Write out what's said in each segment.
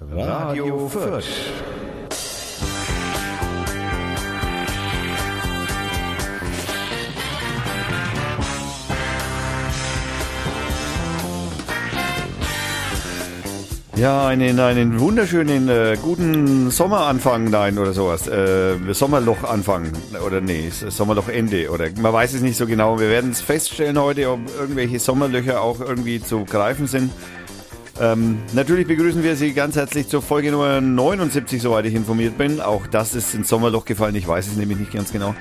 Radio Fürth. Ja, einen, einen wunderschönen äh, guten Sommeranfang, nein, oder sowas. Äh, Sommerlochanfang, oder nee, Sommerlochende, oder man weiß es nicht so genau. Wir werden es feststellen heute, ob irgendwelche Sommerlöcher auch irgendwie zu greifen sind. Ähm, natürlich begrüßen wir Sie ganz herzlich zur Folge Nummer 79, soweit ich informiert bin. Auch das ist ins Sommerloch gefallen, ich weiß es nämlich nicht ganz genau.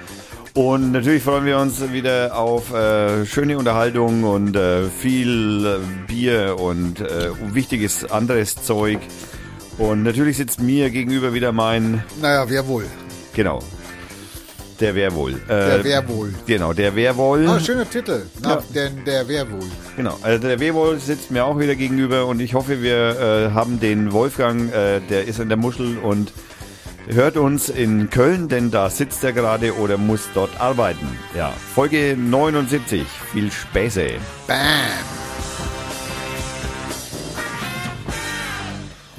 Und natürlich freuen wir uns wieder auf äh, schöne Unterhaltung und äh, viel äh, Bier und äh, wichtiges anderes Zeug. Und natürlich sitzt mir gegenüber wieder mein. Naja, wer wohl? Genau. Der Werwohl. Der Werwohl. Genau, der Werwohl. Ah, schöner Titel. Na, Ja. der Werwohl. Genau, also der Werwohl sitzt mir auch wieder gegenüber und ich hoffe, wir äh, haben den Wolfgang, äh, der ist in der Muschel und hört uns in Köln, denn da sitzt er gerade oder muss dort arbeiten. Ja, Folge 79. Viel Späße. Bam.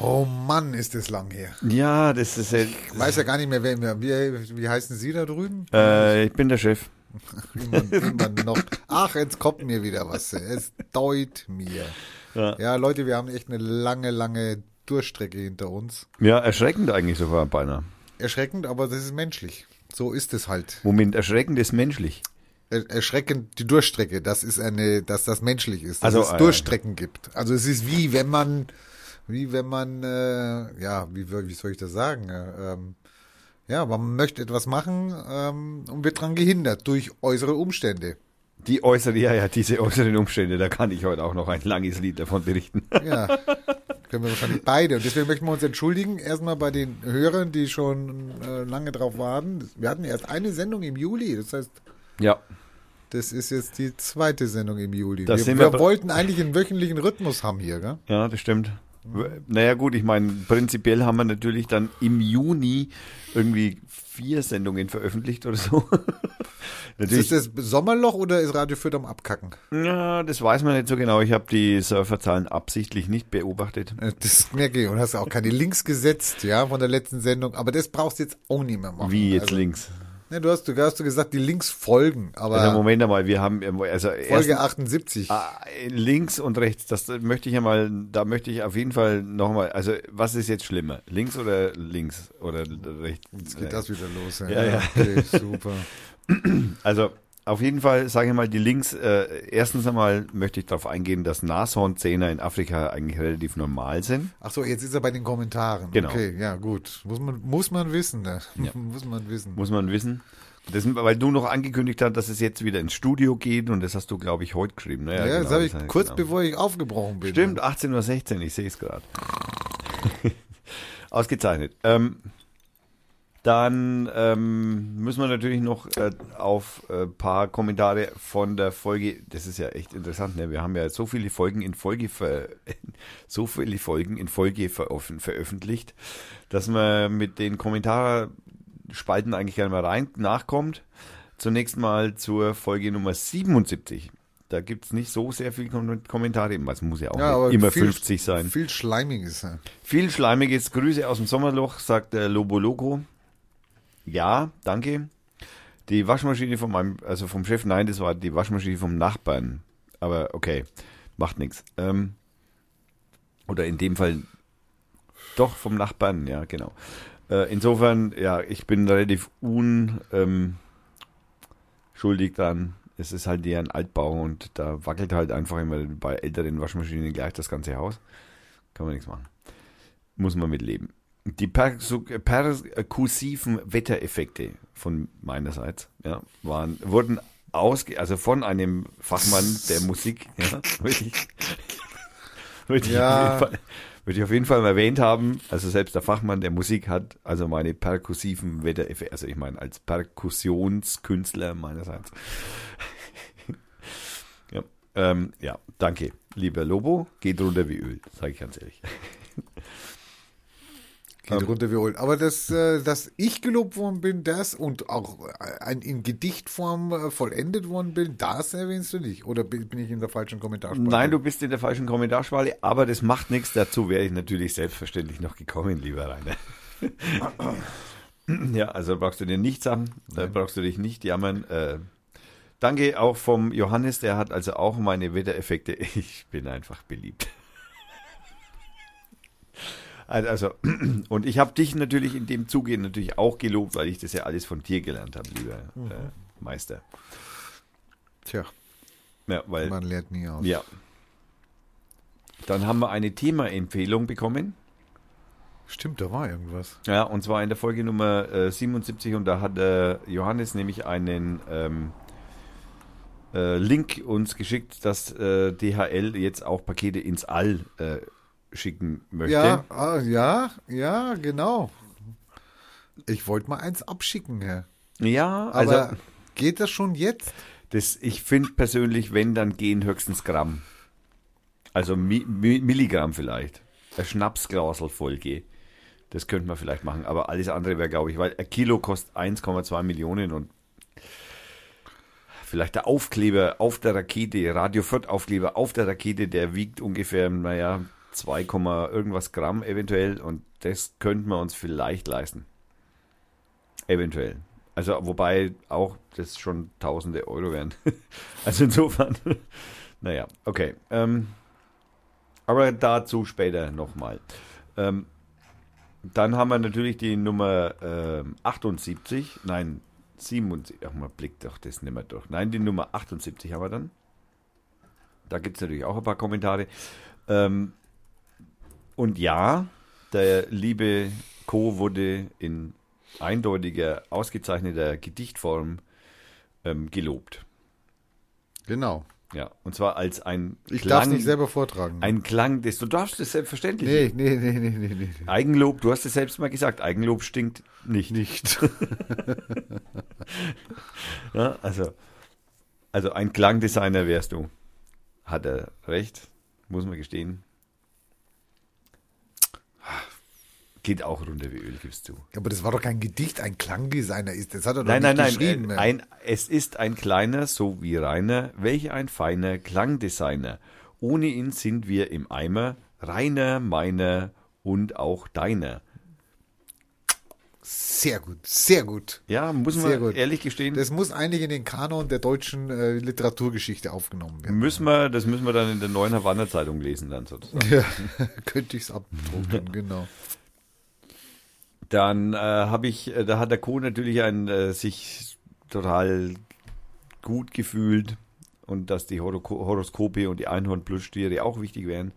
Oh Mann, ist das lang her. Ja, das ist. Äh, Ich weiß ja gar nicht mehr, wer, wie, wie heißen Sie da drüben? äh, ich bin der Chef. Wie man noch. Ach, jetzt kommt mir wieder was. Es deut mir. Ja. Ja, Leute, wir haben echt eine lange, lange Durchstrecke hinter uns. Ja, erschreckend eigentlich sogar beinahe. Erschreckend, aber das ist menschlich. So ist es halt. Moment, erschreckend ist menschlich. Er- Erschreckend die Durchstrecke, das ist eine, dass das menschlich ist, dass Also, es äh, Durchstrecken gibt. Also es ist wie wenn man, wie wenn man, äh, ja, wie, wie soll ich das sagen? Äh, ähm, ja, man möchte etwas machen ähm, und wird dran gehindert durch äußere Umstände. Die äußere, ja, ja, diese äußeren Umstände, da kann ich heute auch noch ein langes Lied davon berichten. Ja, können wir wahrscheinlich beide. Und deswegen möchten wir uns entschuldigen, erstmal bei den Hörern, die schon äh, lange drauf warten. Wir hatten erst eine Sendung im Juli, das heißt, Ja, das ist jetzt die zweite Sendung im Juli. Das wir wir- wollten eigentlich einen wöchentlichen Rhythmus haben hier, gell? Ja, das stimmt. Naja gut, ich meine, prinzipiell haben wir natürlich dann im Juni irgendwie vier Sendungen veröffentlicht oder so. natürlich, Ist das Sommerloch oder ist Radio Fürth am Abkacken? ja, das weiß man nicht so genau. Ich habe die Surferzahlen absichtlich nicht beobachtet. Äh, Das merke ich und hast auch keine Links gesetzt, ja, von der letzten Sendung. Aber das brauchst du jetzt auch nicht mehr machen. Wie jetzt also, links. Ne, du hast, du hast gesagt, die Links folgen, aber Also Moment einmal, wir haben also Folge erstens- 78. Ah, links und rechts, das möchte ich ja mal, da möchte ich auf jeden Fall nochmal, also was ist jetzt schlimmer? Links oder links oder rechts? Jetzt geht das wieder los. Ja, ja. Okay, super. Also auf jeden Fall, sage ich mal, die Links, äh, erstens einmal möchte ich darauf eingehen, dass Nashornzähner in Afrika eigentlich relativ normal sind. Ach so, jetzt ist er bei den Kommentaren. Genau. Okay, ja, gut. Muss man, muss man wissen, ne? muss man wissen. Muss man wissen. Das, weil du noch angekündigt hast, dass es jetzt wieder ins Studio geht und das hast du, glaube ich, heute geschrieben. Ne? Ja, genau, das habe ich das kurz genau. bevor ich aufgebrochen bin. Stimmt, 18.16 Uhr, ich sehe es gerade. Ausgezeichnet. Ähm, dann ähm, müssen wir natürlich noch äh, auf ein paar Kommentare von der Folge, das ist ja echt interessant, ne? wir haben ja so viele Folgen in Folge ver, so viele Folgen in Folge veröf- veröffentlicht, dass man mit den Kommentarspalten eigentlich gerne mal rein nachkommt. Zunächst mal zur Folge Nummer 77. Da gibt es nicht so sehr viele Kom Kommentare, es muss ja auch Ja, immer viel, 50 sein. Viel Schleimiges. ne? Viel Schleimiges. Grüße aus dem Sommerloch, sagt der Lobo Loco. Ja, danke. Die Waschmaschine von meinem, also vom Chef, nein, das war die Waschmaschine vom Nachbarn. Aber okay, macht nichts. Ähm, oder in dem Fall doch vom Nachbarn, ja, genau. Äh, insofern, ja, ich bin relativ un, ähm, dran. Es ist halt eher ein Altbau und da wackelt halt einfach immer bei älteren Waschmaschinen gleich das ganze Haus. Kann man nichts machen. Muss man mitleben. Die perkussiven Wettereffekte von meinerseits ja, waren, wurden ausge, also von einem Fachmann der Musik, ja, würde ich, würde ich, Ja. auf jeden Fall, würde ich auf jeden Fall mal erwähnt haben. Also selbst der Fachmann der Musik hat also meine perkussiven Wettereffekte, also ich meine als Perkussionskünstler meinerseits. ja, ähm, ja, danke, lieber Lobo, geht runter wie Öl, sage ich ganz ehrlich. Geht runter wie Öl. Aber das, äh, dass ich gelobt worden bin, das und auch ein, in Gedichtform äh, vollendet worden bin, das erwähnst du nicht. Oder bin ich in der falschen Kommentarspalte? Nein, du bist in der falschen Kommentarschwale, aber das macht nichts. Dazu wäre ich natürlich selbstverständlich noch gekommen, lieber Rainer. ja, also brauchst du dir nicht sagen, da brauchst du dich nicht jammern. Äh, danke auch vom Johannes, der hat also auch meine Wettereffekte. Ich bin einfach beliebt. Also, und ich habe dich natürlich in dem Zuge natürlich auch gelobt, weil ich das ja alles von dir gelernt habe, lieber äh, Meister. Tja, Ja, weil man lernt nie aus. ja. Dann haben wir eine Themaempfehlung bekommen. Stimmt, da war irgendwas. Ja, und zwar in der Folge Nummer äh, 77 und da hat äh, Johannes nämlich einen ähm, äh, Link uns geschickt, dass äh, DHL jetzt auch Pakete ins All äh, schicken möchte. Ja, ah, ja, ja, genau. Ich wollte mal eins abschicken, Herr. ja Aber also geht das schon jetzt? das, ich finde persönlich, wenn, dann gehen höchstens Gramm. Also Mi Mi Milligramm vielleicht. Ein Schnapsglasel voll geht. Das könnte man vielleicht machen, aber alles andere wäre, glaube ich, weil ein Kilo kostet 1,2 Millionen und vielleicht der Aufkleber auf der Rakete, Radio Fürth Aufkleber auf der Rakete, der wiegt ungefähr, naja, 2, irgendwas Gramm eventuell und das könnten wir uns vielleicht leisten. Eventuell. Also, wobei auch das schon tausende Euro wären. also insofern, naja, okay. Ähm, aber dazu später nochmal. Ähm, dann haben wir natürlich die Nummer ähm, 78, nein, 77, ach man blickt doch das nicht mehr durch. Nein, die Nummer 78 haben wir dann. Da gibt es natürlich auch ein paar Kommentare. Ähm, und ja, der liebe Co. wurde in eindeutiger, ausgezeichneter Gedichtform ähm, gelobt. Genau. Ja, und zwar als ein Ich darf es nicht selber vortragen. ein Klang des, du darfst es selbstverständlich. nee, nee, nee, nee, nee, nee. Eigenlob, du hast es selbst mal gesagt, Eigenlob stinkt nicht. Nicht. Ja, also, also ein Klangdesigner wärst du. Hat er recht, muss man gestehen. Geht auch runter wie Öl, gibst du. Aber das war doch kein Gedicht, ein Klangdesigner ist. Das hat er doch Nein, nicht nein, nein. geschrieben. Äh, ein, es ist ein kleiner, so wie Rainer, welch ein feiner Klangdesigner. Ohne ihn sind wir im Eimer, Rainer, meiner und auch deiner. Sehr gut, sehr gut. Ja, muss man ehrlich gestehen, Das muss eigentlich in den Kanon der deutschen äh, Literaturgeschichte aufgenommen werden. müssen wir, das müssen wir dann in der neuen Havanna Zeitung lesen dann sozusagen. Ja, könnte ich es abdrucken, genau. Dann äh, habe ich, äh, da hat der Co natürlich ein, äh, sich total gut gefühlt und dass die Horoskope und die Einhorn-Plüschtiere auch wichtig wären.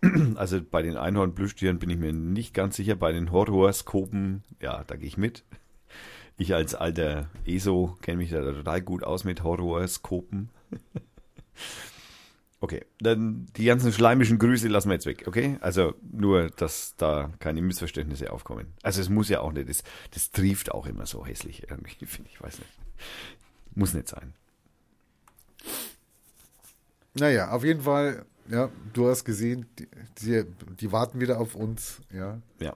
Also bei den Einhorn-Plüschtieren bin ich mir nicht ganz sicher. Bei den Horoskopen, ja, da gehe ich mit. Ich als alter ESO kenne mich da total gut aus mit Horoskopen. Okay, dann die ganzen schleimischen Grüße lassen wir jetzt weg, okay? Also nur, dass da keine Missverständnisse aufkommen. Also es muss ja auch nicht, das, das trieft auch immer so hässlich irgendwie, finde ich, weiß nicht. Muss nicht sein. Naja, auf jeden Fall, ja, du hast gesehen, die, die, die warten wieder auf uns, ja. Ja.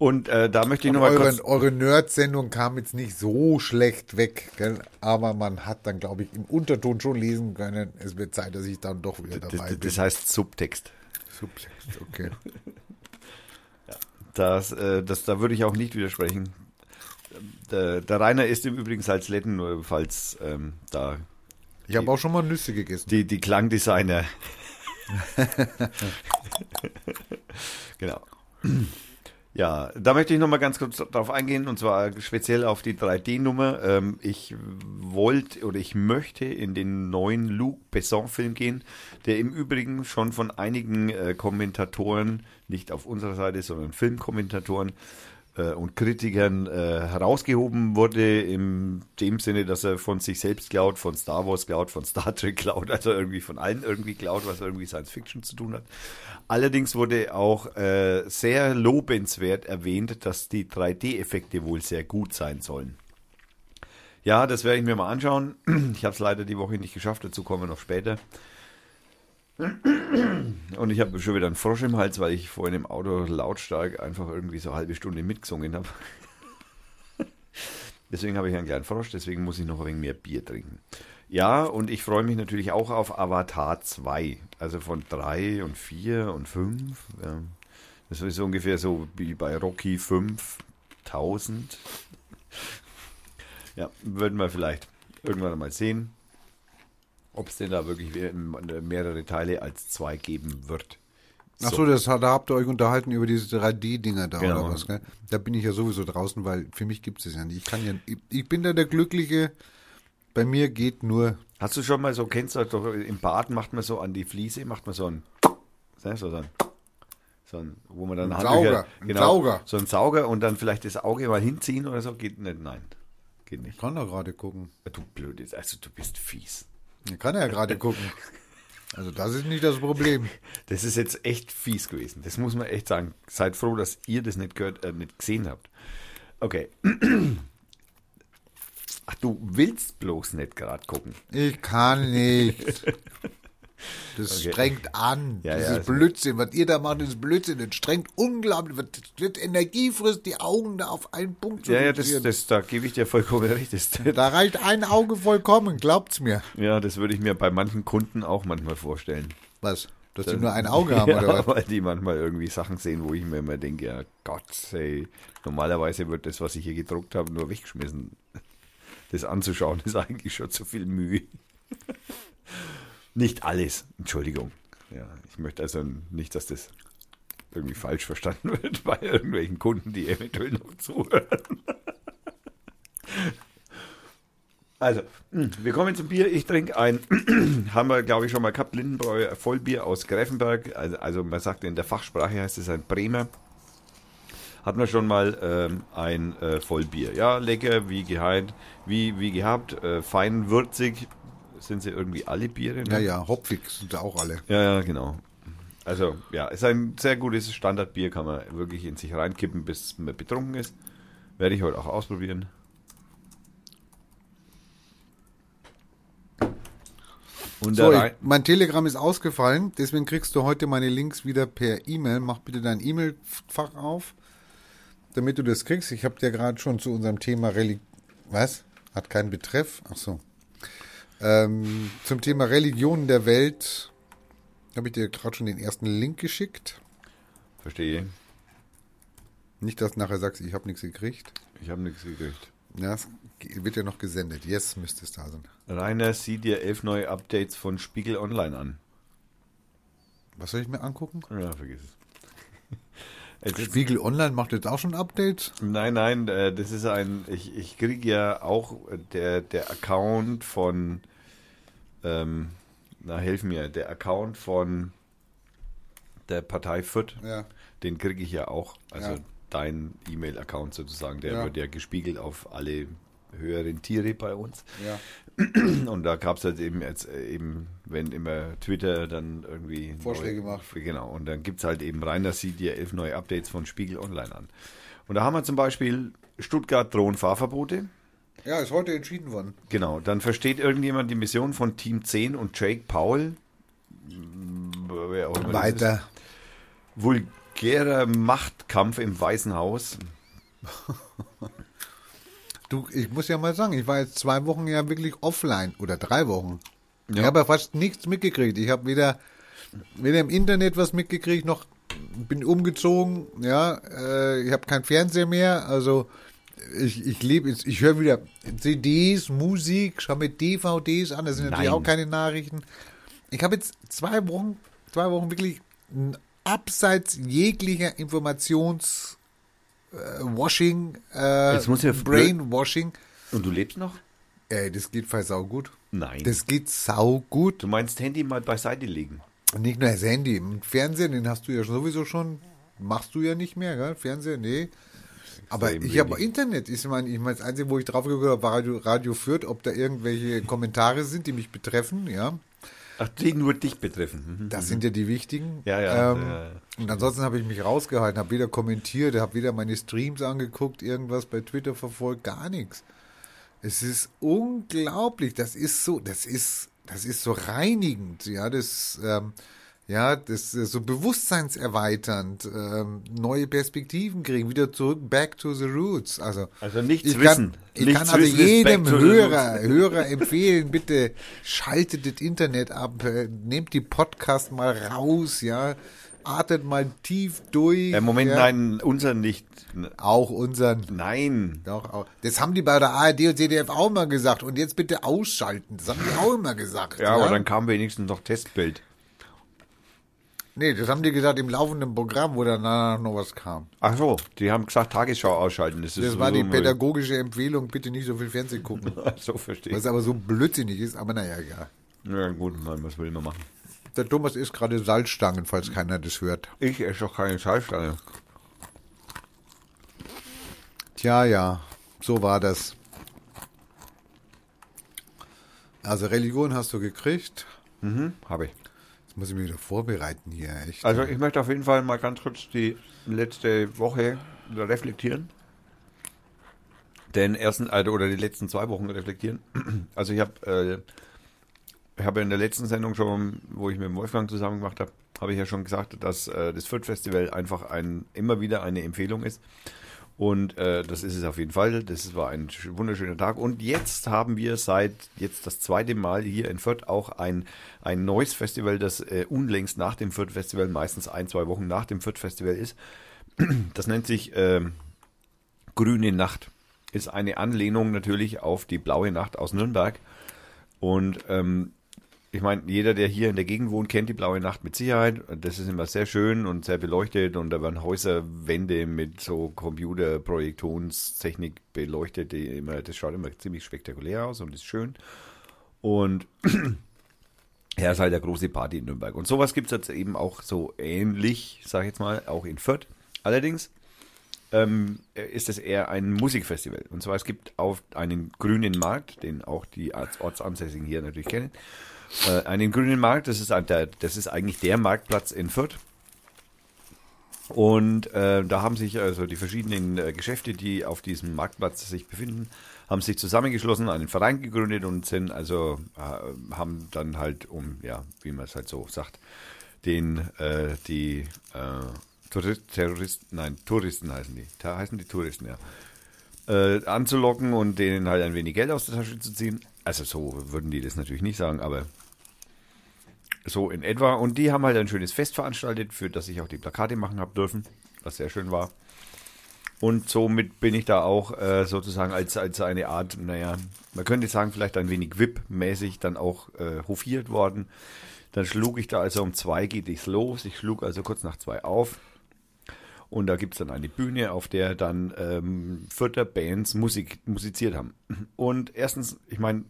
Und äh, da möchte ich nochmal eure, kurz... eure Nerd-Sendung kam jetzt nicht so schlecht weg, gell? aber man hat dann, glaube ich, im Unterton schon lesen können, es wird Zeit, dass ich dann doch wieder dabei das, bin. das heißt Subtext. Subtext, okay. Das, äh, das, da würde ich auch nicht widersprechen. Der, der Rainer ist im Übrigen Salzletten, nur falls ähm, da Ich habe auch schon mal Nüsse gegessen. die, die Klangdesigner. genau. Ja, da möchte ich nochmal ganz kurz drauf eingehen und zwar speziell auf die 3D-Nummer. Ähm, ich wollte oder ich möchte in den neuen Luc Besson-Film gehen, der im Übrigen schon von einigen äh, Kommentatoren, nicht auf unserer Seite, sondern Filmkommentatoren äh, und Kritikern äh, herausgehoben wurde, in dem Sinne, dass er von sich selbst klaut, von Star Wars klaut, von Star Trek klaut, also irgendwie von allen irgendwie klaut, was irgendwie Science Fiction zu tun hat. Allerdings wurde auch äh, sehr lobenswert erwähnt, dass die 3D-Effekte wohl sehr gut sein sollen. Ja, das werde ich mir mal anschauen. Ich habe es leider die Woche nicht geschafft, dazu kommen wir noch später. Und ich habe schon wieder einen Frosch im Hals, weil ich vorhin im Auto lautstark einfach irgendwie so eine halbe Stunde mitgesungen habe. deswegen habe ich einen kleinen Frosch, deswegen muss ich noch ein wenig mehr Bier trinken. Ja, und ich freue mich natürlich auch auf Avatar 2. Also von 3 und 4 und 5. Ja. Das ist ungefähr so wie bei Rocky 5000. Ja, würden wir vielleicht irgendwann mal sehen, ob es denn da wirklich mehrere Teile als zwei geben wird. So. Achso, das, da habt ihr euch unterhalten über diese 3D-Dinger da genau. oder was, gell? Da bin ich ja sowieso draußen, weil für mich gibt es das ja nicht. Ich kann ja, ich, ich bin da der Glückliche, bei mir geht nur. Hast du schon mal so, kennst du doch, im Bad macht man so an die Fliese, macht man so ein, so ein, so ein wo man dann ein Sauger, genau, Sauger. so ein Sauger und dann vielleicht das Auge mal hinziehen oder so, geht nicht, nein. Geht nicht. Ich kann doch gerade gucken. Du blöd, also du bist fies. Kann ja gerade gucken. Also das ist nicht das Problem. Das ist jetzt echt fies gewesen. Das muss man echt sagen. Seid froh, dass ihr das nicht gehört, äh, nicht gesehen habt. Okay. Ach, du willst bloß nicht gerade gucken. Ich kann nicht. Das okay. strengt an. Ja, das ja, ist Blödsinn. Was ihr da macht, ist Blödsinn. Das strengt unglaublich. Das wird Energie frisst, die Augen da auf einen Punkt zu Ja, ja, das, das, da gebe ich dir vollkommen recht. Das, da reicht ein Auge vollkommen, glaubt's mir. Ja, das würde ich mir bei manchen Kunden auch manchmal vorstellen. Was? Dass das, die nur ein Auge haben, ja, oder was? weil die manchmal irgendwie Sachen sehen, wo ich mir immer denke, ja Gott, ey, normalerweise wird das, was ich hier gedruckt habe, nur weggeschmissen. Das anzuschauen ist eigentlich schon zu viel Mühe. Nicht alles, Entschuldigung. Ja, ich möchte also nicht, dass das irgendwie falsch verstanden wird bei irgendwelchen Kunden, die eventuell noch zuhören. Also, hm, wir kommen zum Bier. Ich trinke ein, haben wir glaube ich schon mal gehabt, Lindenbräu Vollbier aus Greifenberg. Also, also, man sagt in der Fachsprache heißt es ein Bremer. Hatten wir schon mal ähm, ein äh, Vollbier. Ja, lecker, wie geheint, wie, wie gehabt, äh, fein würzig, sind sie irgendwie alle Biere. Ne? Ja, ja, hopfig sind sie auch alle. Ja, ja, genau. Also, ja, ist ein sehr gutes Standardbier, kann man wirklich in sich reinkippen, bis man betrunken ist. Werde ich heute auch ausprobieren. so, ich, mein Telegram ist ausgefallen, deswegen kriegst du heute meine Links wieder per E-Mail. Mach bitte dein E-Mail-Fach auf, damit du das kriegst. Ich habe dir gerade schon zu unserem Thema Religion. Was? Hat keinen Betreff? Ach so. Ähm, zum Thema Religionen der Welt habe ich dir gerade schon den ersten Link geschickt. Verstehe. Nicht, dass du nachher sagst, ich habe nichts gekriegt. Ich habe nichts gekriegt. Ja, es wird ja noch gesendet. Jetzt müsste es da sein. Rainer, sieh dir elf neue Updates von Spiegel Online an. Was soll ich mir angucken? Ja, vergiss es. Spiegel Online macht jetzt auch schon Updates? Nein, nein, äh, das ist ein, ich, ich kriege ja auch der, der Account von ähm, na helf mir, der Account von der Partei Fürth, ja. den kriege ich ja auch. Also ja. dein E-Mail-Account sozusagen, der ja. wird ja gespiegelt auf alle höheren Tiere bei uns. Ja. Und da gab es halt eben jetzt eben, wenn immer Twitter dann irgendwie Vorschläge neu, macht. Genau. Und dann gibt es halt eben rein, dass sie dir elf neue Updates von Spiegel Online an. Und da haben wir zum Beispiel Stuttgart drohen Fahrverbote. Ja, ist heute entschieden worden. Genau, dann versteht irgendjemand die Mission von Team 10 und Jake Paul. Weiter. Vulgärer Machtkampf im Weißen Haus. du, ich muss ja mal sagen, ich war jetzt zwei Wochen ja wirklich offline oder drei Wochen. Ja. Ich habe ja fast nichts mitgekriegt. Ich habe weder, weder im Internet was mitgekriegt, noch bin umgezogen. Ja, äh, ich habe kein Fernseher mehr. Also ich, ich lebe, ich höre wieder CDs, Musik, schaue mir DVDs an, das sind natürlich Nein. auch keine Nachrichten. Ich habe jetzt zwei Wochen, zwei Wochen wirklich abseits jeglicher Informations äh, Washing, äh, jetzt muss ja Brainwashing. Und du lebst noch? Ey, das geht voll sau gut. Nein. Das geht sau gut. Du meinst Handy mal beiseite legen? Nicht nur das Handy, Fernsehen, den hast du ja sowieso schon, machst du ja nicht mehr, gell? Fernseher, nee. Aber ich habe Internet. Ich meine, ich mein, das Einzige, wo ich drauf geguckt habe, war Radio, Radio Fürth, ob da irgendwelche Kommentare sind, die mich betreffen, ja. Ach, die nur dich betreffen. Mhm. Das sind ja die wichtigen. Ja, ja. Ähm, ja, ja. Und ansonsten habe ich mich rausgehalten, habe weder kommentiert, habe weder meine Streams angeguckt, irgendwas bei Twitter verfolgt, gar nichts. Es ist unglaublich. Das ist so, das ist, das ist so reinigend, ja, das, ähm, ja, das so bewusstseinserweiternd, ähm, neue Perspektiven kriegen, wieder zurück, back to the roots. Also, Also nichts ich wissen. kann, ich Nichts kann also jedem Hörer, Hörer empfehlen, bitte schaltet das Internet ab, äh, nehmt die Podcast mal raus, ja, atmet mal tief durch. Äh, Moment, ja. nein, unser nicht. Auch unseren Nein. Doch, auch. Das haben die bei der ARD und ZDF auch mal gesagt. Und jetzt bitte ausschalten. Das haben die auch immer gesagt. Ja, aber dann kam wenigstens noch Testbild. Nee, das haben die gesagt im laufenden Programm, wo danach noch was kam. Ach so, die haben gesagt, Tagesschau ausschalten. Das, Das war die sowieso mal- pädagogische Empfehlung, bitte nicht so viel Fernsehen gucken. So verstehe Was aber so blödsinnig ist, aber naja, egal. Ja gut, nein, was will man machen? Der Thomas isst gerade Salzstangen, falls keiner das hört. Ich esse doch keine Schallstange. Tja, ja, so war das. Also Religion hast du gekriegt. Mhm, habe ich. Jetzt muss ich mich wieder vorbereiten hier, echt. Also ich möchte auf jeden Fall mal ganz kurz die letzte Woche reflektieren. Den ersten, also, oder die letzten zwei Wochen reflektieren. Also ich habe äh, habe in der letzten Sendung schon, wo ich mit Wolfgang zusammen gemacht habe, habe ich ja schon gesagt, dass äh, das Fürth Festival einfach ein, immer wieder eine Empfehlung ist. Und äh, das ist es auf jeden Fall. Das war ein sch- wunderschöner Tag. Und jetzt haben wir seit jetzt das zweite Mal hier in Fürth auch ein, ein neues Festival, das äh, unlängst nach dem Fürth Festival, meistens ein, zwei Wochen nach dem Fürth Festival ist. Das nennt sich ähm, Grüne Nacht. Ist eine Anlehnung natürlich auf die Blaue Nacht aus Nürnberg. Und ähm, ich meine, jeder, der hier in der Gegend wohnt, kennt die Blaue Nacht mit Sicherheit. Das ist immer sehr schön und sehr beleuchtet und da werden Häuserwände mit so Computerprojektionstechnik beleuchtet. Die immer, das schaut immer ziemlich spektakulär aus und ist schön. Und ja, ist halt eine große Party in Nürnberg. Und sowas gibt es jetzt eben auch so ähnlich, sag ich jetzt mal, auch in Fürth. Allerdings ähm, ist es eher ein Musikfestival. Und zwar es gibt auf einen grünen Markt, den auch die Orts- Ortsansässigen hier natürlich kennen, äh, einen grünen Markt. Das ist, der, das ist eigentlich der Marktplatz in Fürth. Und äh, da haben sich also die verschiedenen äh, Geschäfte, die auf diesem Marktplatz sich befinden, haben sich zusammengeschlossen, einen Verein gegründet und sind also äh, haben dann halt um ja, wie man es halt so sagt, den äh, die äh, Terroristen, nein Touristen heißen die, da heißen die Touristen ja, äh, anzulocken und denen halt ein wenig Geld aus der Tasche zu ziehen. Also so würden die das natürlich nicht sagen, aber so in etwa. Und die haben halt ein schönes Fest veranstaltet, für das ich auch die Plakate machen habe dürfen, was sehr schön war. Und somit bin ich da auch äh, sozusagen als, als eine Art, naja, man könnte sagen, vielleicht ein wenig VIP-mäßig dann auch äh, hofiert worden. Dann schlug ich da also um zwei geht es los. Ich schlug also kurz nach zwei auf. Und da gibt es dann eine Bühne, auf der dann ähm, Vierter Bands Musik musiziert haben. Und erstens, ich meine,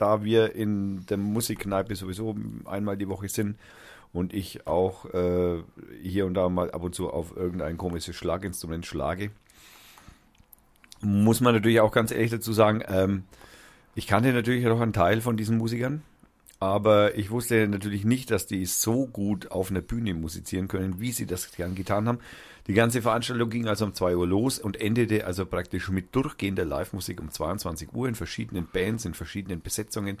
da wir in der Musikkneipe sowieso einmal die Woche sind und ich auch äh, hier und da mal ab und zu auf irgendein komisches Schlaginstrument schlage, muss man natürlich auch ganz ehrlich dazu sagen, ähm, ich kannte natürlich auch einen Teil von diesen Musikern, aber ich wusste natürlich nicht, dass die so gut auf einer Bühne musizieren können, wie sie das gern getan haben. Die ganze Veranstaltung ging also um 2 Uhr los und endete also praktisch mit durchgehender Live-Musik um 22 Uhr in verschiedenen Bands, in verschiedenen Besetzungen.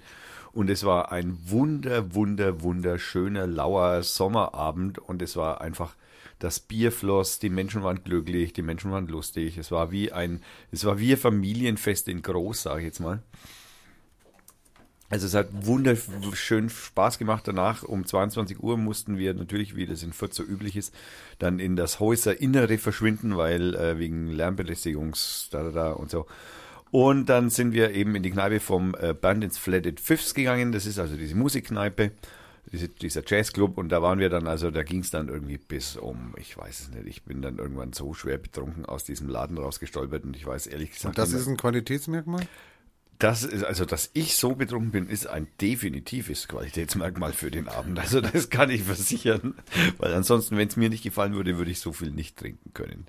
Und es war ein wunder, wunder, wunderschöner, lauer Sommerabend und es war einfach, das Bier floss, die Menschen waren glücklich, die Menschen waren lustig. Es war wie ein, es war wie ein Familienfest in groß, sage ich jetzt mal. Also es hat wunderschön Spaß gemacht. Danach um 22 Uhr mussten wir natürlich, wie das in Fürth so üblich ist, dann in das Häuserinnere verschwinden, weil äh, wegen Lärmbelästigungs da, da, da und so. Und dann sind wir eben in die Kneipe vom äh, Bandits Flatted Fifths gegangen. Das ist also diese Musikkneipe, diese, dieser Jazzclub. Und da waren wir dann, also da ging es dann irgendwie bis um, ich weiß es nicht, ich bin dann irgendwann so schwer betrunken aus diesem Laden rausgestolpert und ich weiß ehrlich gesagt Und das ist ein Qualitätsmerkmal? Das ist, also, dass ich so betrunken bin, ist ein definitives Qualitätsmerkmal für den Abend. Also, das kann ich versichern. Weil ansonsten, wenn es mir nicht gefallen würde, würde ich so viel nicht trinken können.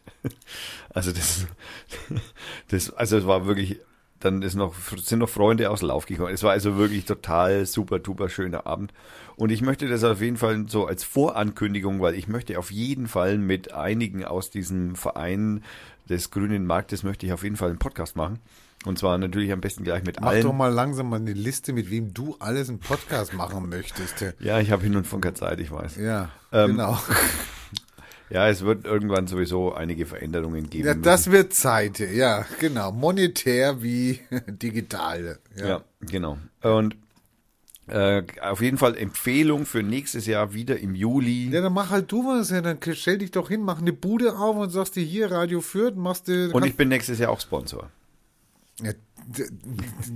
Also, das, das, also, es war wirklich dann ist noch, sind noch Freunde aus Lauf gekommen. Es war also wirklich total super, duper schöner Abend. Und ich möchte das auf jeden Fall so als Vorankündigung, weil ich möchte auf jeden Fall mit einigen aus diesem Verein des Grünen Marktes möchte ich auf jeden Fall einen Podcast machen. Und zwar natürlich am besten gleich mit Mach allen. doch mal langsam mal eine Liste, mit wem du alles einen Podcast machen möchtest. Ja, ich habe hin und von keine Zeit, ich weiß. Ja, Ähm, genau. Ja, es wird irgendwann sowieso einige Veränderungen geben. Ja, müssen. das wird Zeit, ja, genau. Monetär wie digital. Ja. Ja, genau. Und äh, auf jeden Fall Empfehlung für nächstes Jahr wieder im Juli. Ja, dann mach halt du was, ja, dann stell dich doch hin, mach eine Bude auf und sagst dir hier Radio Fürth, machst du. Und ich bin nächstes Jahr auch Sponsor. Ja,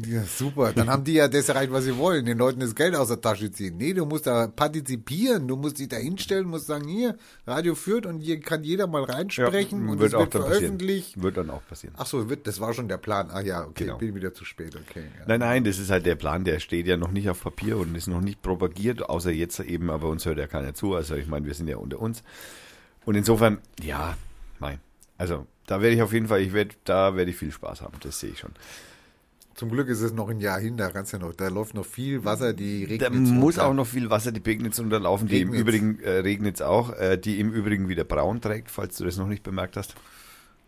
ja, super. Dann haben die ja das erreicht, was sie wollen, den Leuten das Geld aus der Tasche ziehen. Nee, du musst da partizipieren, du musst dich da hinstellen, musst sagen, hier, Radio Fürth und hier kann jeder mal reinsprechen und wird es auch wird dann passieren. veröffentlicht. Wird dann auch passieren. Ach so, wird, das war schon der Plan. Ah ja, okay, Genau. bin wieder zu spät, okay. Ja. Nein, nein, das ist halt der Plan, der steht ja noch nicht auf Papier und ist noch nicht propagiert, außer jetzt eben, aber uns hört ja keiner zu. Also ich meine, wir sind ja unter uns. Und insofern, ja, nein. Also da werde ich auf jeden Fall, ich werde, da werde ich viel Spaß haben, das sehe ich schon. Zum Glück ist es noch ein Jahr hin, da kannst ja noch, da läuft noch viel Wasser, die regnet Da muss auch noch viel Wasser die Pegnitz unterlaufen, die im Regnitz. Übrigen, äh, Regnitz auch, äh, die im Übrigen wieder braun trägt, falls du das noch nicht bemerkt hast.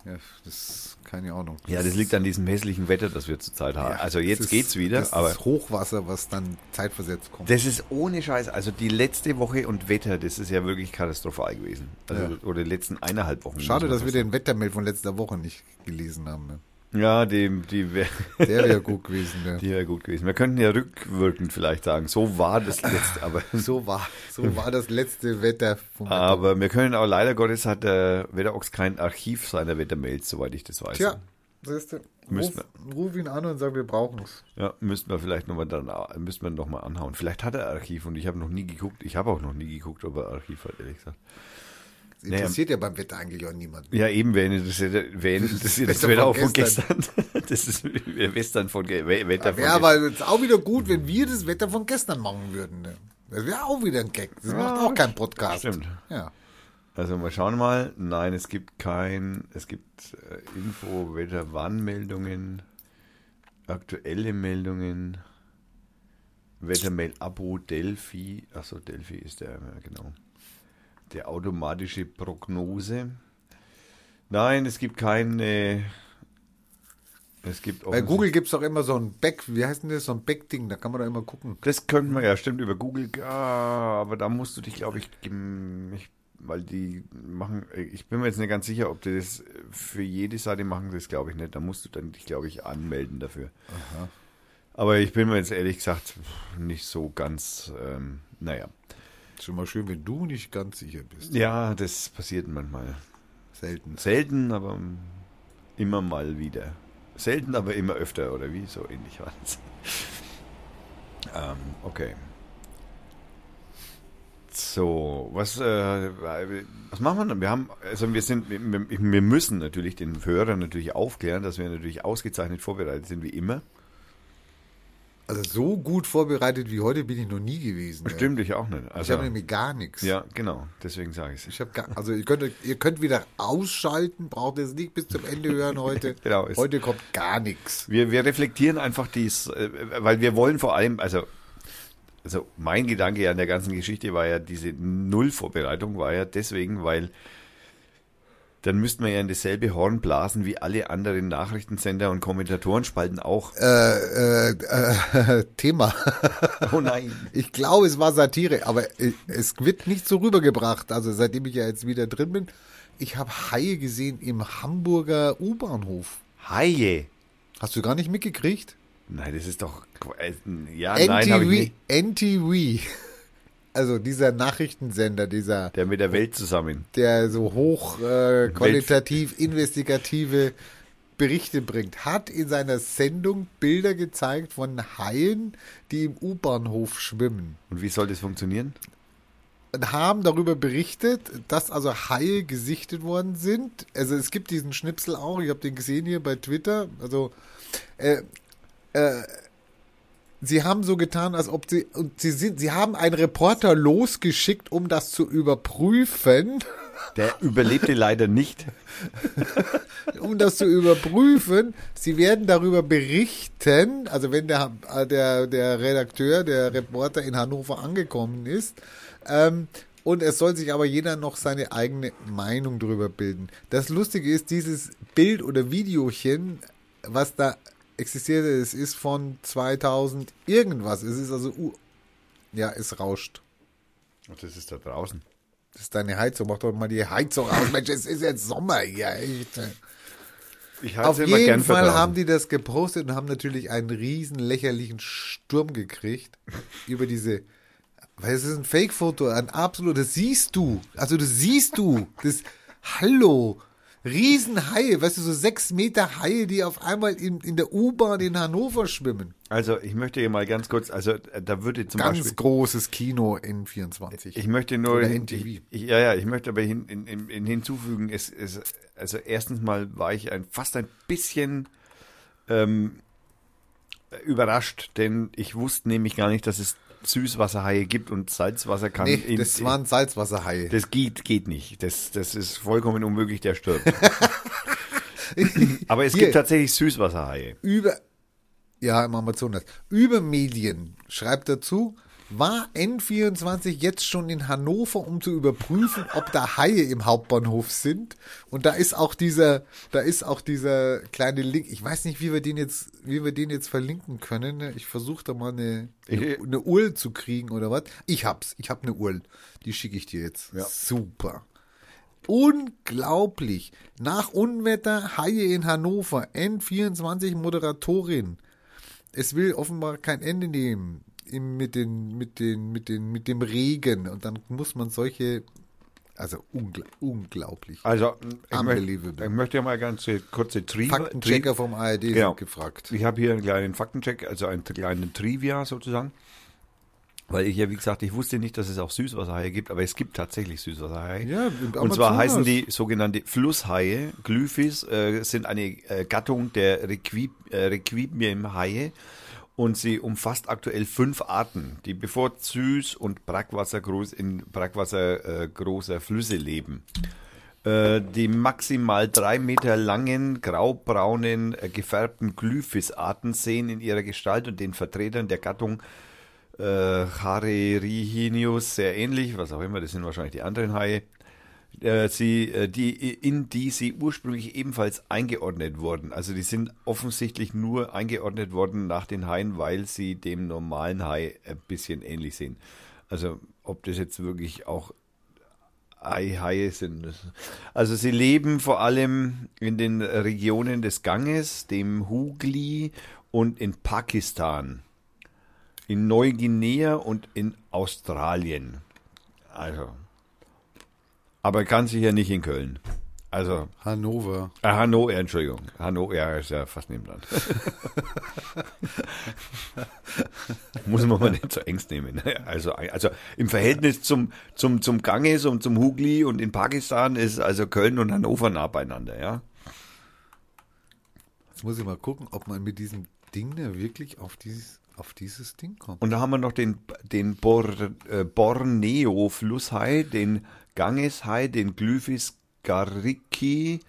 Ja, das keine Ahnung. Ja, das liegt an diesem hässlichen Wetter, das wir zurzeit haben. Ja, also jetzt ist- geht's wieder, das aber ist Hochwasser, was dann zeitversetzt kommt. das ist ohne Scheiß. Also die letzte Woche und Wetter, das ist ja wirklich katastrophal gewesen. Also, Ja. Oder die letzten eineinhalb Wochen. Schade, dass wir den Wettermail von letzter Woche nicht gelesen haben. Ne? Ja, die, die wäre Der wäre gut gewesen. Ne? die wär gut gewesen. Wir könnten ja rückwirkend vielleicht sagen, so war das letzte, aber, So war, so war das letzte Wetter aber wir können auch leider Gottes hat der Wetterox kein Archiv seiner Wettermails, soweit ich das weiß. Tja, siehst du, ruf, ruf ihn an und sag, wir brauchen es. Ja, müssten wir vielleicht nochmal dann, müssten wir noch mal anhauen. Vielleicht hat er Archiv und ich habe noch nie geguckt. Ich habe auch noch nie geguckt, ob er Archiv hat, ehrlich gesagt. Das interessiert ja beim Wetter eigentlich auch niemanden. Ja, eben, wer interessiert, wer interessiert das Wetter Wetter auch von gestern. gestern? Das ist Western von Wetter von gestern. aber jetzt auch wieder gut, wenn wir das Wetter von gestern machen würden. Ne? Das wäre auch wieder ein Gag. Das macht auch kein Podcast. stimmt. Ja. Also mal schauen mal. Nein, es gibt kein, es gibt äh, Info, Wetter, Warnmeldungen, aktuelle Meldungen, Wettermail Abo Delphi. Achso, Delphi ist der, ja, genau. Der automatische Prognose. Nein, es gibt keine. Es gibt Bei Google gibt es doch immer so ein Back, wie heißt denn das, so ein Back-Ding, da kann man doch immer gucken. Das könnten wir ja, stimmt, über Google, ja, aber da musst du dich, glaube ich, ich, weil die machen, ich bin mir jetzt nicht ganz sicher, ob die das für jede Seite machen, das glaube ich nicht. Da musst du dann dich, glaube ich, anmelden dafür. Aber ich bin mir jetzt ehrlich gesagt nicht so ganz, ähm, naja. Schon mal schön, wenn du nicht ganz sicher bist. Ja, das passiert manchmal. Selten. Selten, aber immer mal wieder. Selten, aber immer öfter, oder wie? So ähnlich war das. ähm, okay. So, was, äh, was machen wir dann? Wir haben, also wir sind, wir, wir müssen natürlich den Hörer natürlich aufklären, dass wir natürlich ausgezeichnet vorbereitet sind, wie immer. Also so gut vorbereitet wie heute bin ich noch nie gewesen. ja. Stimmt, ich auch nicht. Ich Also, habe nämlich gar nichts. ja, genau, deswegen sage ich es. Ich habe also ihr könnt, ihr könnt wieder ausschalten, braucht es nicht bis zum Ende hören heute. Genau, heute kommt gar nichts. Wir, wir reflektieren einfach dies, äh, weil wir wollen vor allem, also, also mein Gedanke an der ganzen Geschichte war ja, diese Nullvorbereitung war ja deswegen, weil dann müssten wir ja in dasselbe Horn blasen wie alle anderen Nachrichtensender und Kommentatorenspalten auch. Äh, äh, äh, Thema. Oh nein. Ich glaube, es war Satire, aber äh, es wird nicht so rübergebracht. Also seitdem ich ja jetzt wieder drin bin, ich habe Haie gesehen im Hamburger U-Bahnhof. Haie. Hast du gar nicht mitgekriegt? Nein, das ist doch, äh, ja, nein, habe ich NTV, nicht. NTV. Also dieser Nachrichtensender, dieser, Der mit der Welt zusammen. der so hoch äh, qualitativ investigative Berichte bringt, hat in seiner Sendung Bilder gezeigt von Haien, die im U-Bahnhof schwimmen. Und wie soll das funktionieren? und haben darüber berichtet, dass also Haie gesichtet worden sind. Also es gibt diesen Schnipsel auch, ich habe den gesehen hier bei Twitter. Also äh, äh, sie haben so getan, als ob sie und sie sind, sie haben einen Reporter losgeschickt, um das zu überprüfen. Der überlebte leider nicht. um das zu überprüfen. Sie werden darüber berichten, also wenn der, der, der Redakteur, der Reporter in Hannover angekommen ist. Ähm, und es soll sich aber jeder noch seine eigene Meinung darüber bilden. Das Lustige ist, dieses Bild oder Videochen, was da existiert, es ist von 2000 irgendwas. Es ist also, uh, ja, es rauscht. Das ist da draußen. Das ist deine Heizung. Mach doch mal die Heizung aus. Mensch, es ist jetzt Sommer hier. Echt. Ich Auf jeden Fall haben die das gepostet und haben natürlich einen riesen lächerlichen Sturm gekriegt über diese. Weil es ist ein Fake-Foto, ein absolut, das siehst du. Also das siehst du. Das, hallo. Riesenhaie, weißt du, so sechs Meter Haie, die auf einmal in, in der U-Bahn in Hannover schwimmen. Also ich möchte hier mal ganz kurz, also da würde zum Ganz Beispiel, großes Kino N24. ich möchte nur, Oder NTV. ich, ich, ja ja, ich möchte aber hin, in, in, in hinzufügen, es, es, also erstens mal war ich ein, fast ein bisschen ähm, überrascht, denn ich wusste nämlich gar nicht, dass es Süßwasserhaie gibt und Salzwasser kann. nee, in- das waren Salzwasserhaie. das geht, geht nicht. Das, das ist vollkommen unmöglich, der stirbt. Aber es Hier. gibt tatsächlich Süßwasserhaie. über, ja, im Amazonas, über Medien schreibt dazu, war N24 jetzt schon in Hannover, um zu überprüfen, ob da Haie im Hauptbahnhof sind? Und da ist auch dieser, da ist auch dieser kleine Link. Ich weiß nicht, wie wir den jetzt, wie wir den jetzt verlinken können. Ich versuche da mal eine, eine, eine URL zu kriegen oder was. Ich hab's. Ich hab eine URL. Die schicke ich dir jetzt. Ja. Super. Unglaublich. Nach Unwetter Haie in Hannover. N24 Moderatorin. Es will offenbar kein Ende nehmen im, mit, den, mit, den, mit, den, mit dem Regen. Und dann muss man solche. Also ungl unglaublich. Also, ich, möchte, Unbelievable. ich möchte ja mal ganz kurze Tri Faktenchecker vom ARD Genau. gefragt. Ich habe hier einen kleinen Faktencheck, also einen kleinen Trivia sozusagen. Weil ich ja, wie gesagt, ich wusste nicht, dass es auch Süßwasserhaie gibt, aber es gibt tatsächlich Süßwasserhaie. Ja, Und zwar heißen die sogenannte Flusshaie, Glyphis, äh, sind eine äh, Gattung der Requib, äh, Requiem-Haie und sie umfasst aktuell fünf Arten, die bevorzugt süß und brackwassergroß in Brackwasser äh, großer Flüsse leben. Äh, die maximal drei Meter langen, graubraunen, äh, gefärbten Glyphis-Arten sehen in ihrer Gestalt und den Vertretern der Gattung äh, Charerihinius sehr ähnlich, was auch immer, das sind wahrscheinlich die anderen Haie, sie, äh, die, in die sie ursprünglich ebenfalls eingeordnet wurden. Also die sind offensichtlich nur eingeordnet worden nach den Haien, weil sie dem normalen Hai ein bisschen ähnlich sehen. Also ob das jetzt wirklich auch Ei-Haie sind. Also sie leben vor allem in den Regionen des Ganges, dem Hugli und in Pakistan, in Neuguinea und in Australien. Also, aber ganz sicher nicht in Köln. Also, Hannover. äh, Hannover, Entschuldigung. Hannover ja, ist ja fast nebenan. Muss man mal nicht so ernst nehmen. Also, also im Verhältnis zum, zum, zum Ganges und zum Hugli und in Pakistan ist also Köln und Hannover nah beieinander, ja. Jetzt muss ich mal gucken, ob man mit diesem Ding da wirklich auf dieses, auf dieses Ding kommt. Und da haben wir noch den, den Bor, äh, Borneo-Flusshai, den Gangeshai, den Glyphis gariki,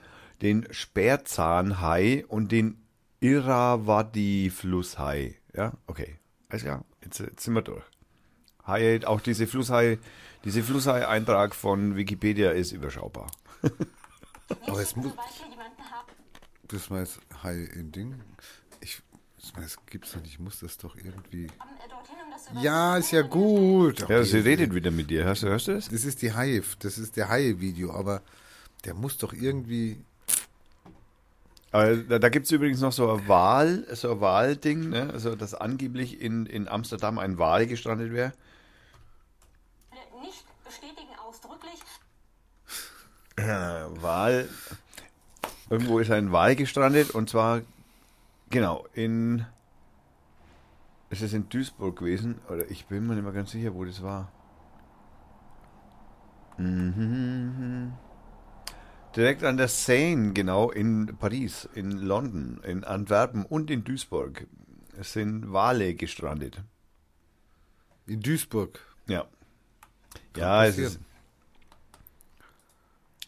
den Sperrzahnhai und den Irrawaddy-Flusshai. Ja, okay. Also ja, jetzt, jetzt sind wir durch. Haie, auch diese Flusshai, diese Flusshai-Eintrag von Wikipedia ist überschaubar. Aber es muss, das war jetzt Hai in Ding. Ich, das, gibt's doch nicht. Ich muss das doch irgendwie. Äh, Ja, ist ja gut. Ja, Okay. sie redet wieder mit dir. Hörst du, hörst du das? Das ist die Haie, das ist der Haie-Video, aber der muss doch irgendwie. Aber da, da gibt es übrigens noch so ein Wal, so ein Walding, ne? also dass angeblich in, in Amsterdam ein Wal gestrandet wäre. nicht bestätigen ausdrücklich. Äh, Wal. Irgendwo ist ein Wal gestrandet und zwar, genau, in. Ist es in Duisburg gewesen? Oder ich bin mir nicht mehr ganz sicher, wo das war. Mhm. Direkt an der Seine, genau, in Paris, in London, in Antwerpen und in Duisburg Es sind Wale gestrandet. In Duisburg. Ja. Ja, es passieren.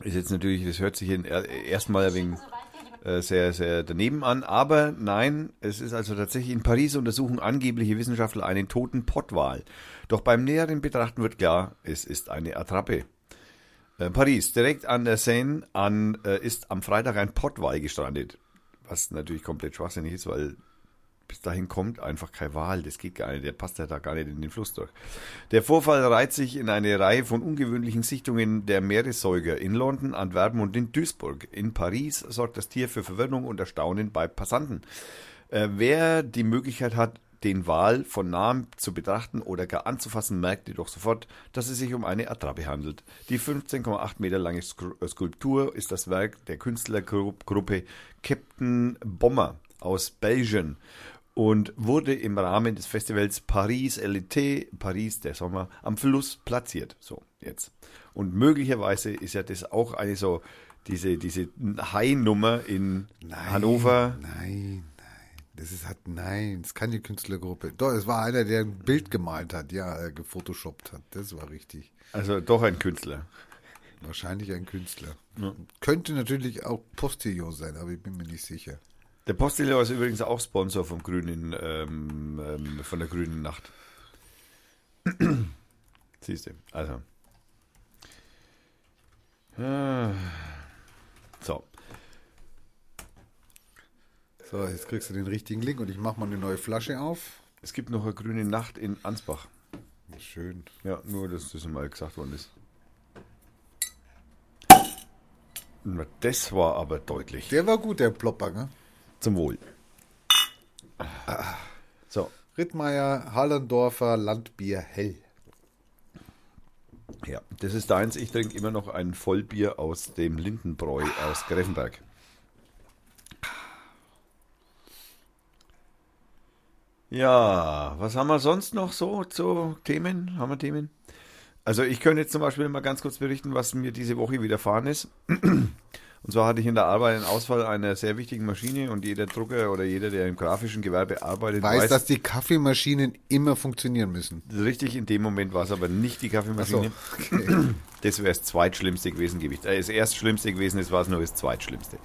ist. Ist jetzt natürlich, das hört sich in, er- erstmal ein wenig Äh, sehr, sehr daneben an. Aber nein, es ist also tatsächlich in Paris untersuchen angebliche Wissenschaftler einen toten Pottwal. Doch beim näheren Betrachten wird klar, es ist eine Attrappe. Äh, Paris, direkt an der Seine an, äh, ist am Freitag ein Pottwal gestrandet. Was natürlich komplett schwachsinnig ist, weil bis dahin kommt einfach kein Wal. Das geht gar nicht. Der passt ja da gar nicht in den Fluss durch. Der Vorfall reiht sich in eine Reihe von ungewöhnlichen Sichtungen der Meeressäuger in London, Antwerpen und in Duisburg. In Paris sorgt das Tier für Verwirrung und Erstaunen bei Passanten. Äh, wer die Möglichkeit hat, den Wal von nahem zu betrachten oder gar anzufassen, merkt jedoch sofort, dass es sich um eine Attrappe handelt. Die 15,8 Meter lange äh, Skulptur ist das Werk der Künstlergruppe Captain Bomber aus Belgien und wurde im Rahmen des Festivals Paris Elite, Paris der Sommer, am Fluss platziert. So, jetzt. Und möglicherweise ist ja das auch eine so, diese, diese High-Nummer in Hannover. Nein, nein. Das ist halt, nein, das ist keine Künstlergruppe. Doch, es war einer, der ein Bild gemalt hat, ja, äh, gefotoshoppt hat. Das war richtig. Also doch ein Künstler. Wahrscheinlich ein Künstler. Könnte natürlich auch Postillon sein, aber ich bin mir nicht sicher. Der Postillon ist übrigens auch Sponsor vom grünen, ähm, ähm, von der grünen Nacht. Siehst du, also. Ah. So, So, jetzt kriegst du den richtigen Link und ich mache mal eine neue Flasche auf. es gibt noch eine grüne Nacht in Ansbach. Schön. Ja, nur, dass das mal gesagt worden ist. Na, Das war aber deutlich. Der war gut, der Plopper, ne? Zum Wohl. So, Rittmeier, Hallendorfer, Landbier, hell. ja, das ist deins. Ich trinke immer noch ein Vollbier aus dem Lindenbräu aus Greffenberg. Ja, was haben wir sonst noch so zu Themen? Haben wir Themen? Also ich könnte jetzt zum Beispiel mal ganz kurz berichten, was mir diese Woche widerfahren ist. Und zwar hatte ich in der Arbeit einen Ausfall einer sehr wichtigen Maschine und jeder Drucker oder jeder, der im grafischen Gewerbe arbeitet, Weiß, dass die Kaffeemaschinen immer funktionieren müssen. Richtig, in dem Moment war es aber nicht die Kaffeemaschine. okay. Das wäre das zweitschlimmste gewesen, Gewicht. Äh, das erstschlimmste gewesen, das war es nur das zweitschlimmste.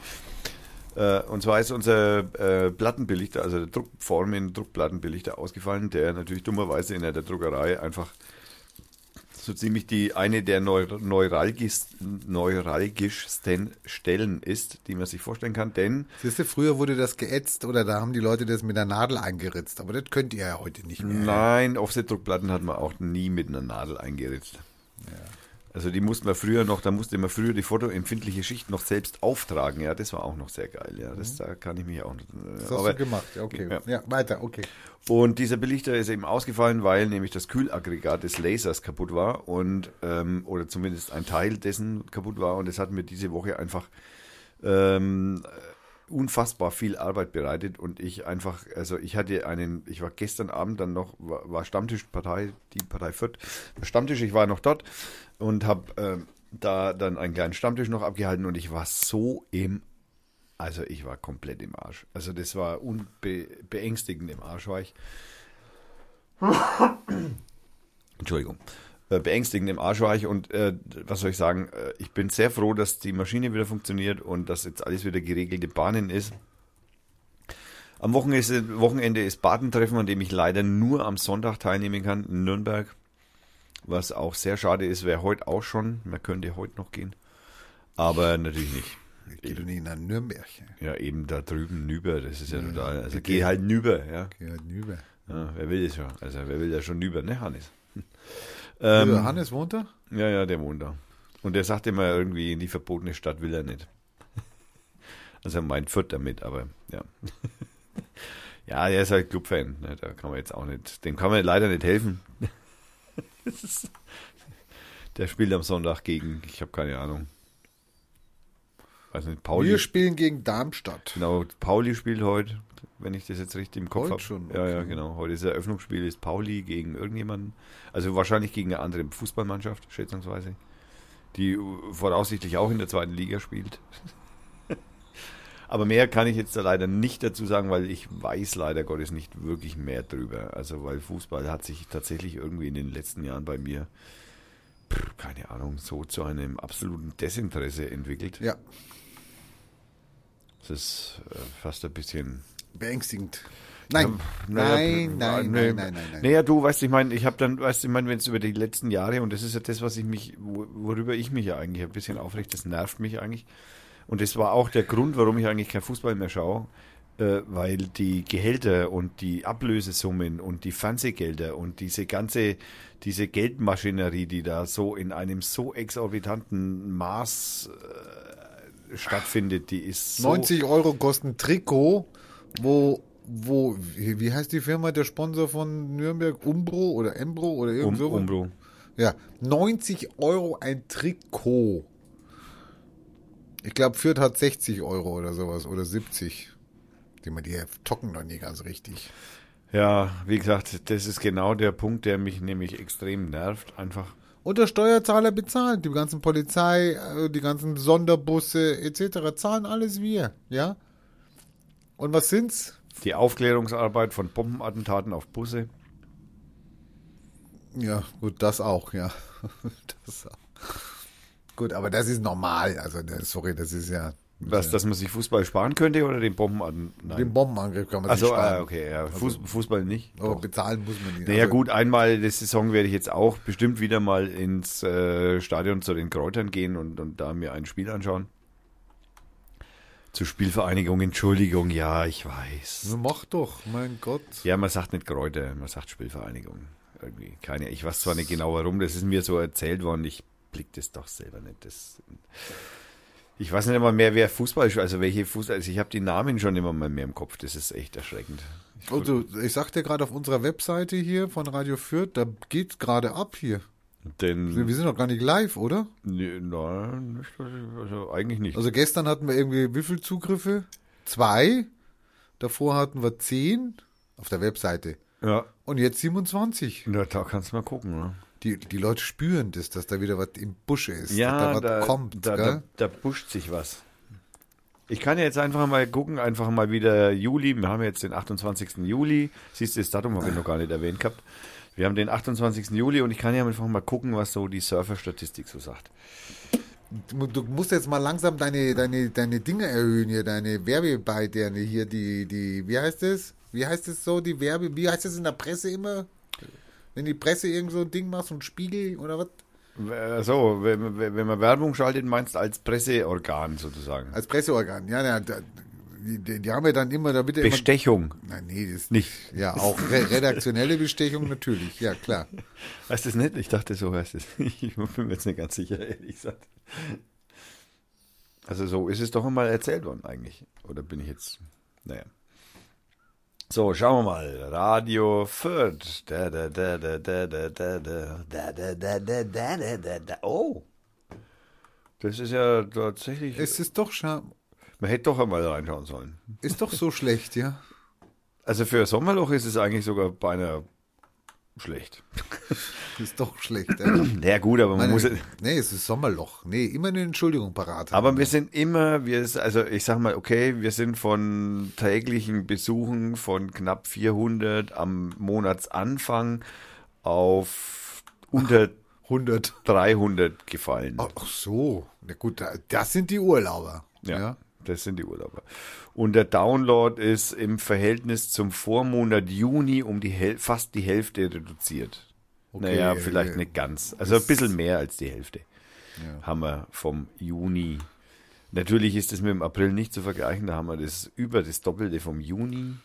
Äh, und zwar ist unser äh, Plattenbelichter, also der Druckformen, Druckplattenbelichter ausgefallen, der natürlich dummerweise in der Druckerei einfach so ziemlich die eine der neu, neuralgis, neuralgischsten Stellen ist, die man sich vorstellen kann, denn Siehst du, früher wurde das geätzt oder da haben die Leute das mit der Nadel eingeritzt. Aber das könnt ihr ja heute nicht mehr. Nein, Offset-Druckplatten hat man auch nie mit einer Nadel eingeritzt. Also die musste man früher noch, da musste man früher die fotoempfindliche Schicht noch selbst auftragen. Ja, das war auch noch sehr geil. Ja, das da kann ich mich auch. Mhm. Das hast du gemacht, ja, okay. Ja. Ja. weiter, okay. Und dieser Belichter ist eben ausgefallen, weil nämlich das Kühlaggregat des Lasers kaputt war und ähm, oder zumindest ein Teil dessen kaputt war und es hat mir diese Woche einfach ähm, unfassbar viel Arbeit bereitet und ich einfach, also ich hatte einen, ich war gestern Abend dann noch, war, war Stammtischpartei, die Partei Fürth, Stammtisch, ich war noch dort und habe ähm, da dann einen kleinen Stammtisch noch abgehalten und ich war so im, also ich war komplett im Arsch. Also das war unbe beängstigend im Arsch war ich. Entschuldigung. Äh, beängstigend im Arsch war ich und äh, was soll ich sagen, äh, ich bin sehr froh, dass die Maschine wieder funktioniert und dass jetzt alles wieder geregelte Bahnen ist. Am Wochenende ist, Wochenende ist Badentreffen, an dem ich leider nur am Sonntag teilnehmen kann in Nürnberg. Was auch sehr schade ist, wäre heute auch schon. Man könnte heute noch gehen. Aber natürlich nicht. Ich gehe doch nicht nach Nürnberg. Ja, eben da drüben nüber, das ist ja total. Also geh halt nüber, ja. Geh halt nüber. ja. Wer will das schon? Also wer will da schon nüber, ne, Hannes? Ähm, Ähm, Hannes wohnt da? ja, ja, der wohnt da. Und der sagt immer irgendwie, in die verbotene Stadt will er nicht. Also er meint Fürth damit, aber ja. Ja, er ist halt Clubfan. Ne? Da kann man jetzt auch nicht, dem kann man leider nicht helfen. Ist- der spielt am Sonntag gegen, ich habe keine Ahnung. Weiß nicht, Pauli. Wir spielen gegen Darmstadt. Genau, Pauli spielt heute, wenn ich das jetzt richtig im Kopf habe. schon, Ja, ja, okay. genau. Heute ist das Eröffnungsspiel, ist Pauli gegen irgendjemanden. Also wahrscheinlich gegen eine andere Fußballmannschaft, schätzungsweise. Die voraussichtlich auch in der zweiten Liga spielt. Aber mehr kann ich jetzt da leider nicht dazu sagen, weil ich weiß leider Gottes nicht wirklich mehr drüber. Also weil Fußball hat sich tatsächlich irgendwie in den letzten Jahren bei mir pff, keine Ahnung, so zu einem absoluten Desinteresse entwickelt. Ja, Das ist äh, fast ein bisschen. Beängstigend. Nein, Naja, nein, nein, nee. nein, nein, nein, nein. Naja, du weißt, ich meine, ich habe dann, weißt du, ich meine, wenn es über die letzten Jahre, und das ist ja das, was ich mich, wo- worüber ich mich ja eigentlich ein bisschen aufregt, das nervt mich eigentlich. Und das war auch der Grund, warum ich eigentlich kein Fußball mehr schaue, äh, weil die Gehälter und die Ablösesummen und die Fernsehgelder und diese ganze, diese Geldmaschinerie, die da so in einem so exorbitanten Maß äh, stattfindet, die ist so 90 Euro kostet ein Trikot, wo, wo, wie heißt die Firma, der Sponsor von Nürnberg? Umbro oder Embro oder irgend um? Umbro. Ja, 90 Euro ein Trikot. Ich glaube, Fürth hat 60 Euro oder sowas oder 70. Die, die tocken noch nie ganz richtig. Ja, wie gesagt, das ist genau der Punkt, der mich nämlich extrem nervt. Einfach, Und der Steuerzahler bezahlt. Die ganzen Polizei, äh, die ganzen Sonderbusse etc. zahlen alles wir. Ja? Und was sind's? die Aufklärungsarbeit von Bombenattentaten auf Busse. Ja, gut, das auch, ja. Das auch. Gut, aber das ist normal. Also, sorry, das ist ja. Was, dass man sich Fußball sparen könnte oder den Bombenattentat? Den. Bombenangriff kann man Also, sich sparen. ah, okay, ja. Fuß, Fußball nicht. Aber bezahlen muss man nicht. Naja Also, gut, einmal die Saison werde ich jetzt auch bestimmt wieder mal ins äh, Stadion zu den Kräutern gehen und, und da mir ein Spiel anschauen. Zur Spielvereinigung, Entschuldigung, ja, ich weiß. Mach doch, mein Gott. Ja, man sagt nicht Kräuter, man sagt Spielvereinigung. Irgendwie, keine, ich weiß zwar nicht genau warum, das ist mir so erzählt worden, ich blick das doch selber nicht. Das, ich weiß nicht einmal mehr, wer Fußball, also welche Fußball, also ich habe die Namen schon immer mal mehr im Kopf, das ist echt erschreckend. Ich, Also, ich sagte gerade auf unserer Webseite hier von Radio Fürth, da geht's gerade ab hier. Denn, Wir sind noch gar nicht live, oder? nee, nein, nicht, also eigentlich nicht. Also gestern hatten wir irgendwie wie viel Zugriffe? Zwei. Davor hatten wir zehn auf der Webseite. ja, Und jetzt 27. na, da kannst du mal gucken. Ne? Die, die Leute spüren das, dass da wieder was im Busche ist. Ja, da da, was kommt. da, da, da pusht sich was. Ich kann ja jetzt einfach mal gucken, einfach mal wieder Juli. Wir haben jetzt den 28. Juli. Siehst du, das Datum habe ich noch gar nicht erwähnt gehabt. Wir haben den 28. Juli und ich kann ja einfach mal gucken, was so die Surfer-Statistik so sagt. Du, musst jetzt mal langsam deine, deine, deine Dinge erhöhen hier, deine Werbebeiträge hier, die, die, wie heißt es? Wie heißt es so, die Werbe, wie heißt es in der Presse immer? Wenn die Presse irgend so ein Ding macht, so ein Spiegel oder was? Äh, So, wenn, wenn man Werbung schaltet, meinst du als Presseorgan sozusagen. Als Presseorgan, ja, ja die, die, haben wir dann immer, da wird Bestechung. Immer, nein, nee, das nicht. Ja, auch re redaktionelle Bestechung natürlich, ja klar. Weißt du es nicht? Ich dachte so, heißt du es nicht. Ich bin mir jetzt nicht ganz sicher, ehrlich gesagt. Also so ist es doch mal erzählt worden eigentlich. Oder bin ich jetzt, naja. So, schauen wir mal. Radio Fürth. Oh. Das ist ja tatsächlich. Es ist doch Scham man hätte doch einmal reinschauen sollen. ist doch so schlecht, ja. Also für Sommerloch ist es eigentlich sogar beinahe schlecht. Ist doch schlecht. Ja. Ja gut, aber man Meine, muss. nee, es ist Sommerloch. Nee, immer eine Entschuldigung parat. haben. Aber wir sind immer, wir, also ich sag mal, okay, wir sind von täglichen Besuchen von knapp 400 am Monatsanfang auf unter 100. 300 gefallen. Ach so. Na gut, da- das sind die Urlauber. ja, ja. Das sind die Urlauber. Und der Download ist im Verhältnis zum Vormonat Juni um die Häl fast die Hälfte reduziert. Okay, naja, vielleicht äh, nicht ganz. Also ein bisschen mehr als die Hälfte haben wir vom Juni. Natürlich ist das mit dem April nicht zu vergleichen, da haben wir das über das Doppelte vom Juni.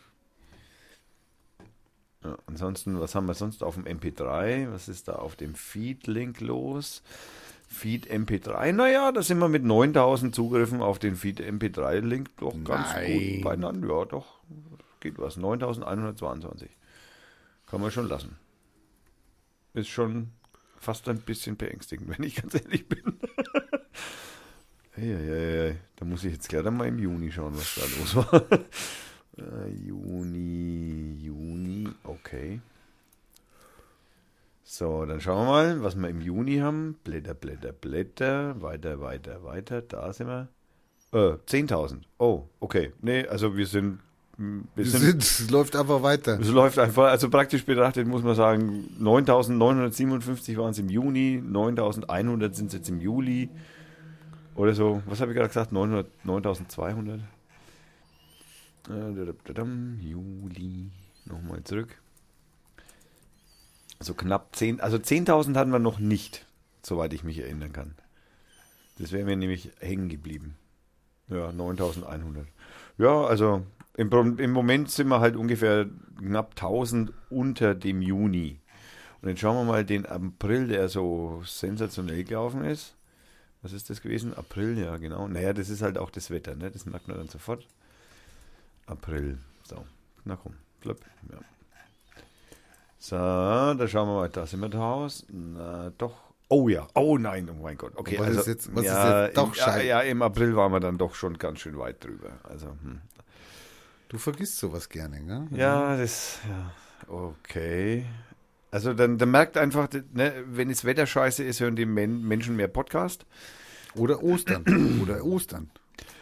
Ja, ansonsten, was haben wir sonst auf dem MP3? Was ist da auf dem Feed-Link los? Feed MP3, naja, da sind wir mit 9000 Zugriffen auf den Feed MP3-Link doch ganz Nein. gut beieinander. Ja, doch, geht was. 9122. Kann man schon lassen. Ist schon fast ein bisschen beängstigend, wenn ich ganz ehrlich bin. Eieiei, da muss ich jetzt gleich mal im Juni schauen, was da los war. Äh, Juni, Juni, okay. So, dann schauen wir mal, was wir im Juni haben. Blätter, Blätter, Blätter. Weiter, weiter, weiter. Da sind wir. Äh, 10.000. Oh, okay. Nee, also wir sind wir sind, es läuft einfach weiter. es läuft einfach, also praktisch betrachtet muss man sagen, 9.957 waren es im Juni, 9.100 sind es jetzt im Juli oder so. Was habe ich gerade gesagt? 900 9.200? Äh, dadadadam, Juli, nochmal zurück. Also knapp 10, also 10.000 hatten wir noch nicht, soweit ich mich erinnern kann. Das wäre mir nämlich hängen geblieben. Ja, 9.100. Ja, also im, im Moment sind wir halt ungefähr knapp 1000 unter dem Juni. Und jetzt schauen wir mal den April, der so sensationell gelaufen ist. Was ist das gewesen? April, ja, genau. Naja, das ist halt auch das Wetter, ne? Das merkt man dann sofort. April. So, na komm, flip, ja. So, da schauen wir mal, da sind wir Hause. Na, doch. Oh ja, oh nein, oh mein Gott. Okay, Was also, ist jetzt- was ist ja, jetzt doch im, scheiße? ja, im April waren wir dann doch schon ganz schön weit drüber. Also, hm. Du vergisst sowas gerne, gell? Ja, das, ja, okay. Also dann, dann merkt einfach, ne, wenn das Wetter scheiße ist, hören die Men Menschen mehr Podcast. Oder Ostern. Oder Ostern.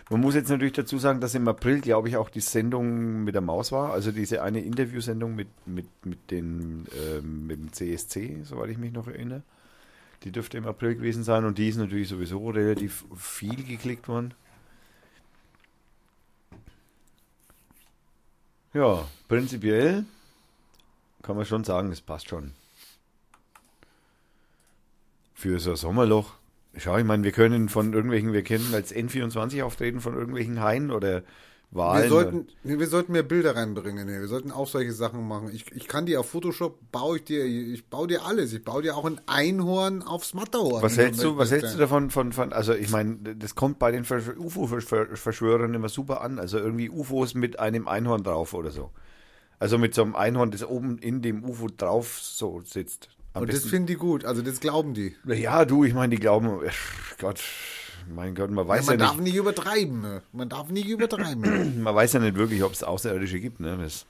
Man muss jetzt natürlich dazu sagen, dass im April, glaube ich, auch die Sendung mit der Maus war. Also diese eine Interviewsendung mit, mit, mit, den, ähm, mit dem CSC, soweit ich mich noch erinnere. Die dürfte im April gewesen sein und die ist natürlich sowieso relativ viel geklickt worden. Ja, prinzipiell kann man schon sagen, es passt schon. Für so ein Sommerloch. Schau, ich meine, wir können von irgendwelchen, wir können als N24 auftreten von irgendwelchen Haien oder Wahlen. Wir sollten, wir sollten mehr Bilder reinbringen. Wir sollten auch solche Sachen machen. Ich, ich kann dir auf Photoshop, baue ich dir, ich baue dir alles. Ich baue dir auch ein Einhorn aufs Matterhorn. was hältst du, was hältst du davon, von, von, also ich meine, das kommt bei den Versch- UFO-Verschwörern immer super an. Also irgendwie UFOs mit einem Einhorn drauf oder so. Also mit so einem Einhorn, das oben in dem UFO drauf so sitzt. Am Und das finden die gut. Also das glauben die. ja, du, ich meine, die glauben, äh, Gott, mein Gott, man Ja, weiß ja, man darf nicht, nicht übertreiben. ne? Man darf nicht übertreiben. man weiß ja nicht wirklich, ob es Außerirdische gibt, ne? Das,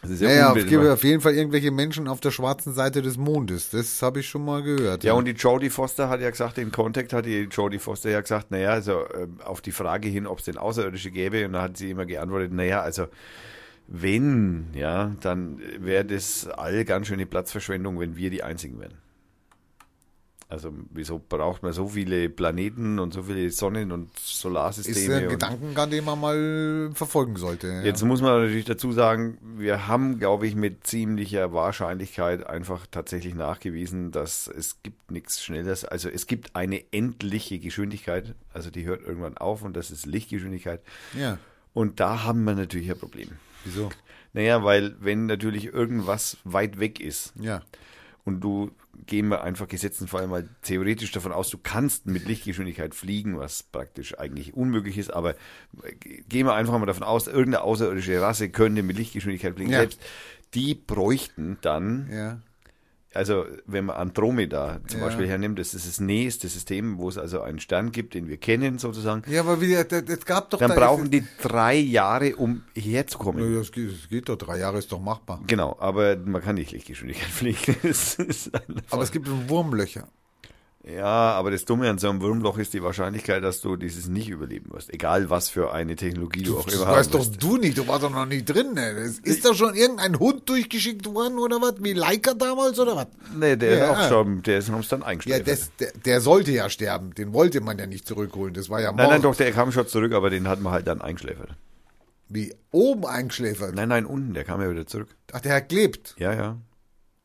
das ist ja, ja, ja, es gibt auf jeden Fall irgendwelche Menschen auf der schwarzen Seite des Mondes. Das habe ich schon mal gehört. Ja, und die Jodie Foster hat ja gesagt, in Contact hat die Jodie Foster ja gesagt, naja, also ähm, auf die Frage hin, ob es denn Außerirdische gäbe, und da hat sie immer geantwortet, naja, also wenn, ja, dann wäre das all ganz schöne Platzverschwendung, wenn wir die Einzigen wären. Also wieso braucht man so viele Planeten und so viele Sonnen und ist Solarsysteme? ein und Gedankengang, den man mal verfolgen sollte. Ja. Jetzt muss man natürlich dazu sagen, wir haben, glaube ich, mit ziemlicher Wahrscheinlichkeit einfach tatsächlich nachgewiesen, dass es gibt nichts Schnelles. Also es gibt eine endliche Geschwindigkeit, also die hört irgendwann auf und das ist Lichtgeschwindigkeit. ja. Und da haben wir natürlich ein Problem. Wieso? Naja, weil wenn natürlich irgendwas weit weg ist Ja. und du gehen wir einfach gesetzten Fall mal theoretisch davon aus, du kannst mit Lichtgeschwindigkeit fliegen, was praktisch eigentlich unmöglich ist, aber gehen wir einfach mal davon aus, irgendeine außerirdische Rasse könnte mit Lichtgeschwindigkeit fliegen. Ja. Selbst die bräuchten dann, Ja. Also wenn man Andromeda zum Ja. Beispiel hernimmt, das ist das nächste System, wo es also einen Stern gibt, den wir kennen sozusagen, Ja, aber wie, das gab doch dann da- brauchen die drei Jahre, um hierher zu kommen. Nö, das geht, das geht doch, drei Jahre ist doch machbar. Genau, aber man kann nicht Lichtgeschwindigkeit fliegen. Aber es gibt Wurmlöcher. Ja, aber das Dumme an so einem Wurmloch ist die Wahrscheinlichkeit, dass du dieses nicht überleben wirst. Egal, was für eine Technologie du, auch Das immer weißt haben doch wirst. du nicht, du warst doch noch nicht drin. Ne? Das ist doch schon irgendein Hund durchgeschickt worden oder was? Wie Leica damals oder was? Nee, der Ja. ist auch schon, der ist uns dann Ja, eingeschläfert. das, der, der sollte ja sterben. Den wollte man ja nicht zurückholen. Das war ja nein, nein, Mord. doch, der kam schon zurück, aber den hat man halt dann eingeschläfert. Wie oben eingeschläfert. Nein, nein, unten, der kam ja wieder zurück. Ach, der hat gelebt. Ja, ja,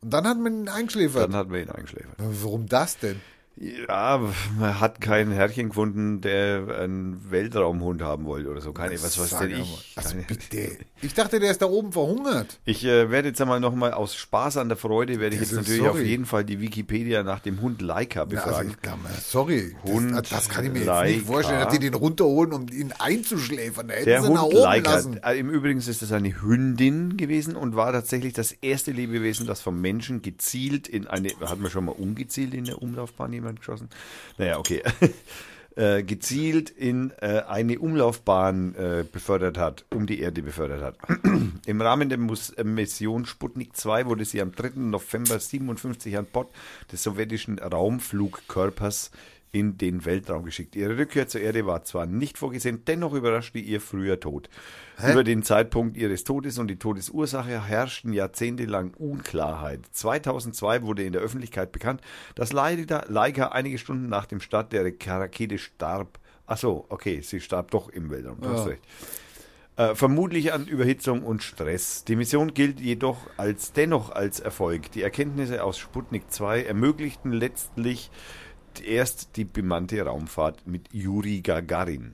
Und dann hat man ihn eingeschläfert. dann hat man ihn eingeschläfert. Warum das denn? Ja, man hat kein Herrchen gefunden, der einen Weltraumhund haben wollte oder so. Keine, was weiß denn ich. Also bitte. Ich dachte, der ist da oben verhungert. Ich äh, werde jetzt einmal nochmal aus Spaß an der Freude, werde ich Das jetzt natürlich auf sorry. jeden Fall die Wikipedia nach dem Hund Leica Na, also befragen. ich glaube, sorry. Hund, das, das kann ich mir jetzt Leica. nicht vorstellen, dass die den runterholen, um ihn einzuschläfern. Da hätten Der sie ihn nach Hund oben Leica, lassen. äh, im Übrigen ist es eine Hündin gewesen und war tatsächlich das erste Lebewesen, das vom Menschen gezielt in eine, hat man schon mal umgezielt in der Umlaufbahn jemand geschossen? Naja, okay. äh, gezielt in äh, eine Umlaufbahn äh, befördert hat, um die Erde befördert hat. Im Rahmen der Mus äh, Mission Sputnik 2 wurde sie am 3. November 57 an Bord des sowjetischen Raumflugkörpers in den Weltraum geschickt. Ihre Rückkehr zur Erde war zwar nicht vorgesehen, dennoch überraschte ihr früher Tod. Über den Zeitpunkt ihres Todes und die Todesursache herrschten jahrzehntelang Unklarheit. 2002 wurde in der Öffentlichkeit bekannt, dass Laika, Laika einige Stunden nach dem Start der Rakete starb. Ach so, okay, sie starb doch im Weltraum. Du hast Ja. recht. Äh, vermutlich an Überhitzung und Stress. Die Mission gilt jedoch als dennoch als Erfolg. Die Erkenntnisse aus Sputnik 2 ermöglichten letztlich erst die bemannte Raumfahrt mit Juri Gagarin.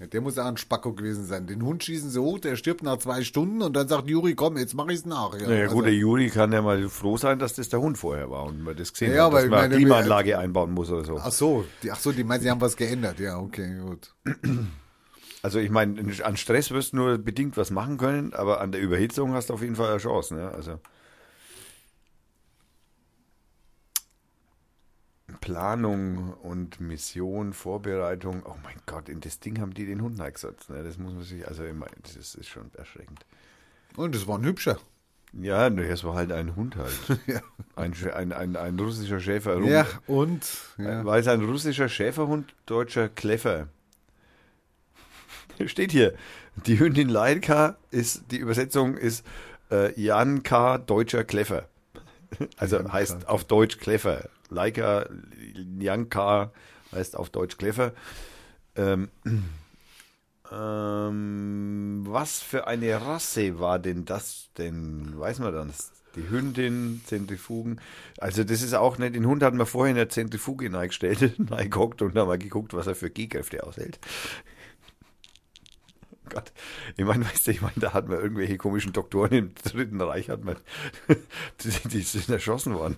Ja, der muss ja ein Spacko gewesen sein. Den Hund schießen sie hoch, der stirbt nach zwei Stunden und dann sagt Juri, komm, jetzt mach ich's nach. Ja, Naja also- gut, der Juri kann ja mal froh sein, dass das der Hund vorher war und man das gesehen Ja, hat, dass ich man meine, eine Klimaanlage einbauen muss oder so. Ach so, die, ach so, die meinen, sie haben was geändert. Ja, okay, gut. Also ich meine, an Stress wirst du nur bedingt was machen können, aber an der Überhitzung hast du auf jeden Fall eine Chance. Ne? Also Planung und Mission, Vorbereitung. Oh mein Gott, in das Ding haben die den Hund eingesetzt. Ne? Das muss man sich, also meine, das ist, schon erschreckend. Und es war ein hübscher. Ja, das war halt ein Hund halt. Ja. Ein, ein, ein, ein russischer Schäfer. Ja, und? Ja. Weil es ein russischer Schäferhund, deutscher Kleffer. Steht hier. Die Hündin Laika ist, die Übersetzung ist äh, Janka, deutscher Kleffer. Also heißt auf Deutsch Kleffer. Laika, Janka heißt auf Deutsch Kleffer. Ähm, ähm, was für eine Rasse war denn das denn? Weiß man das? Die Hündin, Zentrifugen. Also das ist auch nicht, den Hund hatten wir vorher in der Zentrifuge reingestellt, reingeguckt und haben mal geguckt, was er für G-Kräfte aushält. Gott, ich meine, weißt du, ich meine, da hatten wir irgendwelche komischen Doktoren im Dritten Reich, hat man, die, die sind erschossen worden.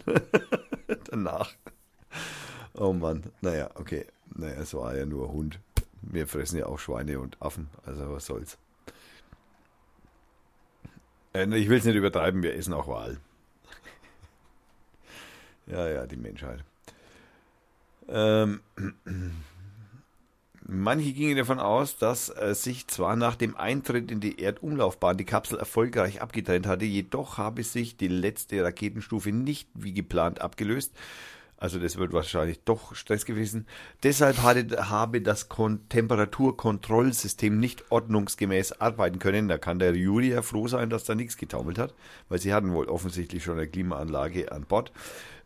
Danach. Oh Mann, naja, okay. Naja, es war ja nur Hund. Wir fressen ja auch Schweine und Affen, also was soll's. Äh, Ich will es nicht übertreiben, wir essen auch Wal. ja, ja, die Menschheit. Ähm, manche gingen davon aus, dass äh, sich zwar nach dem Eintritt in die Erdumlaufbahn die Kapsel erfolgreich abgetrennt hatte, jedoch habe sich die letzte Raketenstufe nicht wie geplant abgelöst. Also das wird wahrscheinlich doch Stress gewesen. Deshalb hatte, habe das Kon Temperaturkontrollsystem nicht ordnungsgemäß arbeiten können. Da kann der Juri ja froh sein, dass da nichts getaumelt hat, weil sie hatten wohl offensichtlich schon eine Klimaanlage an Bord.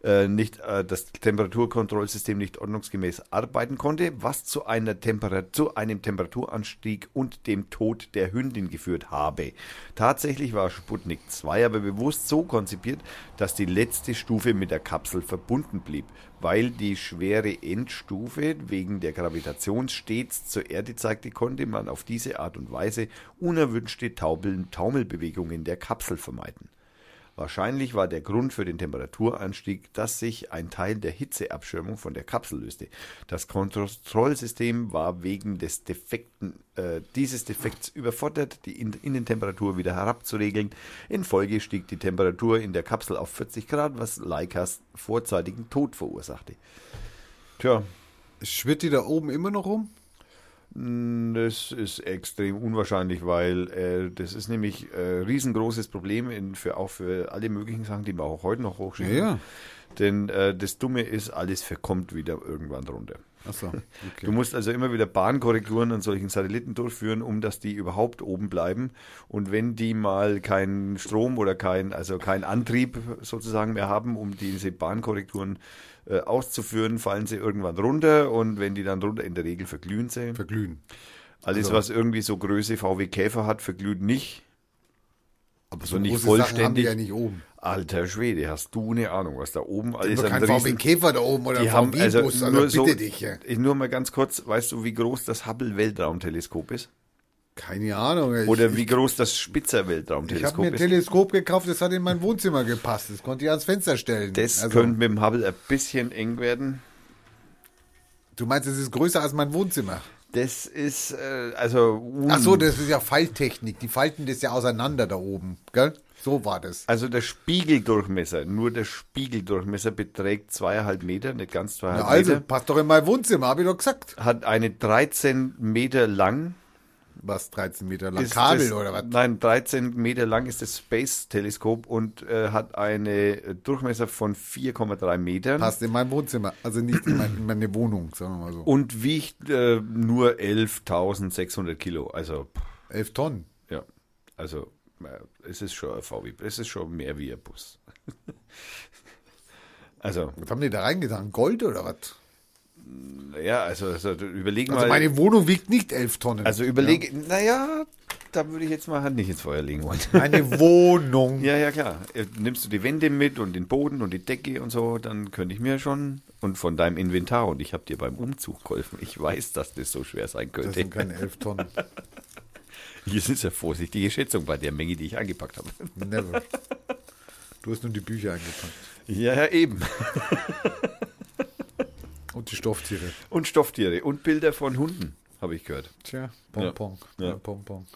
Äh, nicht, äh, das Temperaturkontrollsystem nicht ordnungsgemäß arbeiten konnte, was zu, einer Temperat zu einem Temperaturanstieg und dem Tod der Hündin geführt habe. Tatsächlich war Sputnik 2 aber bewusst so konzipiert, dass die letzte Stufe mit der Kapsel verbunden blieb, weil die schwere Endstufe wegen der Gravitation stets zur Erde zeigte, konnte man auf diese Art und Weise unerwünschte Taubel Taumelbewegungen der Kapsel vermeiden. Wahrscheinlich war der Grund für den Temperaturanstieg, dass sich ein Teil der Hitzeabschirmung von der Kapsel löste. Das Kontrollsystem war wegen des defekten, äh, dieses Defekts überfordert, die In Innentemperatur wieder herabzuregeln. In Folge stieg die Temperatur in der Kapsel auf 40 Grad, was Leikas vorzeitigen Tod verursachte. Tja, Schwirrt die da oben immer noch rum? Das ist extrem unwahrscheinlich, weil äh, das ist nämlich ein riesengroßes Problem in, für auch für alle möglichen Sachen, die man auch heute noch hochschieben. Ja, ja. Denn äh, das Dumme ist, alles verkommt wieder irgendwann runter. Achso, okay. Du musst also immer wieder Bahnkorrekturen an solchen Satelliten durchführen, um dass die überhaupt oben bleiben. Und wenn die mal keinen Strom oder kein, also keinen Antrieb sozusagen mehr haben, um diese Bahnkorrekturen äh, auszuführen, fallen sie irgendwann runter. Und wenn die dann runter, in der Regel verglühen sie. Verglühen. Alles, Also- was irgendwie so Größe VW Käfer hat, verglüht nicht. Aber so nicht große Sachen haben die vollständig. ja nicht oben. Alter Schwede, hast du eine Ahnung, was da oben alles an kein VW Käfer da oben oder die haben also nur also so, bitte dich. Ja. ich nur mal ganz kurz, weißt du, wie groß das Hubble Weltraumteleskop ist? Keine Ahnung. Ich, Oder wie groß das Spitzer Ich habe Weltraumteleskop mir ein ist? Teleskop gekauft, das hat in mein Wohnzimmer gepasst. Das konnte ich ans Fenster stellen. Das also, könnte mit dem Hubble ein bisschen eng werden. du meinst, es ist größer als mein Wohnzimmer? Das ist, äh, also, Ach so, das ist ja Falttechnik. Die falten das ja auseinander da oben, gell? So war das. also der Spiegeldurchmesser, nur der Spiegeldurchmesser beträgt zweieinhalb Meter, nicht ganz Na zweieinhalb also, Meter. passt doch in mein Wohnzimmer, habe ich doch gesagt. Hat eine 13 Meter lang Was, 13 Meter lang? ist Kabel das, oder was? Nein, 13 Meter lang ist das Space-Teleskop und äh, hat eine Durchmesser von 4,3 Metern Passt in mein Wohnzimmer. Also nicht in, mein, in meine Wohnung, sagen wir mal so. und wiegt äh, nur 11.600 Kilo. Also, pff, 11 Tonnen. ja, also äh, es ist schon ein VW, es ist schon mehr wie ein Bus. also, Was haben die da reingetan? Gold oder was? Ja, also, also überlegen Also mal. meine Wohnung wiegt nicht 11 Tonnen. also überlege, naja, da würde ich jetzt mal Hand nicht ins Feuer legen wollen. Ja. Meine Wohnung. Ja, ja, klar. Äh, Nimmst du die Wände mit und den Boden und die Decke und so, dann könnte ich mir schon. Und von deinem Inventar, und ich habe dir beim Umzug geholfen. Ich weiß, dass das so schwer sein Das könnte. sind keine 11 Tonnen. Hier ist eine vorsichtige Schätzung bei der Menge, die ich angepackt habe. Never. Du hast nur die Bücher eingepackt. Ja, ja, eben. Und die Stofftiere. Und Stofftiere und Bilder von Hunden, habe ich gehört. Tja, Pompon. Ja. Ja. Pompon.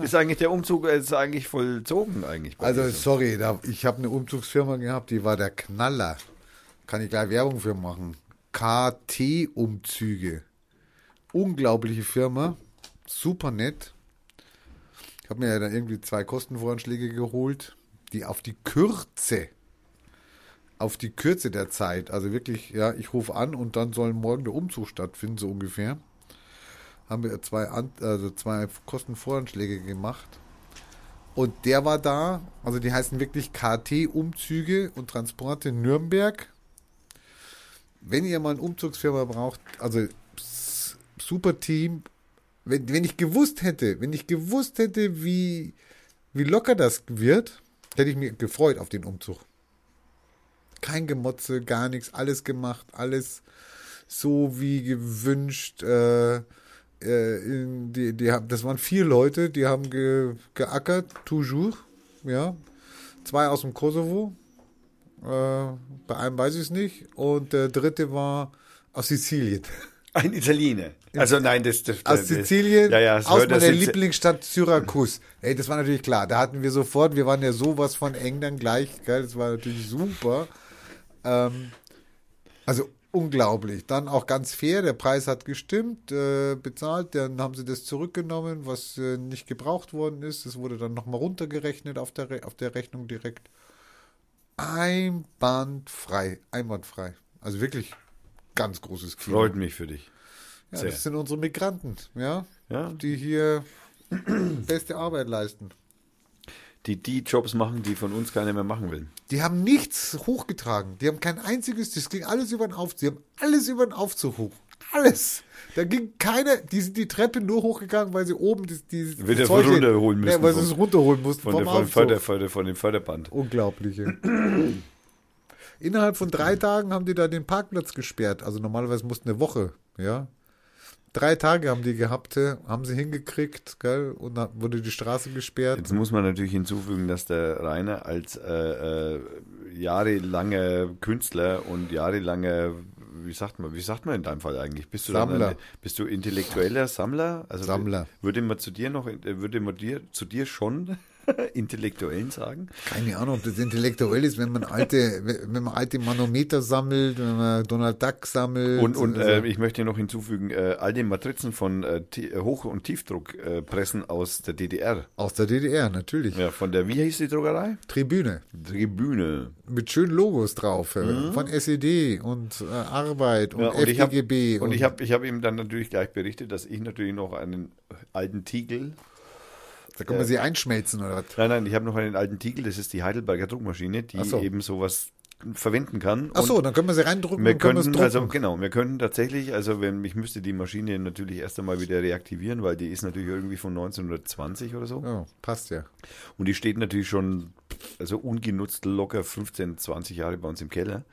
Ist eigentlich der Umzug äh, ist eigentlich vollzogen eigentlich? Also sorry, da, ich habe eine Umzugsfirma gehabt, die war der Knaller. Kann ich gleich Werbung für machen. KT-Umzüge. Unglaubliche Firma. Super nett. Ich habe mir ja dann irgendwie zwei Kostenvoranschläge geholt, die auf die Kürze, auf die Kürze der Zeit, also wirklich, ja, ich rufe an und dann soll morgen der Umzug stattfinden, so ungefähr. Haben wir zwei, also zwei Kostenvoranschläge gemacht. Und der war da, also die heißen wirklich KT-Umzüge und Transporte Nürnberg. Wenn ihr mal eine Umzugsfirma braucht, also super Team. Wenn, wenn ich gewusst hätte, wenn ich gewusst hätte, wie, wie locker das wird, hätte ich mich gefreut auf den Umzug. Kein Gemotze, gar nichts, alles gemacht, alles so wie gewünscht. Äh, äh, in die, die, haben- das waren vier Leute, die haben ge, geackert, toujours, ja. Zwei aus dem Kosovo, äh, bei einem weiß ich es nicht, und der dritte war aus Sizilien. Ein Italiener. Also nein, das, das Aus das- Sizilien, ja, ja, aus meiner Lieblingsstadt Syrakus. Ey, das war natürlich klar. Da hatten wir sofort, wir waren ja sowas von eng dann gleich, gell? Das war natürlich super. Ähm, also unglaublich. Dann auch ganz fair, der Preis hat gestimmt, äh, bezahlt, dann haben sie das zurückgenommen, was äh, nicht gebraucht worden ist. Das wurde dann nochmal runtergerechnet auf der, Re auf der Rechnung direkt. Einwandfrei, einwandfrei. Also wirklich ganz großes Kino. Freut mich für dich. Ja, sehr. das sind unsere Migranten, ja, Ja, die hier beste Arbeit leisten. Die die Jobs machen, die von uns keiner mehr machen will. Die haben nichts hochgetragen. Die haben kein einziges, das ging alles über den Aufzug. Die haben alles über den Aufzug hoch. Alles. Da ging keiner, die sind die Treppe nur hochgegangen, weil sie oben dieses Wieder Zeug- runterholen müssen Ja, weil sie es runterholen mussten Von, vom der, von. Förder, Förder, von dem Förderband. Unglaubliche. Innerhalb von drei Tagen haben die da den Parkplatz gesperrt. Also normalerweise mussten eine Woche, ja. Drei Tage haben die gehabt, haben sie hingekriegt, gell, und dann wurde die Straße gesperrt. Jetzt muss man natürlich hinzufügen, dass der Rainer als äh, äh, jahrelanger Künstler und jahrelanger, wie sagt man, wie sagt man in deinem Fall eigentlich? Bist du Sammler. Ein, bist du intellektueller Sammler? Also Sammler. Würde man zu dir noch, würde man dir zu dir schon Intellektuellen sagen? Keine Ahnung, ob das intellektuell ist, wenn man alte, wenn man alte Manometer sammelt, wenn man Donald Duck sammelt. Und, und also, äh, ich möchte noch hinzufügen, äh, all die Matrizen von äh, äh, Hoch- und Tiefdruckpressen äh, aus der DDR. aus der DDR, natürlich. Ja, von der, wie hieß die Druckerei? Tribüne. Tribüne. Mit schönen Logos drauf. äh, Von SED und Arbeit und, Mhm. Ja, und ich hab- FDGB. Und ich habe ich hab ihm dann natürlich gleich berichtet, dass ich natürlich noch einen alten Tiegel, Da kann man sie einschmelzen oder was? nein, nein, ich habe noch einen alten Tiegel, das ist die Heidelberger Druckmaschine, die so. eben sowas verwenden kann. Ach so, dann können wir sie reindrücken wir und können wir es könnten, also genau, wir könnten tatsächlich, also wenn ich müsste die Maschine natürlich erst einmal wieder reaktivieren, weil die ist natürlich irgendwie von 1920 oder so. ja, passt ja. Und die steht natürlich schon, also ungenutzt locker 15, 20 Jahre bei uns im Keller.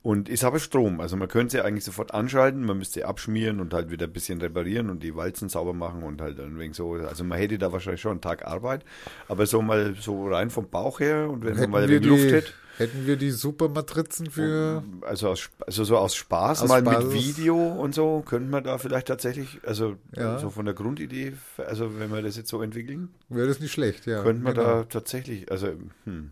Und ist aber Strom. Also man könnte sie eigentlich sofort anschalten, man müsste sie abschmieren und halt wieder ein bisschen reparieren und die Walzen sauber machen und halt ein wenig so. Also man hätte da wahrscheinlich schon einen Tag Arbeit. Aber so mal so rein vom Bauch her und wenn man Hätten mal ein wir, wenig Luft die, hätte. hätten wir die Supermatrizen für. Also, aus, also so aus Spaß, Aus mal Spaß. mit Video und so, könnte man da vielleicht tatsächlich, also Ja. so von der Grundidee, also wenn wir das jetzt so entwickeln, Wäre das nicht schlecht, ja. könnte man genau. da tatsächlich, also hm,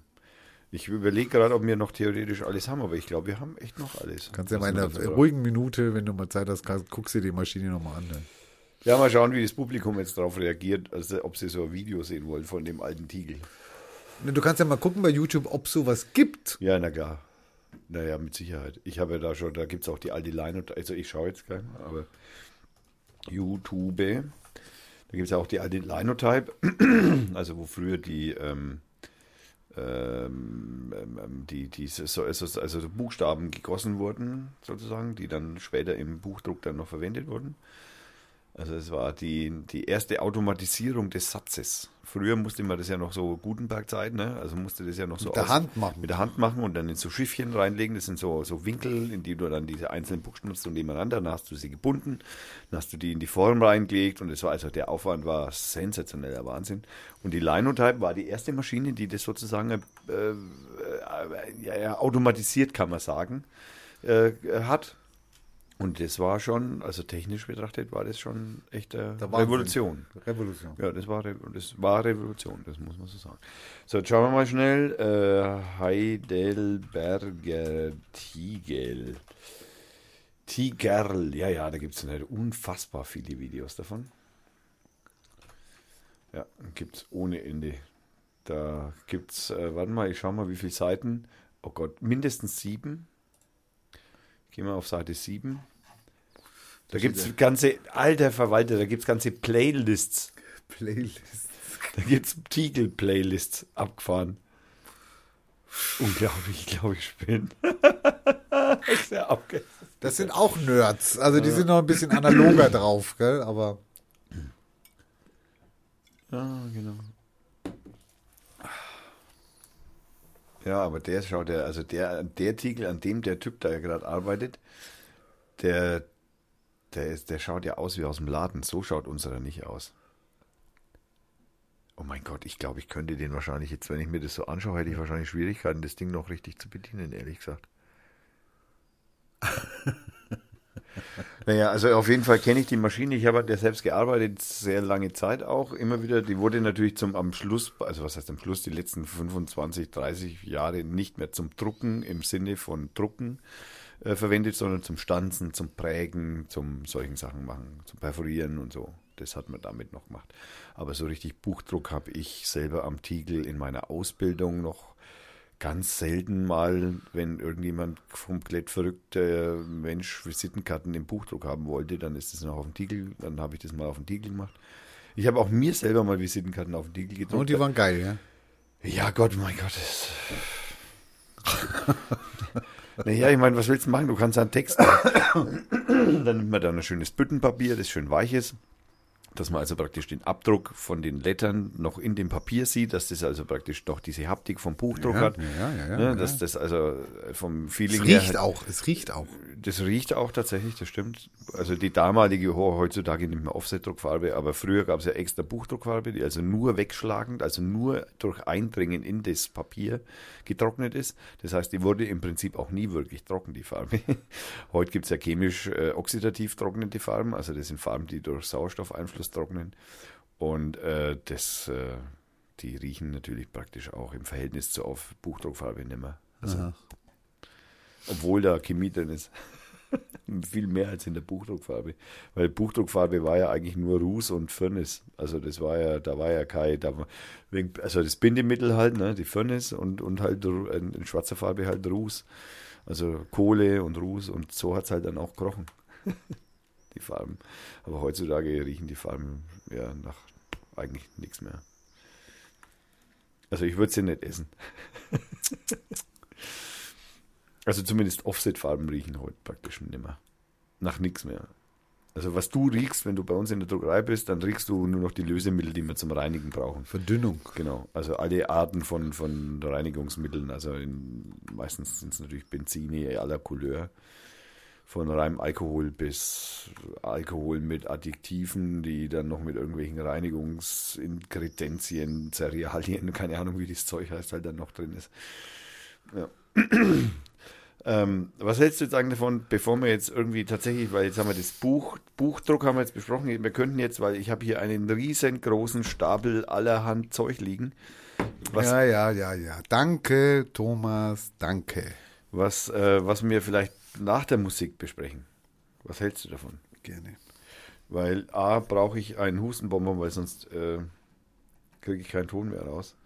ich überlege gerade, ob wir noch theoretisch alles haben, aber ich glaube, wir haben echt noch alles. Kannst ja mal in einer ruhigen Minute, wenn du mal Zeit hast, guckst dir die Maschine nochmal an. Ne? Ja, mal schauen, wie das Publikum jetzt darauf reagiert, also ob sie so ein Video sehen wollen von dem alten Tiegel. Ne, Du kannst ja mal gucken bei YouTube, ob sowas gibt. Ja, na klar. Naja, mit Sicherheit. Ich habe ja da schon, da gibt es auch die alte Line, also ich schaue jetzt gleich mal, aber YouTube, da gibt es ja auch die alte Linotype, also wo früher die, ähm, die, die so, also, so Buchstaben gegossen wurden, sozusagen, die dann später im Buchdruck dann noch verwendet wurden. Also es war die, die erste Automatisierung des Satzes. Früher musste man das ja noch so Gutenberg-Zeit, ne? Also musste das ja noch so Mit der aus- Hand machen. Mit der Hand machen und dann in so Schiffchen reinlegen. Das sind so, so Winkel, in die du dann diese einzelnen Buchstaben so nebeneinander, dann hast du sie gebunden, dann hast du die in die Form reingelegt und es war also der Aufwand war sensationeller Wahnsinn. Und die Linotype war die erste Maschine, die das sozusagen äh, äh, ja, automatisiert, kann man sagen, äh, hat. Und das war schon, also technisch betrachtet, war das schon echt Der Wahnsinn. Revolution. Revolution. Ja, das war, das war Revolution, das muss man so sagen. So, jetzt schauen wir mal schnell. Äh, Heidelberger Tigel. Tigerl, ja, ja, da gibt es unfassbar viele Videos davon. Ja, gibt es ohne Ende. Da gibt es, äh, warte mal, ich schau mal, wie viele Seiten. Oh Gott, mindestens sieben. Gehen wir auf Seite 7. Da gibt es ganze, alter Verwalter, da gibt es ganze Playlists. Playlist. Da gibt es Tiegel-Playlists abgefahren. Unglaublich, ich glaube, ich bin. ja Das sind auch Nerds. Also die sind noch ein bisschen analoger drauf, gell? Aber Ja, genau. Ja, aber der schaut ja, also der, der Tiegel, an dem der Typ da gerade arbeitet, der, der, ist, der schaut ja aus wie aus dem Laden. So schaut unserer nicht aus. Oh mein Gott, ich glaube, ich könnte den wahrscheinlich jetzt, wenn ich mir das so anschaue, hätte ich wahrscheinlich Schwierigkeiten, das Ding noch richtig zu bedienen, ehrlich gesagt. Naja, also auf jeden Fall kenne ich die Maschine. Ich habe ja selbst gearbeitet, sehr lange Zeit auch. Immer wieder, die wurde natürlich zum am Schluss, also was heißt am Schluss, die letzten 25, 30 Jahre nicht mehr zum Drucken im Sinne von Drucken äh, verwendet, sondern zum Stanzen, zum Prägen, zum solchen Sachen machen, zum Perforieren und so. Das hat man damit noch gemacht. Aber so richtig Buchdruck habe ich selber am Tiegel in meiner Ausbildung noch ganz selten mal, wenn irgendjemand komplett verrückter Mensch Visitenkarten im Buchdruck haben wollte, dann ist es noch auf dem Tiegel, dann habe ich das mal auf dem Tiegel gemacht. Ich habe auch mir selber mal Visitenkarten auf dem Tiegel gedruckt. und die waren geil, ja. Ja, Gott, mein Gott. Das naja, ich meine, was willst du machen? Du kannst einen Text. dann nimmt man da ein schönes Büttenpapier, das schön weich ist. Dass man also praktisch den Abdruck von den Lettern noch in dem Papier sieht, dass das also praktisch noch diese Haptik vom Buchdruck Ja, hat. ja, ja, ja, Ne. Dass das also vom Feeling Es her riecht halt- auch, es riecht auch. das riecht auch tatsächlich, das stimmt. Also die damalige, oh, heutzutage nicht mehr Offset-Druckfarbe, aber früher gab es ja extra Buchdruckfarbe, die also nur wegschlagend, also nur durch Eindringen in das Papier getrocknet ist. Das heißt, die wurde im Prinzip auch nie wirklich trocken, die Farbe. Heute gibt es ja chemisch äh, oxidativ trocknende Farben, also das sind Farben, die durch Sauerstoffeinfluss trocknen. Und äh, das, äh, die riechen natürlich praktisch auch im Verhältnis zur auf Buchdruckfarbe nicht mehr. Also, obwohl da Chemie drin ist. Viel mehr als in der Buchdruckfarbe. Weil Buchdruckfarbe war ja eigentlich nur Ruß und Firnis. Also das war ja, da war ja kein, da war, wegen- also das Bindemittel halt, ne, die Firnis und, und halt in schwarzer Farbe halt Ruß. Also Kohle und Ruß und so hat es halt dann auch gerochen. die Farben. Aber heutzutage riechen die Farben ja nach eigentlich nichts mehr. Also ich würde sie nicht essen. Also zumindest Offset-Farben riechen heute praktisch nicht mehr. Nach nichts mehr. Also was du riechst, wenn du bei uns in der Druckerei bist, dann riechst du nur noch die Lösemittel, die wir zum Reinigen brauchen. Verdünnung. Genau, also alle Arten von, von Reinigungsmitteln, also in, meistens sind es natürlich Benzine aller Couleur, von reinem Alkohol bis Alkohol mit Adjektiven, die dann noch mit irgendwelchen Reinigungsinkredenzien, Cerealien, keine Ahnung, wie das Zeug heißt, halt dann noch drin ist. Ja. Ähm, was hältst du jetzt eigentlich davon, bevor wir jetzt irgendwie tatsächlich, weil jetzt haben wir das Buch, Buchdruck haben wir jetzt besprochen, wir könnten jetzt, weil ich habe hier einen riesengroßen Stapel allerhand Zeug liegen, was, Ja, ja, ja, ja. Danke, Thomas, danke. was, äh, was wir vielleicht nach der Musik besprechen. Was hältst du davon? Gerne. Weil A, brauche ich einen Hustenbonbon, weil sonst äh, kriege ich keinen Ton mehr raus.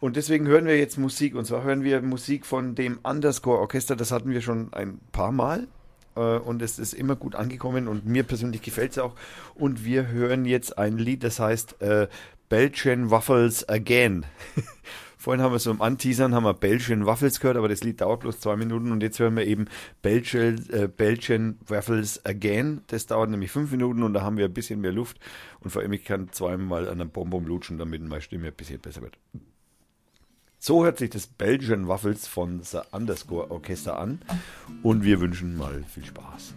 Und deswegen hören wir jetzt Musik. Und zwar hören wir Musik von dem Underscore Orchester. Das hatten wir schon ein paar Mal. Äh, und es ist immer gut angekommen. Und mir persönlich gefällt es auch. Und wir hören jetzt ein Lied, das heißt äh, Belgian Waffles Again. Vorhin haben wir so im Anteasern haben wir Belgian Waffles gehört, aber das Lied dauert bloß zwei Minuten und jetzt hören wir eben Belgian, äh, Belgian Waffles Again. Das dauert nämlich fünf Minuten und da haben wir ein bisschen mehr Luft und vor allem ich kann zweimal an einem Bonbon lutschen, damit meine Stimme ein bisschen besser wird. So hört sich das Belgian Waffles von The Underscore Orchester an und wir wünschen mal viel Spaß.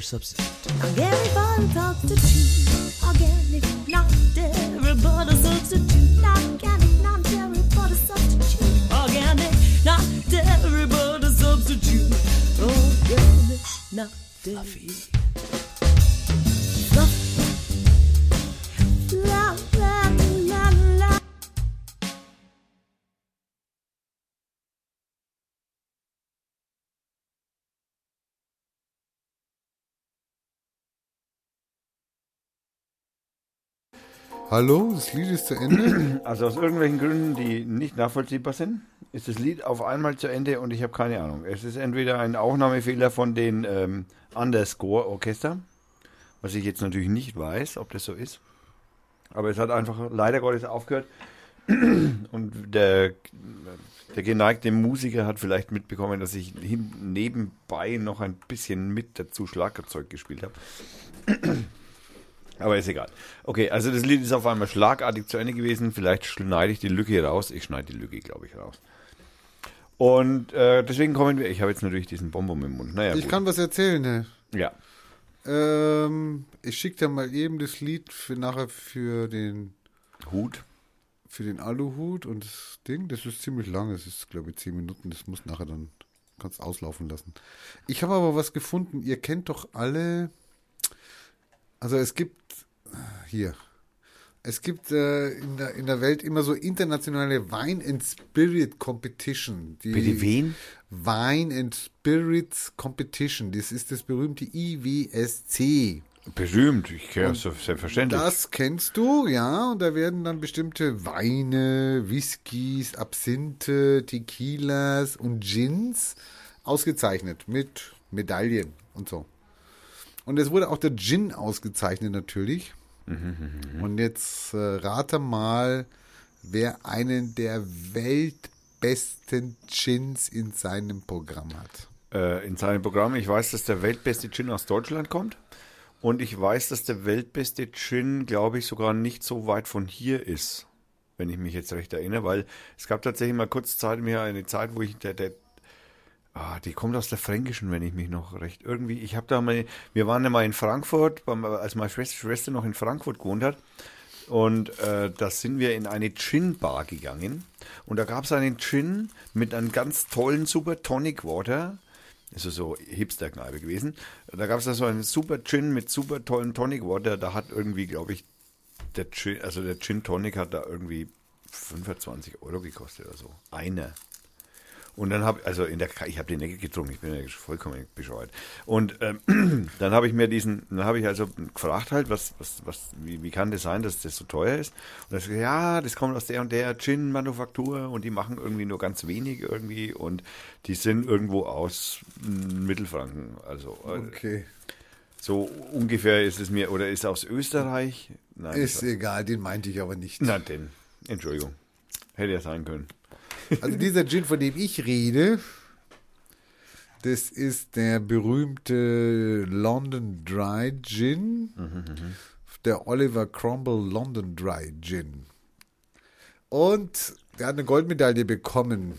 Substitute. Hallo, das Lied ist zu Ende. Also aus irgendwelchen Gründen, die nicht nachvollziehbar sind, ist das Lied auf einmal zu Ende und ich habe keine Ahnung. Es ist entweder ein Aufnahmefehler von den ähm, Underscore Orchester, was ich jetzt natürlich nicht weiß, ob das so ist. Aber es hat einfach leider Gottes aufgehört. Und der, der geneigte Musiker hat vielleicht mitbekommen, dass ich nebenbei noch ein bisschen mit dazu Schlagzeug gespielt habe. Aber ist egal. Okay, also das Lied ist auf einmal schlagartig zu Ende gewesen. Vielleicht schneide ich die Lücke raus. Ich schneide die Lücke, glaube ich, raus. Und äh, deswegen kommen wir. Ich habe jetzt natürlich diesen Bonbon im Mund. Naja, Ich gut. kann was erzählen, ne? Ja. Ähm, ich schicke dir mal eben das Lied für nachher für den Hut. für den Aluhut und das Ding. Das ist ziemlich lang. Es ist, glaube ich, zehn Minuten. Das muss nachher dann kannst auslaufen lassen. Ich habe aber was gefunden. Ihr kennt doch alle. Also es gibt hier. Es gibt äh, in, der, in der Welt immer so internationale Wine and Spirit Competition. Die Bitte wen? Wine and Spirits Competition. Das ist das berühmte IWSC. Berühmt. Ich kenne es selbstverständlich. Das kennst du, ja. Und da werden dann bestimmte Weine, Whiskys, Absinthe, Tequilas und Gins ausgezeichnet mit Medaillen und so. Und es wurde auch der Gin ausgezeichnet natürlich. Und jetzt äh, rate mal, wer einen der weltbesten Gins in seinem Programm hat. Äh, in seinem Programm, ich weiß, dass der weltbeste Gin aus Deutschland kommt. Und ich weiß, dass der weltbeste Gin, glaube ich, sogar nicht so weit von hier ist. Wenn ich mich jetzt recht erinnere, weil es gab tatsächlich mal kurz Zeit mir eine Zeit, wo ich der, der Ah, die kommt aus der Fränkischen, wenn ich mich noch recht irgendwie. Ich habe da mal, wir waren ja mal in Frankfurt, als meine Schwester, noch in Frankfurt gewohnt hat. Und äh, da sind wir in eine Gin-Bar gegangen. Und da gab es einen Gin mit einem ganz tollen Super Tonic Water. Ist so Hipster-Kneipe gewesen. Da gab es da so einen Super Gin mit super tollen Tonic Water. Da hat irgendwie, glaube ich, der Gin, also der Gin Tonic hat da irgendwie 25 Euro gekostet oder so. Einer. Und dann habe also in der ich habe den nicht getrunken, ich bin ja vollkommen bescheuert. Und ähm, dann habe ich mir diesen, dann habe ich also gefragt halt, was, was, was, wie, wie kann das sein, dass das so teuer ist? Und sagt, ja, das kommt aus der und der Gin-Manufaktur und die machen irgendwie nur ganz wenig irgendwie und die sind irgendwo aus mm, Mittelfranken. Also äh, Okay. so ungefähr ist es mir, oder ist aus Österreich? Nein, Ist das- egal, den meinte ich aber nicht. na denn, Entschuldigung. Hätte ja sein können. Also dieser Gin, von dem ich rede, das ist der berühmte London Dry Gin. Der Oliver Cromwell London Dry Gin. Und der hat eine Goldmedaille bekommen.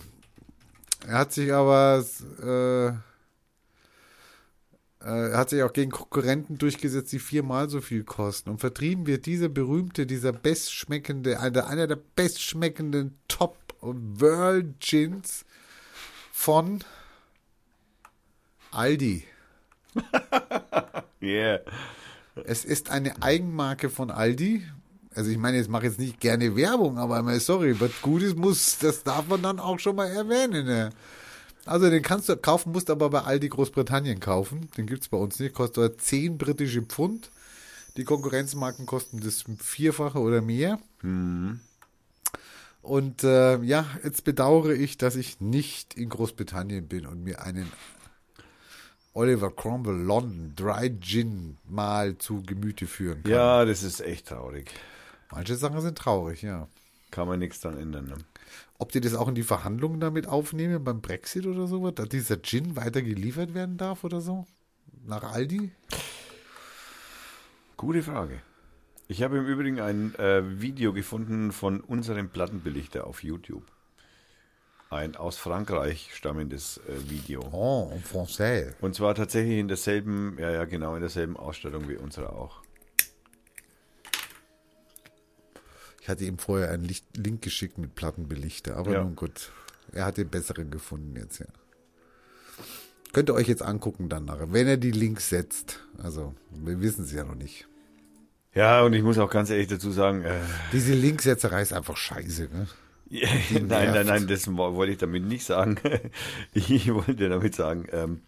Er hat sich aber äh, äh, er hat sich auch gegen Konkurrenten durchgesetzt, die viermal so viel kosten. Und vertrieben wird dieser berühmte, dieser bestschmeckende, einer, einer der bestschmeckenden Top World Gins von Aldi. Yeah. Es ist eine Eigenmarke von Aldi. Also ich meine, jetzt mache ich jetzt nicht gerne Werbung, aber mal sorry, was Gutes muss, das darf man dann auch schon mal erwähnen. Ne? Also den kannst du kaufen, musst aber bei Aldi Großbritannien kaufen. Den gibt's bei uns nicht, kostet dort 10 britische Pfund. Die Konkurrenzmarken kosten das Vierfache oder mehr. Und äh, ja, jetzt bedauere ich, dass ich nicht in Großbritannien bin und mir einen Oliver Cromwell London Dry Gin mal zu Gemüte führen kann. Ja, das ist echt traurig. Manche Sachen sind traurig, ja. Kann man nichts dran ändern. Ne? Ob die das auch in die Verhandlungen damit aufnehmen beim Brexit oder sowas, dass dieser Gin weiter geliefert werden darf oder so? Nach Aldi? Gute Frage. Ich habe im Übrigen ein äh, Video gefunden von unserem Plattenbelichter auf YouTube. Ein aus Frankreich stammendes äh, Video. Oh, en français. Und zwar tatsächlich in derselben, ja, ja, genau, in derselben Ausstattung wie unsere auch. Ich hatte ihm vorher einen Licht Link geschickt mit Plattenbelichter, aber Ja. nun gut. Er hat den besseren gefunden jetzt, ja. Könnt ihr euch jetzt angucken dann nachher, wenn er die Links setzt. Also, wir wissen es ja noch nicht. Ja, und ich muss auch ganz ehrlich dazu sagen, äh, Diese Linksetzerei ist einfach scheiße, ne? nein, nein, nein, das wo- wollte ich damit nicht sagen. Ich wollte damit sagen, ähm,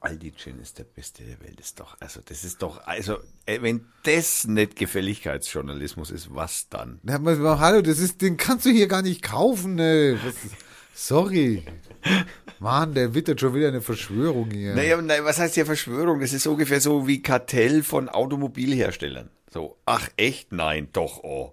Aldi Gin ist der beste der Welt, ist doch, also das ist doch, also wenn das nicht Gefälligkeitsjournalismus ist, was dann? Na, hallo, das ist, den kannst du hier gar nicht kaufen, ne? Sorry. Mann, der wittert schon wieder eine Verschwörung hier. Naja, nein, was heißt ja Verschwörung? Das ist ungefähr so wie Kartell von Automobilherstellern. So, ach echt? Nein, doch, oh.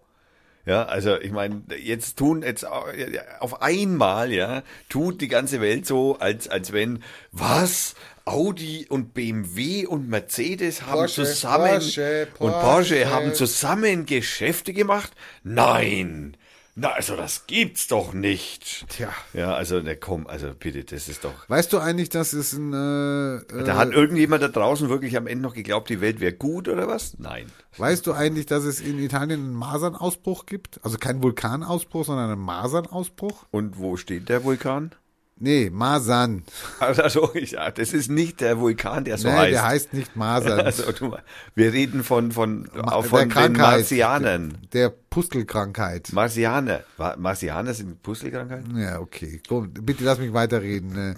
Ja, also ich meine, jetzt tun jetzt äh, auf einmal, ja, tut die ganze Welt so, als, als wenn, was? Audi und BMW und Mercedes haben Porsche, zusammen Porsche, und Porsche. Porsche haben zusammen Geschäfte gemacht? Nein. Na, also das gibt's doch nicht. Tja. Ja, also, ne, komm, also bitte, das ist doch. Weißt du eigentlich, dass es ein, äh, äh, Da hat irgendjemand da draußen wirklich am Ende noch geglaubt, die Welt wäre gut oder was? Nein. weißt du eigentlich, dass es in Italien einen Masernausbruch gibt? Also kein Vulkanausbruch, sondern einen Masernausbruch? Und wo steht der Vulkan? Nee, Masern. Also, ja, das ist nicht der Vulkan, der so nee, heißt. der heißt nicht Masern. also, du, wir reden von, von, der von den Krankheit. Martianern. Der Pustelkrankheit. Martianer. Wa- Martianer sind Pustelkrankheiten? Ja, okay. Komm, bitte lass mich weiterreden. Ne?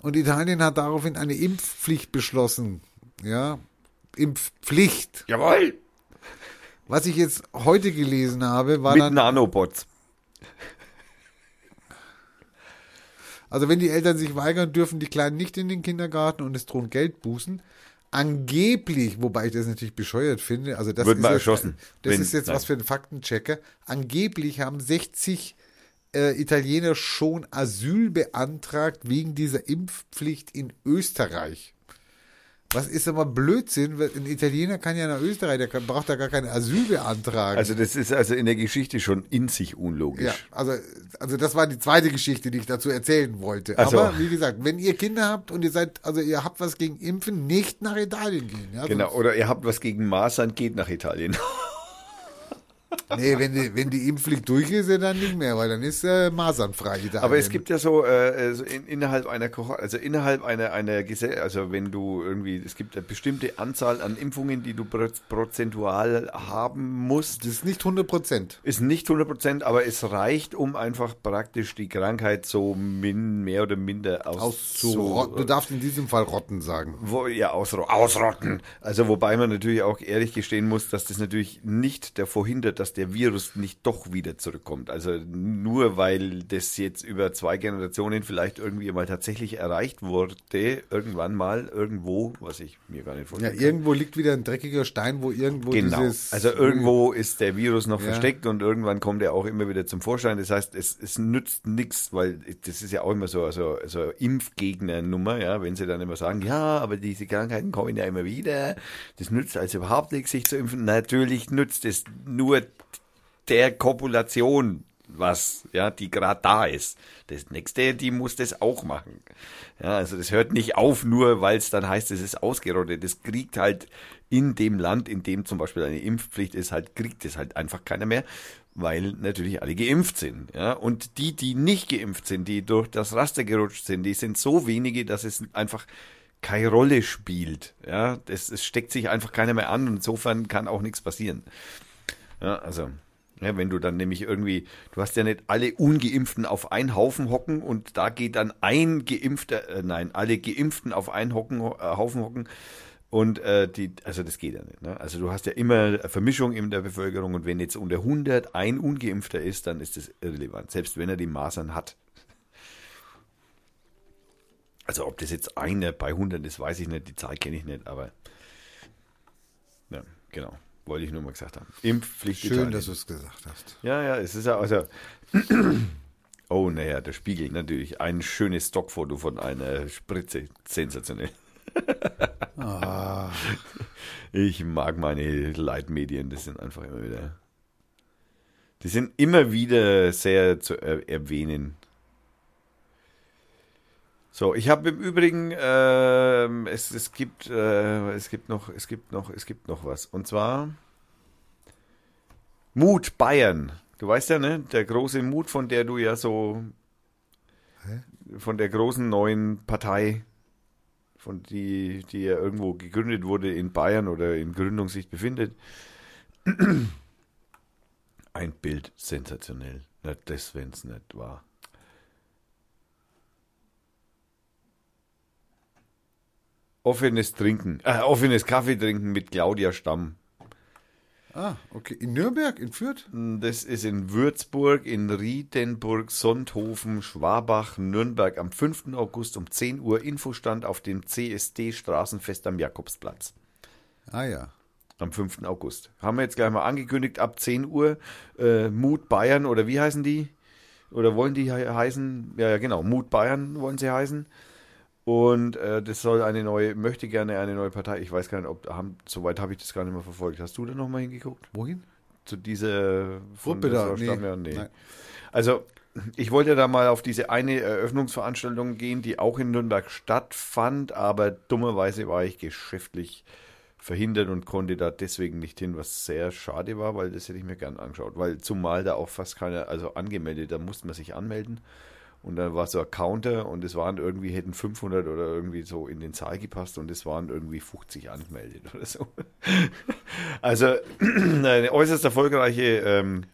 Und Italien hat daraufhin eine Impfpflicht beschlossen. Ja, Impfpflicht. Jawohl! Was ich jetzt heute gelesen habe, war Mit dann, Nanobots. Also wenn die Eltern sich weigern, dürfen die Kleinen nicht in den Kindergarten und es drohen Geldbußen. Angeblich, wobei ich das natürlich bescheuert finde, also das Wird ist mal jetzt, erschossen, Das wenn- ist jetzt nein. was für ein Faktenchecker. Angeblich haben 60 äh, Italiener schon Asyl beantragt wegen dieser Impfpflicht in Österreich. Was ist aber Blödsinn? Ein Italiener kann ja nach Österreich, der kann, braucht da gar kein Asyl beantragen. Also das ist also in der Geschichte schon in sich unlogisch. Ja, also, also das war die zweite Geschichte, die ich dazu erzählen wollte. Ach so. Aber wie gesagt, wenn ihr Kinder habt und ihr seid, also ihr habt was gegen Impfen, nicht nach Italien gehen. Ja? Genau, oder ihr habt was gegen Masern, geht nach Italien. Nee, wenn die, wenn die Impfpflicht durch ist, dann nicht mehr, weil dann ist äh, masernfrei Italien. Aber es gibt ja so, äh, so in, innerhalb einer Kohorte, also innerhalb einer, einer Gesellschaft, also wenn du irgendwie, es gibt eine bestimmte Anzahl an Impfungen, die du pro- prozentual haben musst. Das ist nicht 100 Prozent. Ist nicht 100 Prozent, aber es reicht, um einfach praktisch die Krankheit so min, mehr oder minder Auszurotten. Du darfst in diesem Fall Rotten sagen. wo, ja, ausro ausrotten. Also wobei man natürlich auch ehrlich gestehen muss, dass das natürlich nicht davor hindert, dass der Virus nicht doch wieder zurückkommt. Also nur weil das jetzt über zwei Generationen vielleicht irgendwie mal tatsächlich erreicht wurde, irgendwann mal irgendwo, was ich mir gar nicht Ja, vorstellen kann. irgendwo liegt wieder ein dreckiger Stein, wo irgendwo Genau. dieses. Also irgendwo ist der Virus noch Ja. versteckt und irgendwann kommt er auch immer wieder zum Vorschein. Das heißt, es, es nützt nichts, weil das ist ja auch immer so so, so Impfgegner-Nummer, ja, wenn sie dann immer sagen, ja, aber diese Krankheiten kommen ja immer wieder. Das nützt also überhaupt nichts, sich zu impfen. Natürlich nützt es nur der Kopulation was, ja, die gerade da ist. Das nächste, die muss das auch machen. Ja, also das hört nicht auf, nur weil es dann heißt, es ist ausgerottet. Das kriegt halt in dem Land, in dem zum Beispiel eine Impfpflicht ist, halt, kriegt es halt einfach keiner mehr, weil natürlich alle geimpft sind. Ja, und die, die nicht geimpft sind, die durch das Raster gerutscht sind, die sind so wenige, dass es einfach keine Rolle spielt. Ja, das, es steckt sich einfach keiner mehr an und insofern kann auch nichts passieren. Ja, also, ja, wenn du dann nämlich irgendwie, du hast ja nicht alle Ungeimpften auf einen Haufen hocken und da geht dann ein Geimpfter, äh, nein, alle Geimpften auf einen hocken, äh, Haufen hocken und äh, die, also das geht ja nicht. Ne? Also du hast ja immer Vermischung in der Bevölkerung und wenn jetzt unter 100 ein Ungeimpfter ist, dann ist das irrelevant, selbst wenn er die Masern hat. Also ob das jetzt einer bei 100 ist, weiß ich nicht, die Zahl kenne ich nicht, aber ja, genau. Wollte ich nur mal gesagt haben. Impfpflicht Schön, Italien. dass du es gesagt hast. Ja, ja, es ist ja, also. Oh, naja, der Spiegel natürlich. Ein schönes Stockfoto von einer Spritze. Sensationell. Ah. Ich mag meine Leitmedien, das sind einfach immer wieder. Die sind immer wieder sehr zu er erwähnen. So, ich habe im Übrigen, ähm, es, es gibt, äh, es gibt noch, es gibt noch, es gibt noch was. Und zwar Mut Bayern. Du weißt ja, ne? Der große Mut, von der du ja so, von der großen neuen Partei, von die, die ja irgendwo gegründet wurde in Bayern oder in Gründung sich befindet. Ein Bild sensationell. Na, das, wenn's nicht war. Offenes Trinken, äh, offenes Kaffee trinken mit Claudia Stamm. Ah, okay. In Nürnberg, in Fürth? Das ist in Würzburg, in Riedenburg, Sonthofen, Schwabach, Nürnberg am 5. August um 10 Uhr Infostand auf dem CSD Straßenfest am Jakobsplatz. Ah ja. Am 5. August. Haben wir jetzt gleich mal angekündigt, ab 10 Uhr äh, Mut Bayern oder wie heißen die? Oder wollen die he heißen? Ja, ja, genau, Mut Bayern wollen sie heißen. Und äh, das soll eine neue, möchte gerne eine neue Partei. Ich weiß gar nicht, ob, haben, soweit habe ich das gar nicht mehr verfolgt. Hast du da nochmal hingeguckt? Wohin? Zu dieser Gruppe da? Nee. Ja, nee. Nein. Also, ich wollte da mal auf diese eine Eröffnungsveranstaltung gehen, die auch in Nürnberg stattfand, aber dummerweise war ich geschäftlich verhindert und konnte da deswegen nicht hin, was sehr schade war, weil das hätte ich mir gern angeschaut, weil zumal da auch fast keiner, also angemeldet, da musste man sich anmelden und dann war so ein Counter und es waren irgendwie, hätten 500 oder irgendwie so in den Saal gepasst und es waren irgendwie 50 angemeldet oder so. Also eine äußerst erfolgreiche ähm,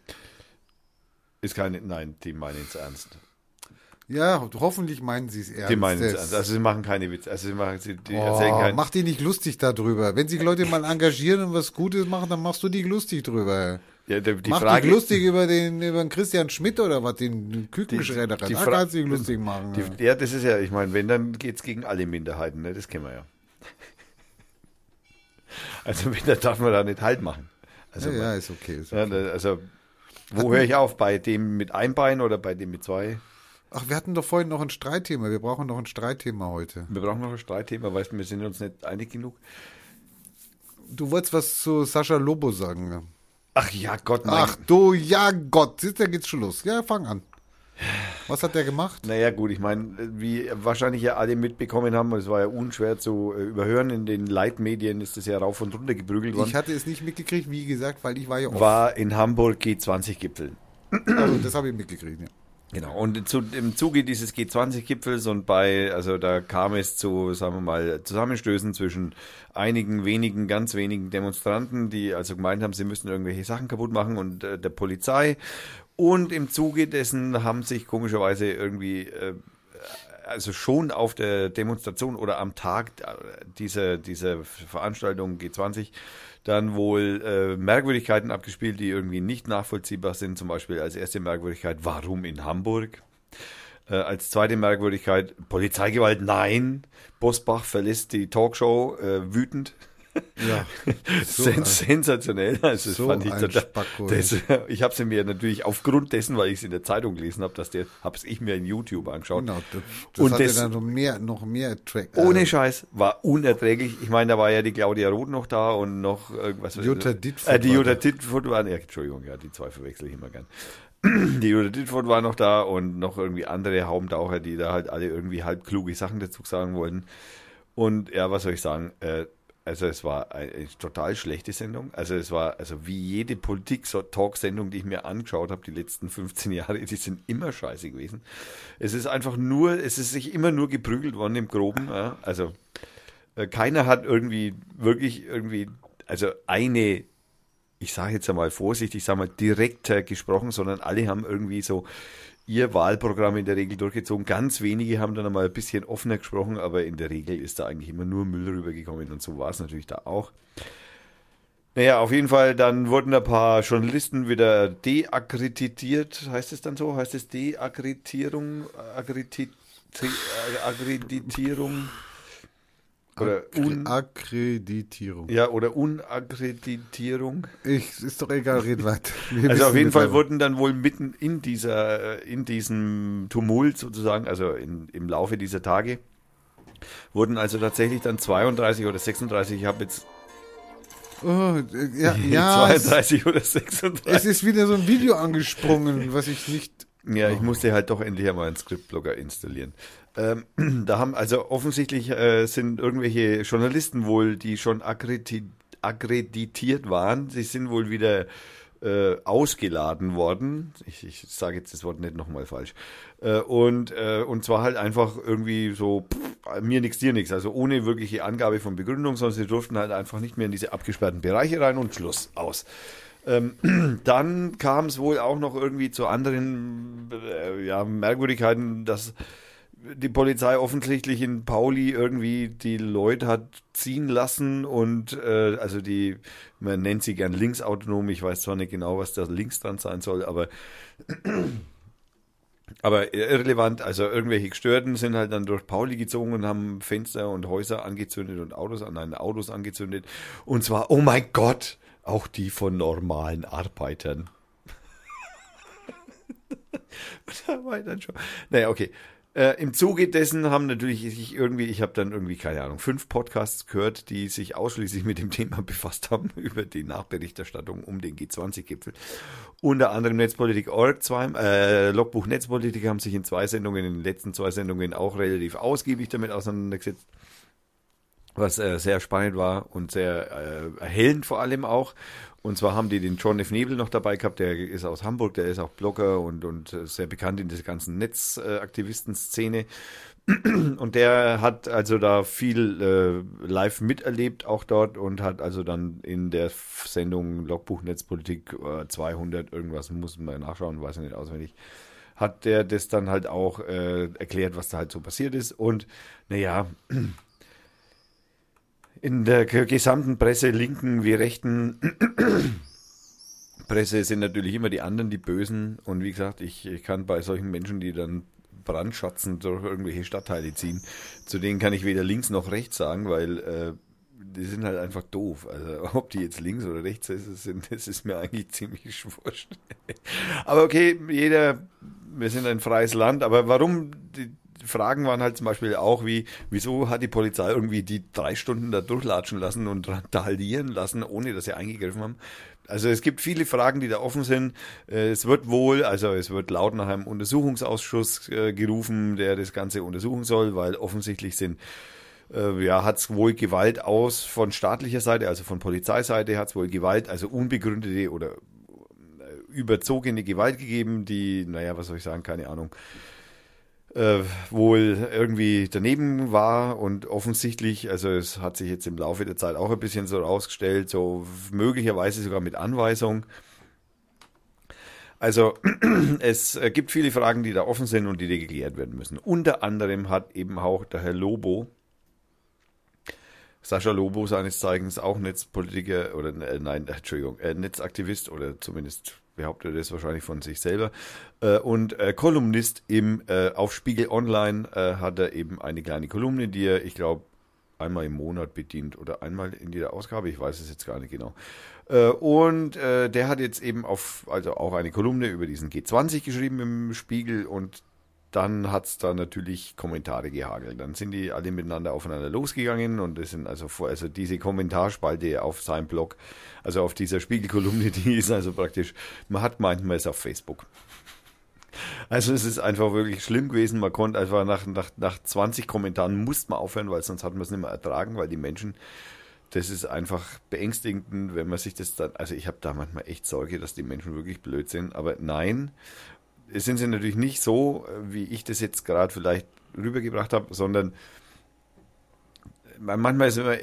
ist keine, nein, die meinen es ernst. Ja, ho- hoffentlich meinen sie es ernst. Die meinen es ernst. Also sie machen keine Witze. Also sie machen, sie, die Oh, erzählen kein, mach dich nicht lustig darüber. Wenn sich Leute mal engagieren und was Gutes machen, dann machst du dich lustig drüber. Ja, die, die Mach Frage, dich lustig über den, über den Christian Schmidt oder was, den Kükenschredder. die Da Fra- kannst du dich lustig machen. ja. Die, ja, das ist ja, ich meine, wenn, dann geht's gegen alle Minderheiten, ne? das kennen wir ja. Also wenn, dann darf man da nicht Halt machen. Also, ja, ja, ist okay. Ist ja, okay. da- also wo höre ich auf? Bei dem mit einem Bein oder bei dem mit zwei? Ach, wir hatten doch vorhin noch ein Streitthema. Wir brauchen noch ein Streitthema heute. Wir brauchen noch ein Streitthema, weißt du, wir sind uns nicht einig genug. Du wolltest was zu Sascha Lobo sagen. Ach ja, Gott, nein. Ach du, ja Gott, da geht's schon los. Ja, fang an. Was hat der gemacht? Naja, gut, ich meine, wie wahrscheinlich ja alle mitbekommen haben, es war ja unschwer zu äh, überhören, in den Leitmedien ist das ja rauf und runter geprügelt worden. Ich hatte es nicht mitgekriegt, wie gesagt, weil ich war ja oft. war in Hamburg G20-Gipfel. Also, das habe ich mitgekriegt, ja. Genau, und zu, im Zuge dieses G20-Gipfels und bei, also da kam es zu, sagen wir mal, Zusammenstößen zwischen einigen wenigen, ganz wenigen Demonstranten, die also gemeint haben, sie müssten irgendwelche Sachen kaputt machen und äh, der Polizei. Und im Zuge dessen haben sich komischerweise irgendwie, äh, also schon auf der Demonstration oder am Tag äh, dieser, dieser Veranstaltung G20 dann wohl äh, Merkwürdigkeiten abgespielt, die irgendwie nicht nachvollziehbar sind. Zum Beispiel als erste Merkwürdigkeit, warum in Hamburg? Äh, als zweite Merkwürdigkeit, Polizeigewalt, nein. Bosbach verlässt die Talkshow äh, wütend. Ja. So Sen ein- sensationell. Also das so fand ich total. Spacko, Das, ich habe sie mir natürlich aufgrund dessen, weil ich es in der Zeitung gelesen habe, dass der, habe es ich mir in YouTube angeschaut. Genau, das, das Und hatte das- dann noch mehr, noch mehr Track. Ohne äh, Scheiß, war unerträglich. Ich meine, da war ja die Claudia Roth noch da und noch irgendwas. Jutta Dittfurt Äh, die Jutta. Dittfurt war, ja, Entschuldigung, ja, die zwei verwechsel ich immer gern. Die Jutta Dittfurt war noch da und noch irgendwie andere Haubentaucher, die da halt alle irgendwie halb kluge Sachen dazu sagen wollten. Und ja, was soll ich sagen? Äh, also es war eine, total schlechte Sendung. Also es war, also wie jede Politik-Talk-Sendung, die ich mir angeschaut habe, die letzten 15 Jahre, die sind immer scheiße gewesen. Es ist einfach nur, es ist sich immer nur geprügelt worden im Groben. Ja? Also äh, keiner hat irgendwie wirklich irgendwie, also eine, ich sage jetzt einmal vorsichtig, ich sage mal direkter gesprochen, sondern alle haben irgendwie so ihr Wahlprogramm in der Regel durchgezogen. Ganz wenige haben dann einmal ein bisschen offener gesprochen, aber in der Regel ist da eigentlich immer nur Müll rübergekommen und so war es natürlich da auch. Naja, auf jeden Fall, dann wurden ein paar Journalisten wieder deakkreditiert. Heißt es dann so? Heißt es Deakkreditierung? Akkrediti äh, Akkreditierung? Oder, un Akkreditierung. ja, oder Unakkreditierung? Ich, ist doch egal, red weiter. Wir Also auf jeden Fall aber. wurden dann wohl mitten in dieser, in diesem Tumult sozusagen, also in, im Laufe dieser Tage, wurden also tatsächlich dann 32 oder 36, ich habe jetzt Oh, ja, ja es, 32 oder 36. es ist wieder so ein Video angesprungen, was ich nicht. Ja, ich musste halt doch endlich einmal einen Scriptblogger installieren. Ähm, da haben also offensichtlich äh, sind irgendwelche Journalisten wohl, die schon akkredi akkreditiert waren, sie sind wohl wieder äh, ausgeladen worden. Ich, ich sage jetzt das Wort nicht nochmal falsch. Äh, und, äh, und zwar halt einfach irgendwie so, pff, mir nix, dir nix. Also ohne wirkliche Angabe von Begründung, sondern sie durften halt einfach nicht mehr in diese abgesperrten Bereiche rein und Schluss aus. Ähm, dann kam es wohl auch noch irgendwie zu anderen äh, ja, Merkwürdigkeiten, dass die Polizei offensichtlich in Pauli irgendwie die Leute hat ziehen lassen und äh, also die, man nennt sie gern linksautonom, ich weiß zwar nicht genau, was da links dran sein soll, aber aber irrelevant, also irgendwelche Gestörten sind halt dann durch Pauli gezogen und haben Fenster und Häuser angezündet und Autos an Autos angezündet. Und zwar, oh mein Gott, auch die von normalen Arbeitern. da war ich dann schon. Naja, okay. Äh, Im Zuge dessen haben natürlich sich irgendwie, ich habe dann irgendwie, keine Ahnung, fünf Podcasts gehört, die sich ausschließlich mit dem Thema befasst haben, über die Nachberichterstattung um den G20-Gipfel. Unter anderem Netzpolitik.org, zwei, äh, Logbuch Netzpolitik haben sich in zwei Sendungen, in den letzten zwei Sendungen auch relativ ausgiebig damit auseinandergesetzt was äh, sehr spannend war und sehr äh, erhellend vor allem auch. Und zwar haben die den John F. Nebel noch dabei gehabt, der ist aus Hamburg, der ist auch Blogger und, und äh, sehr bekannt in dieser ganzen Netzaktivisten-Szene. Und der hat also da viel äh, live miterlebt, auch dort, und hat also dann in der Sendung Logbuch Netzpolitik äh, 200 irgendwas, muss man nachschauen, weiß ich nicht auswendig, hat der das dann halt auch äh, erklärt, was da halt so passiert ist. Und naja, in der ge- gesamten Presse, linken wie rechten, Presse sind natürlich immer die anderen, die Bösen. Und wie gesagt, ich, ich kann bei solchen Menschen, die dann brandschatzen durch irgendwelche Stadtteile ziehen, zu denen kann ich weder links noch rechts sagen, weil äh, die sind halt einfach doof. Also ob die jetzt links oder rechts sind, das ist mir eigentlich ziemlich wurscht. aber okay, jeder, wir sind ein freies Land, aber warum die Fragen waren halt zum Beispiel auch wie, wieso hat die Polizei irgendwie die drei Stunden da durchlatschen lassen und randalieren lassen, ohne dass sie eingegriffen haben? Also es gibt viele Fragen, die da offen sind. Äh, Es wird wohl, also es wird laut nach einem Untersuchungsausschuss äh, gerufen, der das Ganze untersuchen soll, weil offensichtlich sind äh, ja, hat es wohl Gewalt aus von staatlicher Seite, also von Polizeiseite hat es wohl Gewalt, also unbegründete oder überzogene Gewalt gegeben, die, naja, was soll ich sagen, keine Ahnung, äh, wohl irgendwie daneben war und offensichtlich, also es hat sich jetzt im Laufe der Zeit auch ein bisschen so rausgestellt, so möglicherweise sogar mit Anweisung. Also es äh, gibt viele Fragen, die da offen sind und die da geklärt werden müssen. Unter anderem hat eben auch der Herr Lobo, Sascha Lobo seines Zeichens auch Netzpolitiker oder äh, nein, Entschuldigung, äh, Netzaktivist oder zumindest behauptet das wahrscheinlich von sich selber äh, und äh, Kolumnist im äh, auf Spiegel Online hat er eben eine kleine Kolumne, die er, ich glaube, einmal im Monat bedient oder einmal in jeder Ausgabe, ich weiß es jetzt gar nicht genau. Und der hat jetzt eben auf, also auch eine Kolumne über diesen G20 geschrieben im Spiegel und dann hat es da natürlich Kommentare gehagelt. Dann sind die alle miteinander aufeinander losgegangen und es sind also vor, also diese Kommentarspalte auf seinem Blog, also auf dieser Spiegelkolumne, die ist also praktisch, man hat meint, man ist auf Facebook. Also es ist einfach wirklich schlimm gewesen. Man konnte einfach nach, nach, nach 20 Kommentaren musste man aufhören, weil sonst hat man es nicht mehr ertragen, weil die Menschen, das ist einfach beängstigend, wenn man sich das dann, also ich habe da manchmal echt Sorge, dass die Menschen wirklich blöd sind, aber nein, sind sie natürlich nicht so, wie ich das jetzt gerade vielleicht rübergebracht habe, sondern manchmal ist man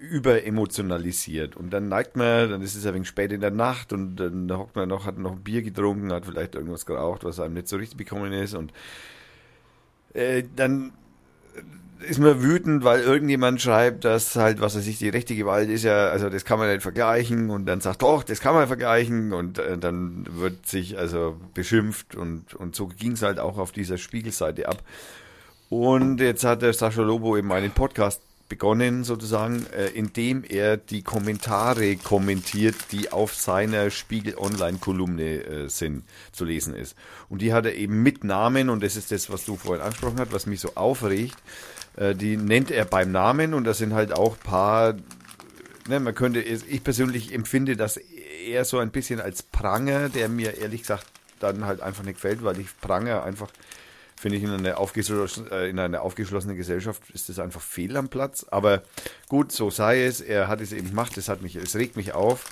überemotionalisiert und dann neigt man, dann ist es ein wenig spät in der Nacht und dann hockt man noch, hat noch Bier getrunken, hat vielleicht irgendwas geraucht, was einem nicht so richtig bekommen ist und äh, dann ist man wütend, weil irgendjemand schreibt, dass halt, was weiß ich, die rechte Gewalt ist ja, also das kann man nicht vergleichen und dann sagt, doch, das kann man vergleichen und äh, dann wird sich also beschimpft und, und so ging es halt auch auf dieser Spiegelseite ab. Und jetzt hat der Sascha Lobo eben einen Podcast begonnen, sozusagen, äh, indem er die Kommentare kommentiert, die auf seiner Spiegel Online-Kolumne äh, sind, zu lesen ist. Und die hat er eben mit Namen, und das ist das, was du vorhin angesprochen hast, was mich so aufregt, äh, die nennt er beim Namen und das sind halt auch paar, ne, man könnte, ich persönlich empfinde das eher so ein bisschen als Pranger, der mir ehrlich gesagt dann halt einfach nicht gefällt, weil ich Pranger einfach finde ich in einer, äh, in einer aufgeschlossenen Gesellschaft ist das einfach fehl am Platz. Aber gut, so sei es. Er hat es eben gemacht. Das hat mich, es regt mich auf.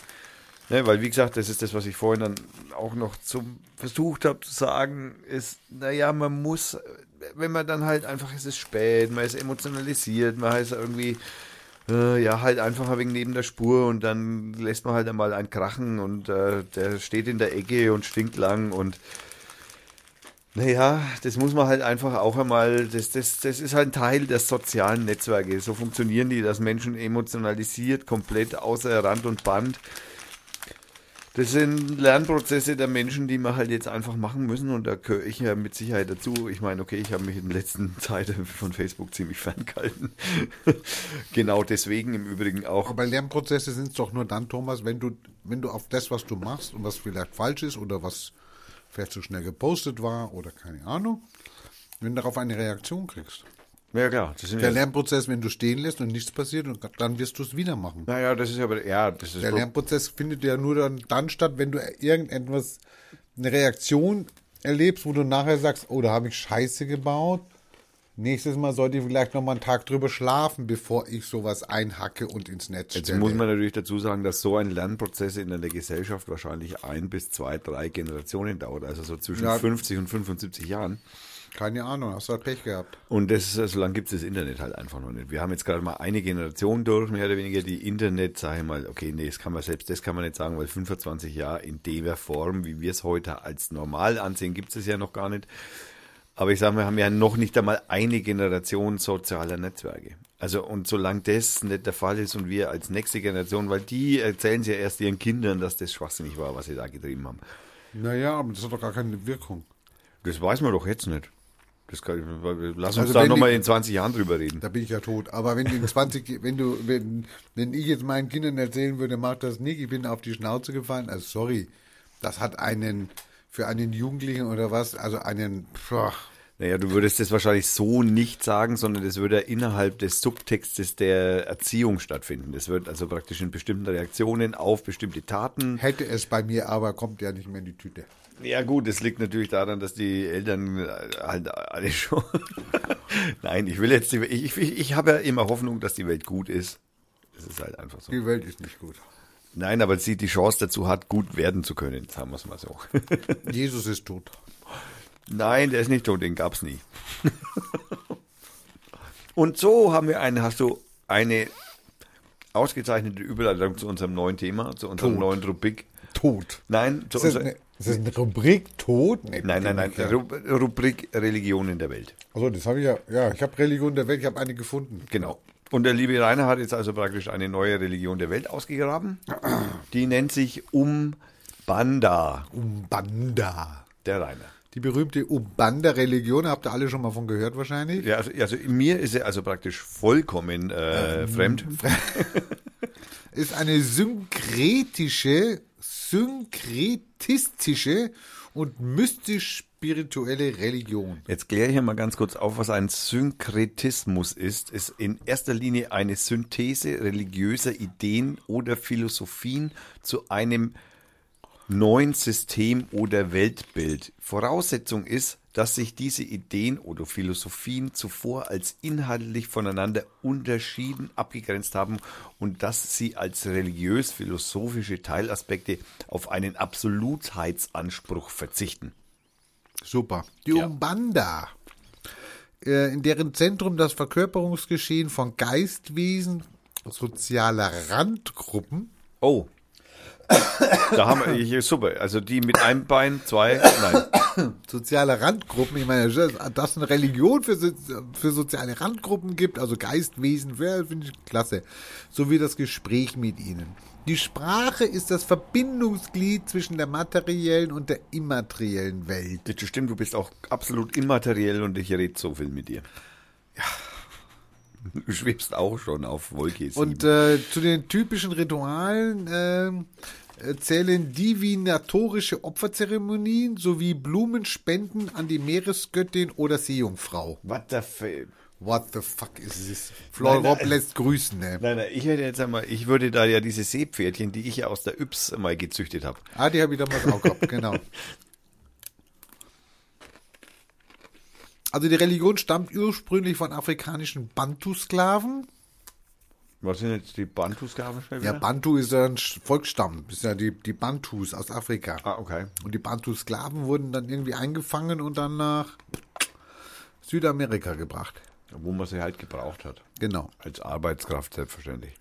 Ne, weil, wie gesagt, das ist das, was ich vorhin dann auch noch zum versucht habe zu sagen, ist, naja, man muss, wenn man dann halt einfach, es ist spät, man ist emotionalisiert, man ist irgendwie, äh, ja, halt einfach ein wenig neben der Spur und dann lässt man halt einmal einen krachen und äh, der steht in der Ecke und stinkt lang und naja, das muss man halt einfach auch einmal, das, das, das ist halt ein Teil der sozialen Netzwerke. So funktionieren die, dass Menschen emotionalisiert, komplett außer Rand und Band. Das sind Lernprozesse der Menschen, die wir halt jetzt einfach machen müssen und da gehöre ich ja mit Sicherheit dazu. Ich meine, okay, ich habe mich in der letzten Zeit von Facebook ziemlich ferngehalten. genau deswegen im Übrigen auch. Aber Lernprozesse sind es doch nur dann, Thomas, wenn du, wenn du auf das, was du machst und was vielleicht falsch ist oder was vielleicht zu schnell gepostet war oder keine Ahnung, wenn du darauf eine Reaktion kriegst. Ja, klar. Der Lernprozess, wenn du stehen lässt und nichts passiert, und dann wirst du es wieder machen. naja, das ist aber, ja, das ist Der Lernprozess findet ja nur dann, dann statt, wenn du irgendetwas, eine Reaktion erlebst, wo du nachher sagst, oh, da habe ich Scheiße gebaut. Nächstes Mal sollte ich vielleicht noch mal einen Tag drüber schlafen, bevor ich sowas einhacke und ins Netz Jetzt stelle. muss man natürlich dazu sagen, dass so ein Lernprozess in einer Gesellschaft wahrscheinlich ein bis zwei, drei Generationen dauert, also so zwischen Ja. 50 und 75 Jahren. Keine Ahnung, hast du halt Pech gehabt. Und das, so lange gibt es das Internet halt einfach noch nicht. Wir haben jetzt gerade mal eine Generation durch, mehr oder weniger, die Internet, sage ich mal, okay, nee, das kann man selbst, das kann man nicht sagen, weil 25 Jahre in der Form, wie wir es heute als normal ansehen, gibt es ja noch gar nicht. Aber ich sage, wir haben ja noch nicht einmal eine Generation sozialer Netzwerke. Also und solange das nicht der Fall ist und wir als nächste Generation, weil die erzählen ja erst ihren Kindern, dass das schwachsinnig war, was sie da getrieben haben. Naja, aber das hat doch gar keine Wirkung. Das weiß man doch jetzt nicht. Das kann, lass uns Also da nochmal in 20 Jahren drüber reden. Da bin ich ja tot. Aber wenn du in 20, wenn du, wenn, wenn ich jetzt meinen Kindern erzählen würde, mach das nicht, ich bin auf die Schnauze gefallen, also sorry, das hat einen, für einen Jugendlichen oder was, also einen, boah, Naja, du würdest das wahrscheinlich so nicht sagen, sondern das würde innerhalb des Subtextes der Erziehung stattfinden. Das wird also praktisch in bestimmten Reaktionen auf bestimmte Taten. hätte es bei mir, aber kommt ja nicht mehr in die Tüte. Ja gut, das liegt natürlich daran, dass die Eltern äh, halt alle schon... Nein, ich will jetzt... Die, ich, ich, ich habe ja immer Hoffnung, dass die Welt gut ist. Das ist halt einfach so. Die Welt ist nicht gut. Nein, aber sie die Chance dazu hat, gut werden zu können, sagen wir es mal so. Jesus ist tot. Nein, der ist nicht tot, den gab's nie. Und so haben wir eine, hast du eine ausgezeichnete Überleitung zu unserem neuen Thema, zu unserem Tot. neuen Rubrik. Tot. Nein, zu eine, ist das eine Rubrik tot? Nee, nein, nein, nein, Ja. Ru- Rubrik Religion in der Welt. Also das habe ich ja, ja, ich habe Religion der Welt, ich habe eine gefunden. Genau. Und der liebe Rainer hat jetzt also praktisch eine neue Religion der Welt ausgegraben. Die nennt sich Umbanda, Umbanda. der Rainer. Die berühmte Umbanda-Religion, habt ihr alle schon mal von gehört wahrscheinlich? Ja, also, also mir ist er also praktisch vollkommen äh, fremd. Ist eine synkretische, synkretistische und mystisch-spirituelle Religion. Jetzt kläre ich mal ganz kurz auf, was ein Synkretismus ist. Ist in erster Linie eine Synthese religiöser Ideen oder Philosophien zu einem neuen System oder Weltbild. Voraussetzung ist, dass sich diese Ideen oder Philosophien zuvor als inhaltlich voneinander unterschieden, abgegrenzt haben und dass sie als religiös-philosophische Teilaspekte auf einen Absolutheitsanspruch verzichten. Super. Die Umbanda, äh, in deren Zentrum das Verkörperungsgeschehen von Geistwesen sozialer Randgruppen Oh. Da haben wir hier super. Also die mit einem Bein, zwei, nein. soziale Randgruppen, ich meine, dass es eine Religion für, so- für soziale Randgruppen gibt, also Geistwesen, finde ich klasse. Sowie das Gespräch mit ihnen. Die Sprache ist das Verbindungsglied zwischen der materiellen und der immateriellen Welt. Das stimmt, du bist auch absolut immateriell und ich rede so viel mit dir. Ja. Du schwebst auch schon auf Wolke 7. Und äh, zu den typischen Ritualen äh, zählen divinatorische Opferzeremonien sowie Blumenspenden an die Meeresgöttin oder Seejungfrau. What the f What the fuck is this? Flor Nein, nein. Rob lässt grüßen, ne? Nein, nein, ich hätte jetzt einmal, ich würde da ja diese Seepferdchen, die ich ja aus der Yps mal gezüchtet habe. Ah, die habe ich damals auch gehabt, genau. Also die Religion stammt ursprünglich von afrikanischen Bantu-Sklaven. Was sind jetzt die Bantu-Sklaven? Ja? Bantu ist ja ein Volksstamm, das ist ja die, die Bantus aus Afrika. Ah, okay. Und die Bantu-Sklaven wurden dann irgendwie eingefangen und dann nach Südamerika gebracht. Wo man sie halt gebraucht hat. Genau. Als Arbeitskraft selbstverständlich.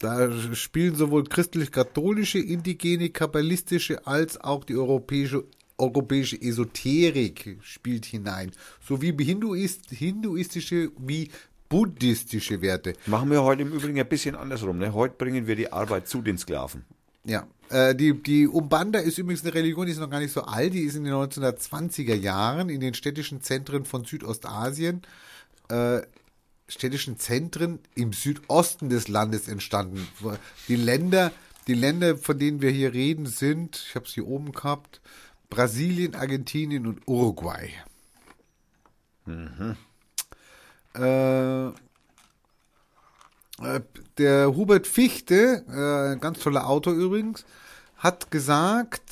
Da spielen sowohl christlich-katholische, indigene, kabbalistische als auch die europäische, europäische Esoterik spielt hinein. Sowie Hinduist, hinduistische wie buddhistische Werte. Machen wir heute im Übrigen ein bisschen andersrum. Ne? Heute bringen wir die Arbeit zu den Sklaven. Ja, äh, die, die Umbanda ist übrigens eine Religion, die ist noch gar nicht so alt, die ist in den 1920er Jahren in den städtischen Zentren von Südostasien, äh, städtischen Zentren im Südosten des Landes entstanden. Die Länder, die Länder, von denen wir hier reden, sind, ich habe es hier oben gehabt, Brasilien, Argentinien und Uruguay. Äh, äh, der Hubert Fichte, äh, ganz toller Autor übrigens, hat gesagt,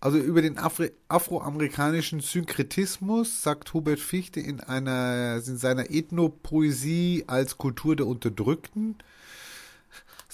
also über den Afri afroamerikanischen Synkretismus sagt Hubert Fichte in einer in seiner Ethnopoesie als Kultur der Unterdrückten,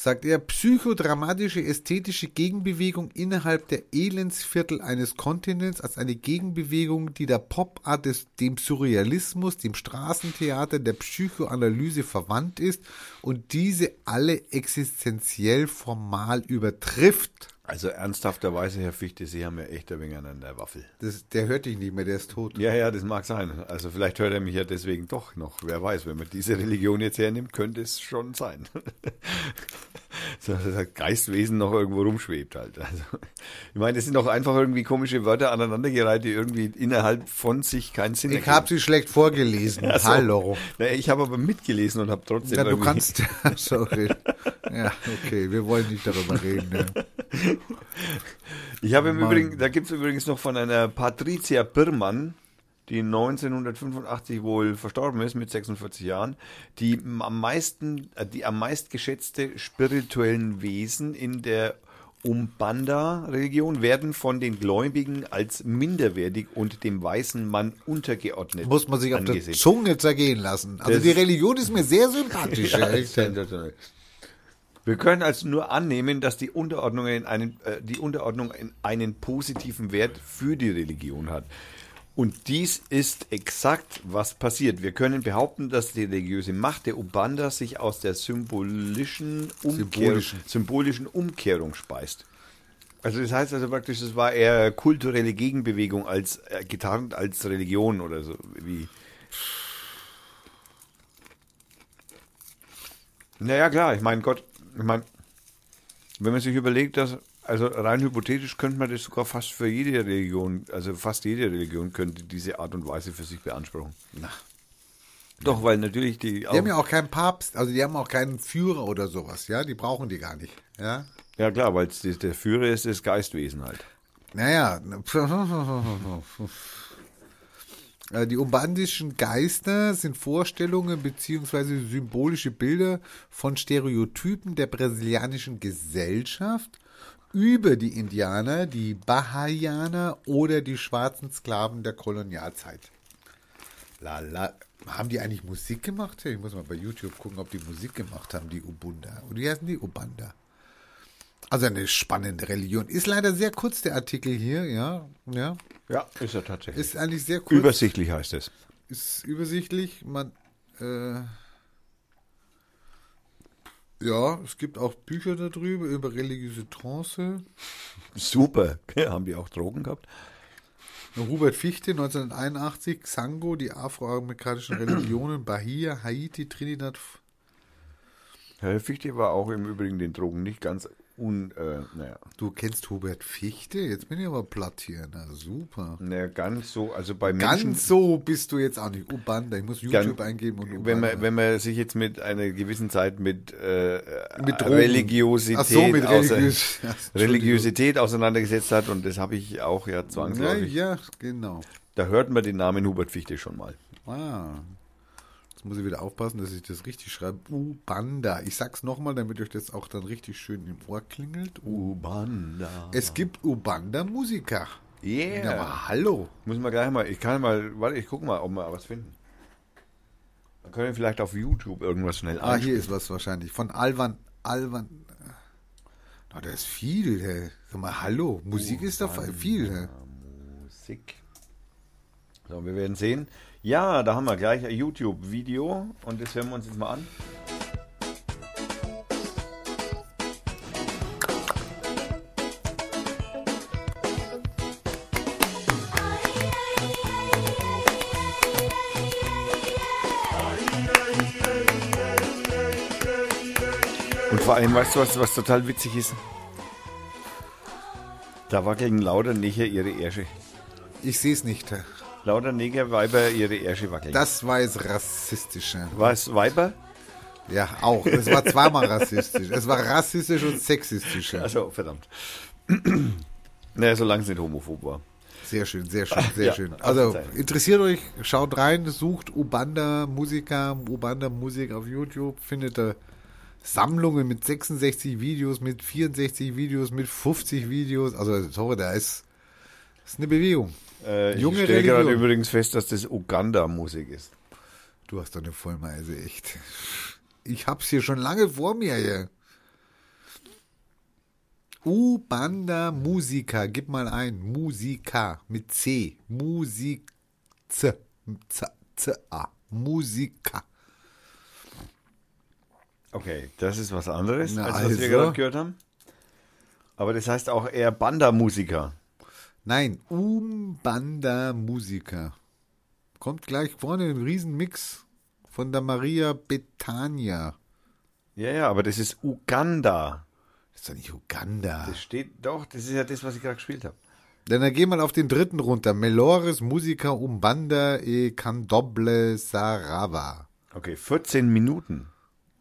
sagt er, psychodramatische ästhetische Gegenbewegung innerhalb der Elendsviertel eines Kontinents als eine Gegenbewegung, die der Pop-Art, des, dem Surrealismus, dem Straßentheater, der Psychoanalyse verwandt ist und diese alle existenziell formal übertrifft. Also ernsthafterweise, Herr Fichte, Sie haben ja echt ein wenig an der Waffel. Das, der hört dich nicht mehr, der ist tot. Ja, ja, das mag sein. Also vielleicht hört er mich ja deswegen doch noch. Wer weiß, wenn man diese Religion jetzt hernimmt, könnte es schon sein. so, dass das Geistwesen noch irgendwo rumschwebt halt. Also, ich meine, das sind doch einfach irgendwie komische Wörter aneinandergereiht, die irgendwie innerhalb von sich keinen Sinn Ich habe sie schlecht vorgelesen. Ach so. Hallo. Naja, ich habe aber mitgelesen und habe trotzdem Ja, du kannst. Sorry. Ja, okay, wir wollen nicht darüber reden. Ne? Ich habe im Mann. Übrigen, da gibt es übrigens noch von einer Patricia Birmann, die 1985 wohl verstorben ist mit 46 Jahren, die am meisten, äh, die am meist geschätzte spirituellen Wesen in der Umbanda-Religion werden von den Gläubigen als minderwertig und dem weißen Mann untergeordnet. Muss man sich auf der. Zunge zergehen lassen. Also Das- die Religion ist mir sehr sympathisch. Ja. Wir können also nur annehmen, dass die Unterordnung, in einen, äh, die Unterordnung in einen positiven Wert für die Religion hat. Und dies ist exakt, was passiert. Wir können behaupten, dass die religiöse Macht der Ubanda sich aus der symbolischen, Umkehr, Symbolischen. symbolischen Umkehrung speist. Also das heißt also praktisch, es war eher kulturelle Gegenbewegung als äh, getarnt als Religion oder so wie. Naja, klar, ich meine, Gott, ich meine, wenn man sich überlegt, dass, also rein hypothetisch könnte man das sogar fast für jede Religion, also fast jede Religion könnte diese Art und Weise für sich beanspruchen. Na. Doch, weil natürlich die. Die haben ja auch keinen Papst, also die haben auch keinen Führer oder sowas, ja, die brauchen die gar nicht, ja. ja, klar, weil der Führer ist das Geistwesen halt. Naja, äh, die umbandischen Geister sind Vorstellungen beziehungsweise symbolische Bilder von Stereotypen der brasilianischen Gesellschaft über die Indianer, die Bahaianer oder die schwarzen Sklaven der Kolonialzeit. Lala. Haben die eigentlich Musik gemacht? Ich muss mal bei YouTube gucken, ob die Musik gemacht haben, die Ubunda. Oder wie heißen die? Ubanda. Also eine spannende Religion. Ist leider sehr kurz, der Artikel hier, ja. Ja. Ja, ist er tatsächlich. Ist eigentlich sehr kurz. Übersichtlich heißt es. Ist übersichtlich. Man, äh, ja, es gibt auch Bücher darüber, über religiöse Trance. Super. Haben die auch Drogen gehabt? Hubert Fichte, 1981, Xango, die afroamerikanischen Religionen, Bahia, Haiti, Trinidad. Herr Fichte war auch im Übrigen den Drogen nicht ganz un, äh, naja, Du kennst Hubert Fichte? Jetzt bin ich aber platt hier. Na super. naja, ganz so, also bei Menschen. Ganz so bist du jetzt auch nicht. Ubanda, ich muss YouTube Ganz- eingeben und Ubanda. wenn man, wenn man sich jetzt mit einer gewissen Zeit mit, äh, Mit. Religiosität, Ach so, mit außer- Ja, Entschuldigung. Religiosität auseinandergesetzt hat und das habe ich auch ja ja, zwangsläufig. ja, genau. Da hört man den Namen Hubert Fichte schon mal. Ah. Jetzt muss ich wieder aufpassen, dass ich das richtig schreibe. Ubanda. Ich sag's nochmal, damit euch das auch dann richtig schön im Ohr klingelt. Ubanda. es gibt Ubanda-Musiker. Yeah. Ja, aber hallo. Muss man gleich mal, ich kann mal, warte, ich guck mal, ob wir was finden. Dann können wir vielleicht auf YouTube irgendwas schnell Ah, hier ist was wahrscheinlich. Von Alvan. Alvan. Na, da ist viel. Hey. Sag mal, hallo. Musik ist da viel. Hey. Musik. So, wir werden sehen. Ja, da haben wir gleich ein YouTube-Video und das hören wir uns jetzt mal an. Und vor allem, weißt du, was, was total witzig ist? Da wackeln lauter Neger ihre Ärsche. Ich sehe es nicht. Lauter Negerweiber ihre Ärsche wackeln. Das war jetzt rassistisch. hey. Was, Weiber? Ja, auch. Es war zweimal rassistisch. Es war rassistisch und sexistisch. hey. Also, verdammt. naja, solange es nicht homophob war. Sehr schön, sehr schön, sehr Ja, schön. Also interessiert euch, schaut rein, sucht Ubanda Musiker, Ubanda Musik auf YouTube, findet ihr Sammlungen mit 66 Videos, mit 64 Videos, mit 50 Videos. Also sorry, da ist, ist eine Bewegung. Äh, ich Junge stelle gerade übrigens fest, dass das Uganda-Musik ist. Du hast doch eine Vollmeise, echt. Ich hab's hier schon lange vor mir hier. Ubanda Musiker, gib mal ein. Musiker mit C. Musik. Z. Z. Z. A. Musiker. Okay, das ist was anderes, Na, als was wir also. gerade gehört haben. Aber das heißt auch eher Banda-Musiker. Nein, Umbanda Musiker. Kommt gleich vorne ein Riesenmix von der Maria Betania. Ja, ja, aber das ist Uganda. Das ist doch nicht Uganda. Das steht doch, das ist ja das, was ich gerade gespielt habe. Dann geh mal auf den dritten runter. Melores Musica Umbanda e Candoble Sarava. Okay, 14 Minuten.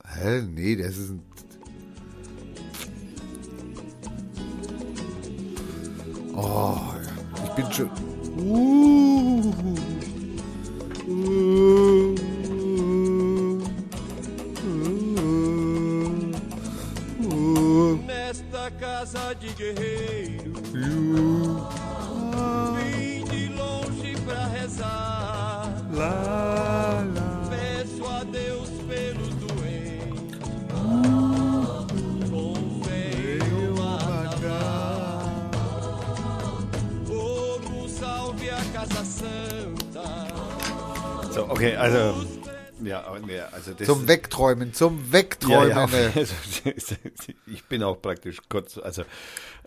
Hä? Nee, das ist ein. Oh, ich bin schon. Uh, uh, uh, Nesta casa de guerreiro, vim de longe pra rezar. Peço So, okay, also. Ja, nee, also das. Zum Wegträumen, zum ja, Wegträumen. ja, äh. also, ich bin auch praktisch kurz, also.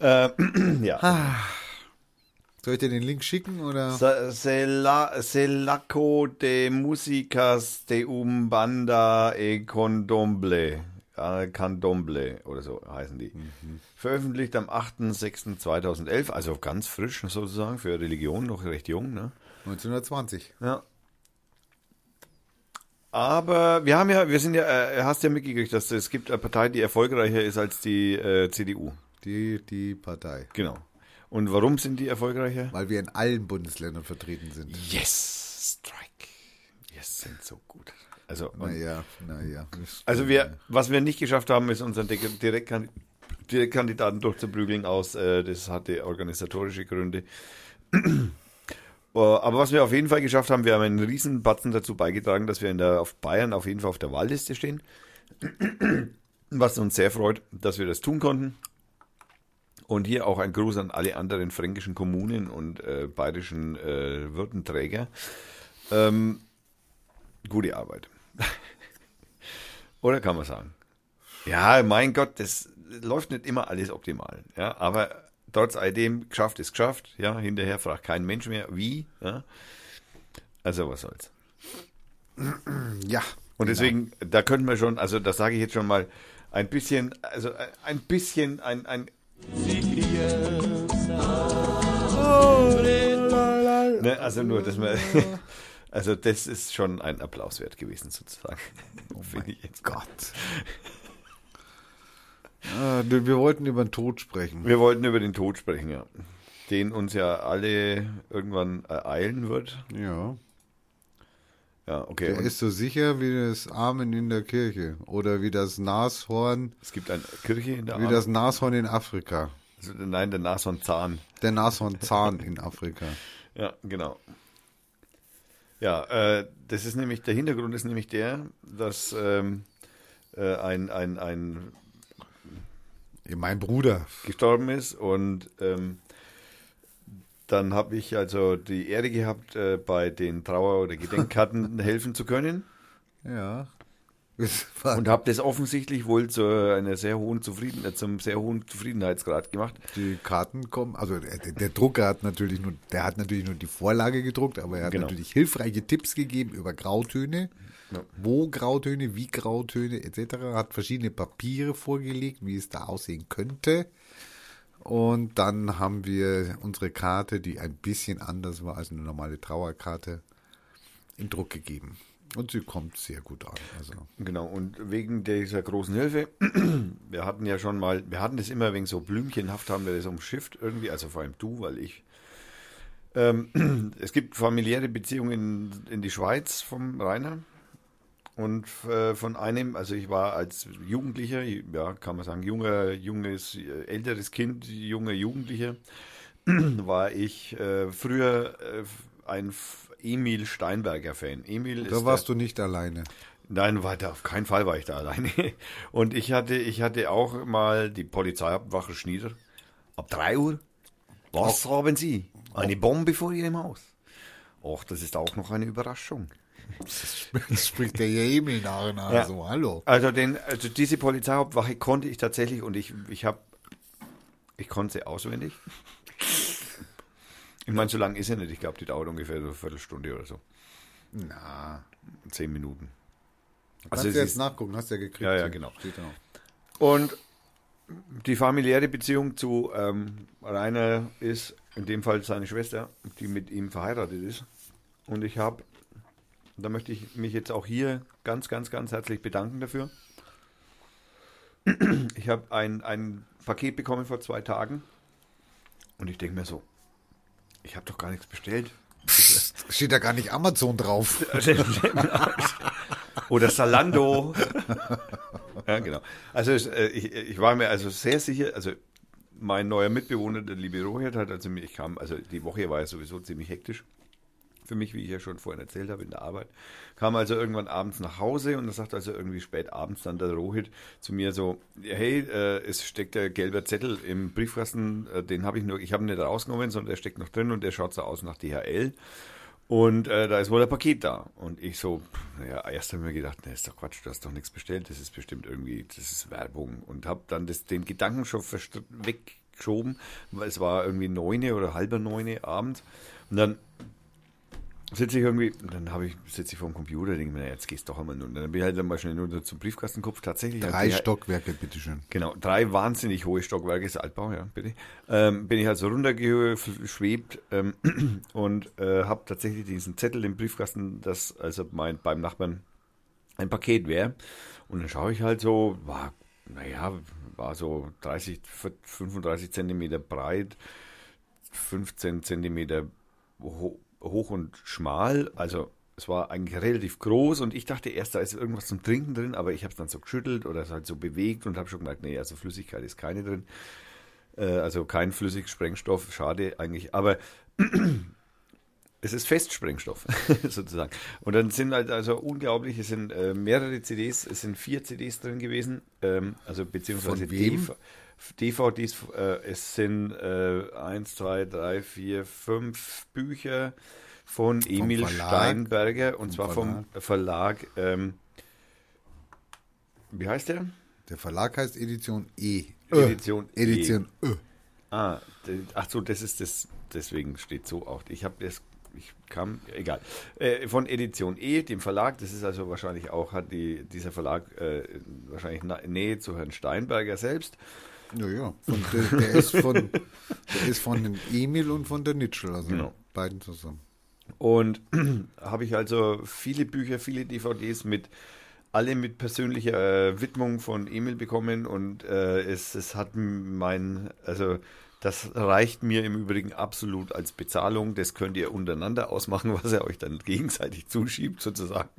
Äh, ja. Soll ich dir den Link schicken oder? Selaco de Musicas de Umbanda e Condomble. Candomble oder so heißen die. Veröffentlicht am 8.6.2011, also ganz frisch sozusagen für Religion, noch recht jung. Ne? 1920. Ja. Aber wir haben ja, wir sind ja, äh, hast ja mitgekriegt, dass es gibt eine Partei, die erfolgreicher ist als die äh, CDU. Die, die Partei. Genau. Und warum sind die erfolgreicher? Weil wir in allen Bundesländern vertreten sind. Yes, Strike. Yes, sind so gut. Also, Naja, naja. also wir, was wir nicht geschafft haben, ist unseren Di- Direktkandi- Direktkandidaten durchzuprügeln aus, äh, das hatte organisatorische Gründe. Äh, Aber was wir auf jeden Fall geschafft haben, wir haben einen riesen Batzen dazu beigetragen, dass wir in der, auf Bayern auf jeden Fall auf der Wahlliste stehen. Was uns sehr freut, dass wir das tun konnten. Und hier auch ein Gruß an alle anderen fränkischen Kommunen und äh, bayerischen äh, Würdenträger. Ähm, gute Arbeit. Oder kann man sagen? Ja, mein Gott, das läuft nicht immer alles optimal. Ja, aber trotz alledem, geschafft ist geschafft. Ja, hinterher fragt kein Mensch mehr, wie. Ja. Also, was soll's. Ja. Und deswegen, da könnten wir schon, also das sage ich jetzt schon mal, ein bisschen, also ein bisschen, ein, ein ne, also nur, dass man, also das ist schon ein Applaus wert gewesen sozusagen. Ich jetzt. Gott. Ah, wir wollten über den Tod sprechen. Wir wollten über den Tod sprechen, ja. Den uns ja alle irgendwann ereilen wird. Ja. Ja, okay. Der Und ist so sicher wie das Amen in der Kirche. Oder wie das Nashorn, es gibt eine Kirche in der wie Arm- das Nashorn in Afrika. also, Nein, der Nashornzahn. Der Nashornzahn in Afrika. Ja, genau. Ja, äh, das ist nämlich, der Hintergrund ist nämlich der, dass ähm, äh, ein, ein, ein Mein Bruder. gestorben ist und ähm, dann habe ich also die Ehre gehabt, äh, bei den Trauer- oder Gedenkkarten helfen zu können Ja. Und habe das offensichtlich wohl zu einer sehr hohen Zufrieden, äh, zum sehr hohen Zufriedenheitsgrad gemacht. die Karten kommen, also der, der Drucker hat natürlich nur, der hat natürlich nur die Vorlage gedruckt, aber er hat Genau. natürlich hilfreiche Tipps gegeben über Grautöne, wo Grautöne, wie Grautöne etc. Hat verschiedene Papiere vorgelegt, wie es da aussehen könnte. Und dann haben wir unsere Karte, die ein bisschen anders war als eine normale Trauerkarte, in Druck gegeben. Und sie kommt sehr gut an. Also Genau, und wegen dieser großen Hilfe, wir hatten ja schon mal, wir hatten das immer wegen so blümchenhaft, haben wir das umschifft irgendwie, also vor allem du, weil ich. Ähm, es gibt familiäre Beziehungen in, in die Schweiz vom Rainer und äh, von einem, also ich war als Jugendlicher, ja, kann man sagen, junger, junges, äh, älteres Kind, junger Jugendlicher, war ich äh, früher äh, ein Emil Steinberger Fan. Emil da der- warst du nicht alleine. Nein, weiter, auf keinen Fall war ich da alleine. Und ich hatte, ich hatte auch mal die Polizeiwache Schnieder. Ab drei Uhr. Was haben Sie? Eine Bombe vor Ihrem Haus. Ach, das ist auch noch eine Überraschung. Das spricht der Emil nach. nach Ja. So, hallo. Also, den, also diese Polizeihauptwache konnte ich tatsächlich und ich, ich habe Ich konnte sie auswendig. Ich meine, so lang ist sie nicht. Ich glaube, die dauert ungefähr so eine Viertelstunde oder so. Na, Zehn Minuten. kannst Also es du jetzt ist- nachgucken, hast du ja gekriegt. Ja, ja, genau. Und die familiäre Beziehung zu ähm, Rainer ist in dem Fall seine Schwester, die mit ihm verheiratet ist. Und ich habe, da möchte ich mich jetzt auch hier ganz, ganz, ganz herzlich bedanken dafür. Ich habe ein, ein Paket bekommen vor zwei Tagen und ich denke mir so, ich habe doch gar nichts bestellt. Steht da gar nicht Amazon drauf. Oder Salando. ja, genau. Also äh, ich, ich war mir also sehr sicher, also mein neuer Mitbewohner, der liebe Rohit, hat also mir, ich kam, also die Woche war ja sowieso ziemlich hektisch für mich, wie ich ja schon vorhin erzählt habe, in der Arbeit. Kam also irgendwann abends nach Hause und da sagt also irgendwie spät abends dann der Rohit zu mir so, hey, äh, es steckt der gelber Zettel im Briefkasten, äh, den habe ich nur, ich habe ihn nicht rausgenommen, sondern der steckt noch drin und der schaut so aus nach DHL. Und äh, da ist wohl ein Paket da. Und ich so, naja, erst habe ich mir gedacht, ne, ist doch Quatsch, du hast doch nichts bestellt, das ist bestimmt irgendwie, das ist Werbung. Und habe dann das, den Gedanken schon weggeschoben, weil es war irgendwie neune oder halber neune abends. Und dann sitze ich irgendwie, dann habe ich, sitze ich vor dem Computer, denke mir, naja, jetzt gehst du doch einmal nur. Und dann bin ich halt dann mal schnell nur zum Briefkastenkopf. Tatsächlich. Drei die- Stockwerke, bitteschön. Genau, drei wahnsinnig hohe Stockwerke, ist Altbau, ja, bitte. Ähm, bin ich also runtergeschwebt ähm, und äh, habe tatsächlich diesen Zettel im Briefkasten, dass also mein, beim Nachbarn ein Paket wäre. Und dann schaue ich halt so, war, naja, war so 30, 35 Zentimeter breit, 15 Zentimeter ho hoch und schmal. Also es war eigentlich relativ groß und ich dachte erst, da ist irgendwas zum Trinken drin, aber ich habe es dann so geschüttelt oder es halt so bewegt und habe schon gemerkt, nee, also Flüssigkeit ist keine drin. Äh, also kein Flüssigsprengstoff, schade eigentlich. Aber es ist Festsprengstoff, sozusagen. Und dann sind halt also unglaublich, es sind äh, mehrere CDs, es sind vier CDs drin gewesen, ähm, also beziehungsweise? DV DVDs, äh, es sind äh, eins, zwei, drei, vier, fünf Bücher von Emil Verlag? Steinberger und zwar vom Verlag, ähm, wie heißt der? Der Verlag heißt Edition E. Edition E. Edition Ö. Ah, de- ach so, das ist das, deswegen steht so auch. Ich habe das, ich kam, egal. Äh, von Edition E, dem Verlag, das ist also wahrscheinlich auch, hat die, dieser Verlag äh, wahrscheinlich Nähe zu Herrn Steinberger selbst. Ja, ja. Von, der, der, ist von, der ist von Emil und von der Nitschel, also Genau. beiden zusammen. Und habe ich also viele Bücher, viele DVDs mit, alle mit persönlicher äh, Widmung von Emil bekommen und äh, es, es hat mein, also das reicht mir im Übrigen absolut als Bezahlung. Das könnt ihr untereinander ausmachen, was er euch dann gegenseitig zuschiebt, sozusagen.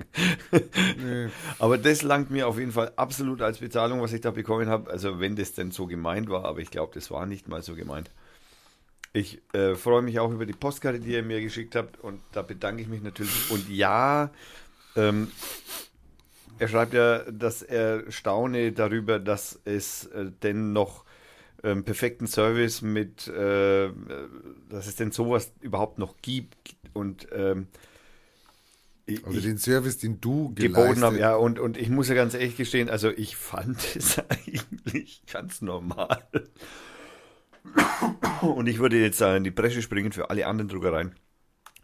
Aber das langt mir auf jeden Fall absolut als Bezahlung, was ich da bekommen habe. Also wenn das denn so gemeint war, aber ich glaube, das war nicht mal so gemeint. Ich äh, freue mich auch über die Postkarte, die ihr mir geschickt habt und da bedanke ich mich natürlich. Und ja, ähm, er schreibt ja, dass er staune darüber, dass es äh, denn noch ähm, perfekten Service mit, äh, dass es denn sowas überhaupt noch gibt und ähm, ich, Also den Service, den du geboten habe, ja, und, und ich muss ja ganz ehrlich gestehen, also ich fand es eigentlich ganz normal. Und ich würde jetzt in die Bresche springen für alle anderen Druckereien,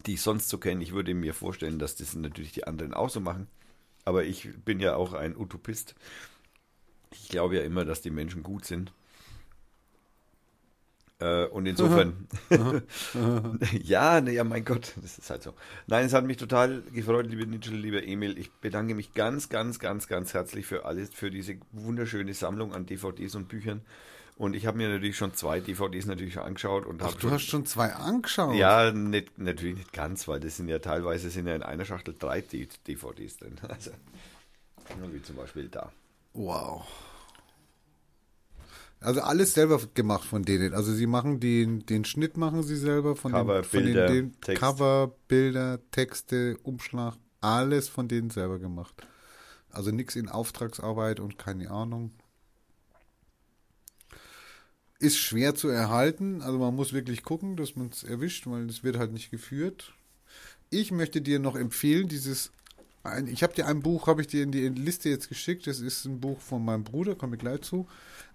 die ich sonst so kenne. Ich würde mir vorstellen, dass das natürlich die anderen auch so machen. Aber ich bin ja auch ein Utopist. Ich glaube ja immer, dass die Menschen gut sind. Äh, und insofern, ja, ne, ja, mein Gott, das ist halt so. Nein, es hat mich total gefreut, liebe Nitschel, lieber Emil. Ich bedanke mich ganz, ganz, ganz, ganz herzlich für alles, für diese wunderschöne Sammlung an DVDs und Büchern. Und ich habe mir natürlich schon zwei DVDs natürlich schon angeschaut und Ach, habe du hast schon zwei angeschaut. ja, nicht, natürlich nicht ganz, weil das sind ja teilweise sind ja in einer Schachtel drei DVDs drin. Also, wie zum Beispiel da. Wow. Also alles selber gemacht von denen. Also sie machen den, den Schnitt machen sie selber von Cover, den, von Bilder, den, den Text. Cover, Bilder, Texte, Umschlag, alles von denen selber gemacht. Also nichts in Auftragsarbeit und keine Ahnung. Ist schwer zu erhalten, also man muss wirklich gucken, dass man es erwischt, weil es wird halt nicht geführt. Ich möchte dir noch empfehlen, dieses ein, ich habe dir ein Buch, habe ich dir in die Liste jetzt geschickt. Das ist ein Buch von meinem Bruder, komme ich gleich zu.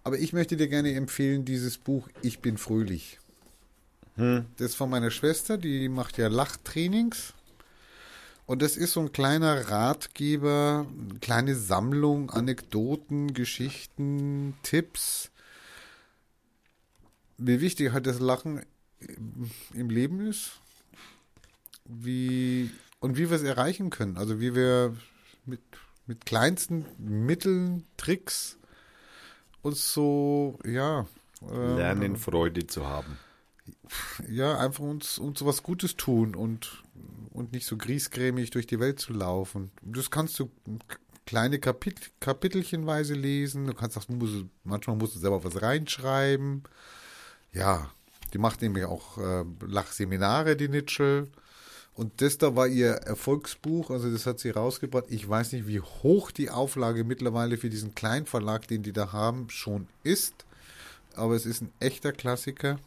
Aber ich möchte dir gerne empfehlen, dieses Buch Ich bin fröhlich. Das ist von meiner Schwester, die macht ja Lachtrainings. Und das ist so ein kleiner Ratgeber, eine kleine Sammlung, Anekdoten, Geschichten, Tipps. Wie wichtig halt das Lachen im Leben ist. Wie, und wie wir es erreichen können. Also wie wir mit, mit kleinsten Mitteln, Tricks uns so, ja, ähm, Lernen, Freude zu haben. ja, einfach uns, uns was Gutes tun und, und nicht so griesgrämig durch die Welt zu laufen. Das kannst du kleine Kapit Kapitelchenweise lesen. Du kannst auch, musst, manchmal musst du selber was reinschreiben. Ja, die macht nämlich auch äh, Lachseminare, die Nitschel. Und das da war ihr Erfolgsbuch, also das hat sie rausgebracht. Ich weiß nicht, wie hoch die Auflage mittlerweile für diesen kleinen Verlag, den die da haben, schon ist. Aber es ist ein echter Klassiker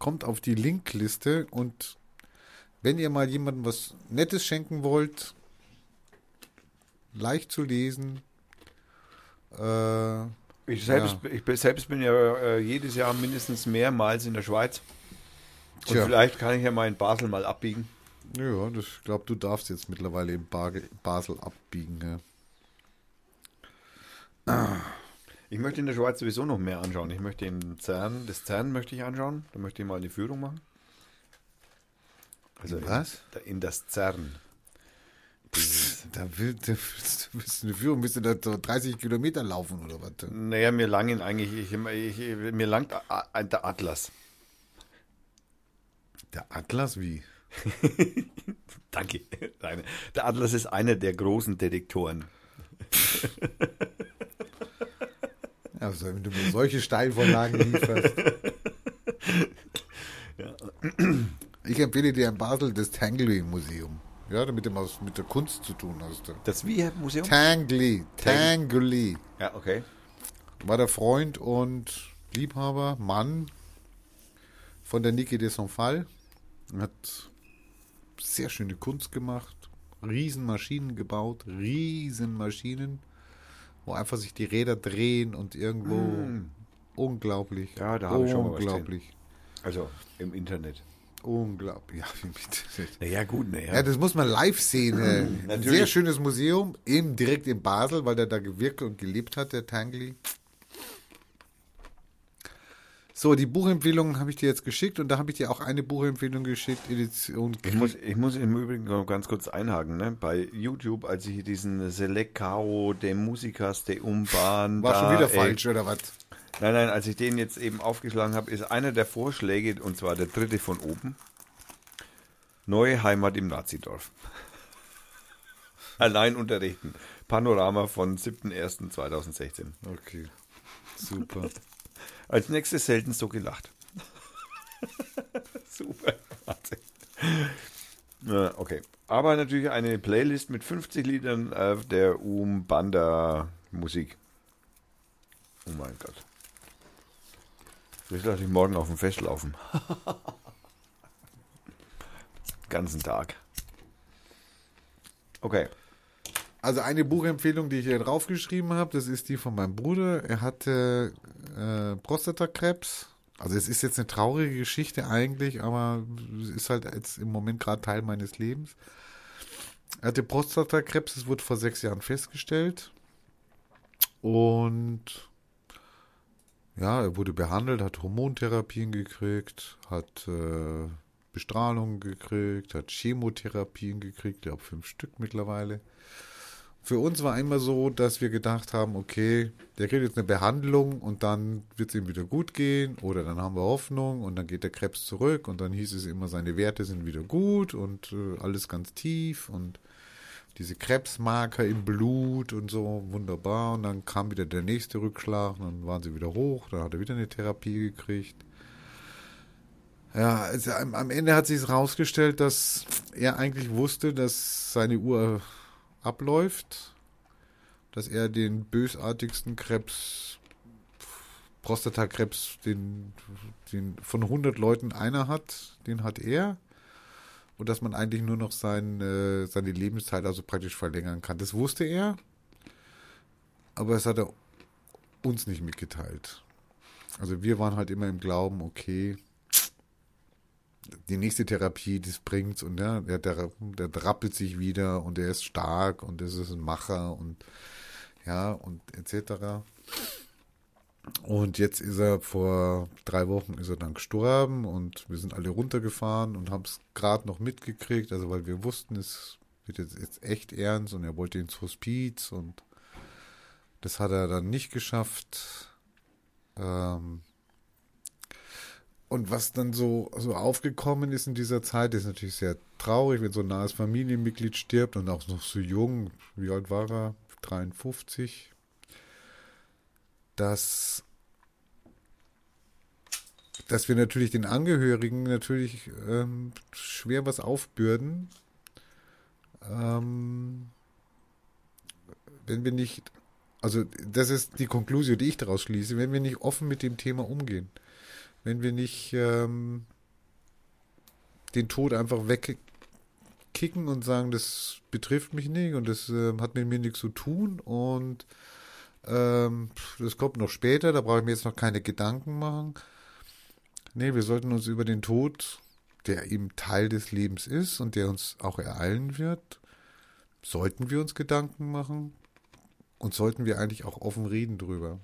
kommt auf die Linkliste und wenn ihr mal jemandem was Nettes schenken wollt, leicht zu lesen, äh, Ich selbst, ich bin- selbst bin ja äh, jedes Jahr mindestens mehrmals in der Schweiz. Und Tja. vielleicht kann ich ja mal in Basel mal abbiegen. ja, ich glaube, du darfst jetzt mittlerweile in Basel, abbiegen. Ja. Ich möchte in der Schweiz sowieso noch mehr anschauen. Ich möchte in CERN, das CERN möchte ich anschauen. Da möchte ich mal eine Führung machen. Also in- Was? da- In, das CERN. Dieses- Da, will, da willst du willst eine Führung, bist du da so 30 Kilometer laufen oder was? Naja, mir langen eigentlich, ich, ich, mir langt der Atlas. Der Atlas wie? Danke. Nein, der Atlas ist einer der großen Detektoren. Also, wenn du mir solche Steilvorlagen lieferst. Ich empfehle dir in Basel das Tangley Museum. Ja, damit du was mit der Kunst zu tun hast. Das wie Museum? Tangley, Tangley. Ja, okay. War der Freund und Liebhaber, Mann von der Niki de Sonfal. Hat sehr schöne Kunst gemacht, Riesenmaschinen gebaut, Riesenmaschinen, wo einfach sich die Räder drehen und irgendwo unglaublich. Ja, da habe ich schon mal unglaublich. Also im Internet. Unglaublich. Ja, wie mit, Naja, gut, naja. ja, das muss man live sehen. äh. Ein sehr schönes Museum, eben direkt in Basel, weil der da gewirkt und gelebt hat, der Tangley. So, die Buchempfehlungen habe ich dir jetzt geschickt und da habe ich dir auch eine Buchempfehlung geschickt, Edition Ich muss, ich muss im Übrigen noch ganz kurz einhaken, ne? Bei YouTube, als ich diesen Selecao de Musicas de Umban. War da, schon wieder ey, falsch, oder was? Nein, nein, als ich den jetzt eben aufgeschlagen habe, ist einer der Vorschläge, und zwar der dritte von oben. Neue Heimat im Nazidorf. Allein unterrichten. Panorama von 7.1.2016. Okay, super. Als nächstes selten so gelacht. Super. Wahnsinn. Okay. Aber natürlich eine Playlist mit 50 Liedern äh, der Umbanda Musik. Oh mein Gott. Das lasse ich morgen auf dem Fest laufen. Ganzen Tag. Okay. Also eine Buchempfehlung, die ich hier draufgeschrieben habe, das ist die von meinem Bruder. Er hatte äh, Prostatakrebs. Also es ist jetzt eine traurige Geschichte eigentlich, aber es ist halt jetzt im Moment gerade Teil meines Lebens. Er hatte Prostatakrebs, es wurde vor sechs Jahren festgestellt. Und ja, er wurde behandelt, hat Hormontherapien gekriegt, hat äh, Bestrahlung gekriegt, hat Chemotherapien gekriegt, ich habe fünf Stück mittlerweile. Für uns war immer so, dass wir gedacht haben, okay, der kriegt jetzt eine Behandlung und dann wird es ihm wieder gut gehen oder dann haben wir Hoffnung und dann geht der Krebs zurück und dann hieß es immer, seine Werte sind wieder gut und äh, alles ganz tief und diese Krebsmarker im Blut und so, wunderbar. Und dann kam wieder der nächste Rückschlag, dann waren sie wieder hoch, dann hat er wieder eine Therapie gekriegt. Ja, also am, am Ende hat sich rausgestellt, dass er eigentlich wusste, dass seine Uhr abläuft, dass er den bösartigsten Krebs, Prostatakrebs, den, den von 100 Leuten einer hat, den hat er. und dass man eigentlich nur noch sein, äh, seine Lebenszeit also praktisch verlängern kann. Das wusste er, aber es hat er uns nicht mitgeteilt. Also wir waren halt immer im Glauben, okay, die nächste Therapie, das bringt's und ja, der, der, der rappelt sich wieder und er ist stark und das ist ein Macher und ja und etc. Und jetzt ist er vor drei Wochen ist er dann gestorben und wir sind alle runtergefahren und haben es gerade noch mitgekriegt, also weil wir wussten, es wird jetzt, jetzt echt ernst und er wollte ins Hospiz und das hat er dann nicht geschafft. Ähm, und was dann so, so aufgekommen ist in dieser Zeit, ist natürlich sehr traurig, wenn so ein nahes Familienmitglied stirbt und auch noch so jung. Wie alt war er? 53. Dass, dass wir natürlich den Angehörigen natürlich ähm, schwer was aufbürden, ähm, wenn wir nicht, also das ist die Konklusion, die ich daraus schließe, wenn wir nicht offen mit dem Thema umgehen wenn wir nicht ähm, den Tod einfach wegkicken und sagen, das betrifft mich nicht und das ähm, hat mit mir nichts zu tun und ähm, das kommt noch später, da brauche ich mir jetzt noch keine Gedanken machen. Nee, wir sollten uns über den Tod, der eben Teil des Lebens ist und der uns auch ereilen wird, sollten wir uns Gedanken machen und sollten wir eigentlich auch offen reden drüber.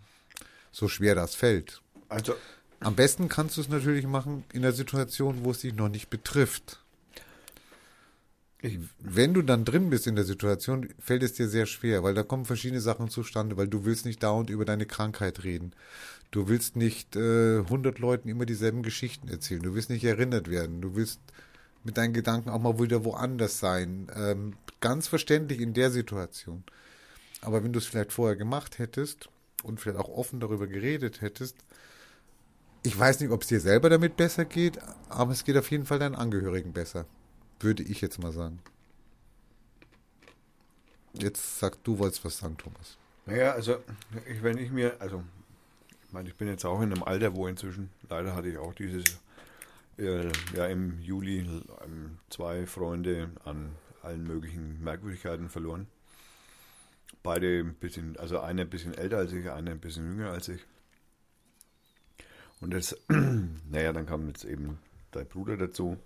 So schwer das fällt. Also, Am besten kannst du es natürlich machen in der Situation, wo es dich noch nicht betrifft. ich, Wenn du dann drin bist in der Situation, fällt es dir sehr schwer, weil da kommen verschiedene Sachen zustande, weil du willst nicht dauernd über deine Krankheit reden. Du willst nicht äh, 100 Leuten immer dieselben Geschichten erzählen. Du willst nicht erinnert werden. Du willst mit deinen Gedanken auch mal wieder woanders sein. Ähm, ganz verständlich in der Situation. Aber wenn du es vielleicht vorher gemacht hättest und vielleicht auch offen darüber geredet hättest, ich weiß nicht, ob es dir selber damit besser geht, aber es geht auf jeden Fall deinen Angehörigen besser. Würde ich jetzt mal sagen. Jetzt sag du, wolltest was sagen, Thomas. naja, also, ich, wenn ich mir, also, ich meine, ich bin jetzt auch in einem Alter, wo inzwischen, leider hatte ich auch dieses, äh, ja, im Juli ähm, zwei Freunde an allen möglichen Merkwürdigkeiten verloren. Beide ein bisschen, also einer ein bisschen älter als ich, einer ein bisschen jünger als ich. Und das, naja, dann kam jetzt eben dein Bruder dazu.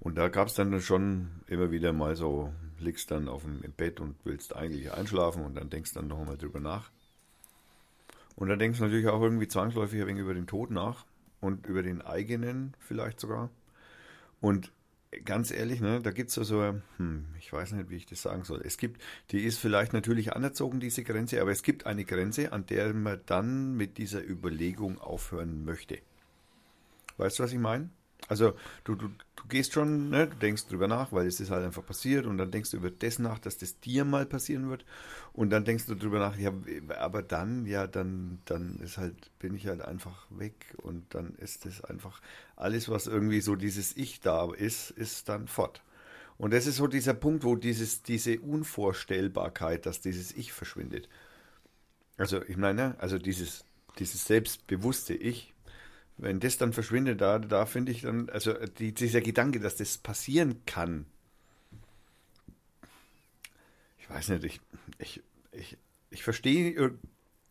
Und da gab es dann schon immer wieder mal so, liegst dann auf dem im Bett und willst eigentlich einschlafen und dann denkst dann noch einmal drüber nach. Und dann denkst du natürlich auch irgendwie zwangsläufig ein wenig über den Tod nach und über den eigenen vielleicht sogar. Und ganz ehrlich, ne, da gibt es so, so, hm, ich weiß nicht, wie ich das sagen soll. Es gibt, die ist vielleicht natürlich anerzogen, diese Grenze, aber es gibt eine Grenze, an der man dann mit dieser Überlegung aufhören möchte. Weißt du, was ich meine? Also du, du, du gehst schon, ne, du denkst drüber nach, weil es ist halt einfach passiert und dann denkst du über das nach, dass das dir mal passieren wird und dann denkst du drüber nach, ja, aber dann, ja, dann, dann ist halt, bin ich halt einfach weg und dann ist das einfach, alles, was irgendwie so dieses Ich da ist, ist dann fort. Und das ist so dieser Punkt, wo dieses, diese Unvorstellbarkeit, dass dieses Ich verschwindet. Also ich meine, also dieses, dieses selbstbewusste Ich, wenn das dann verschwindet, da, da finde ich dann, also die, dieser Gedanke, dass das passieren kann, ich weiß nicht, ich, ich, ich, ich verstehe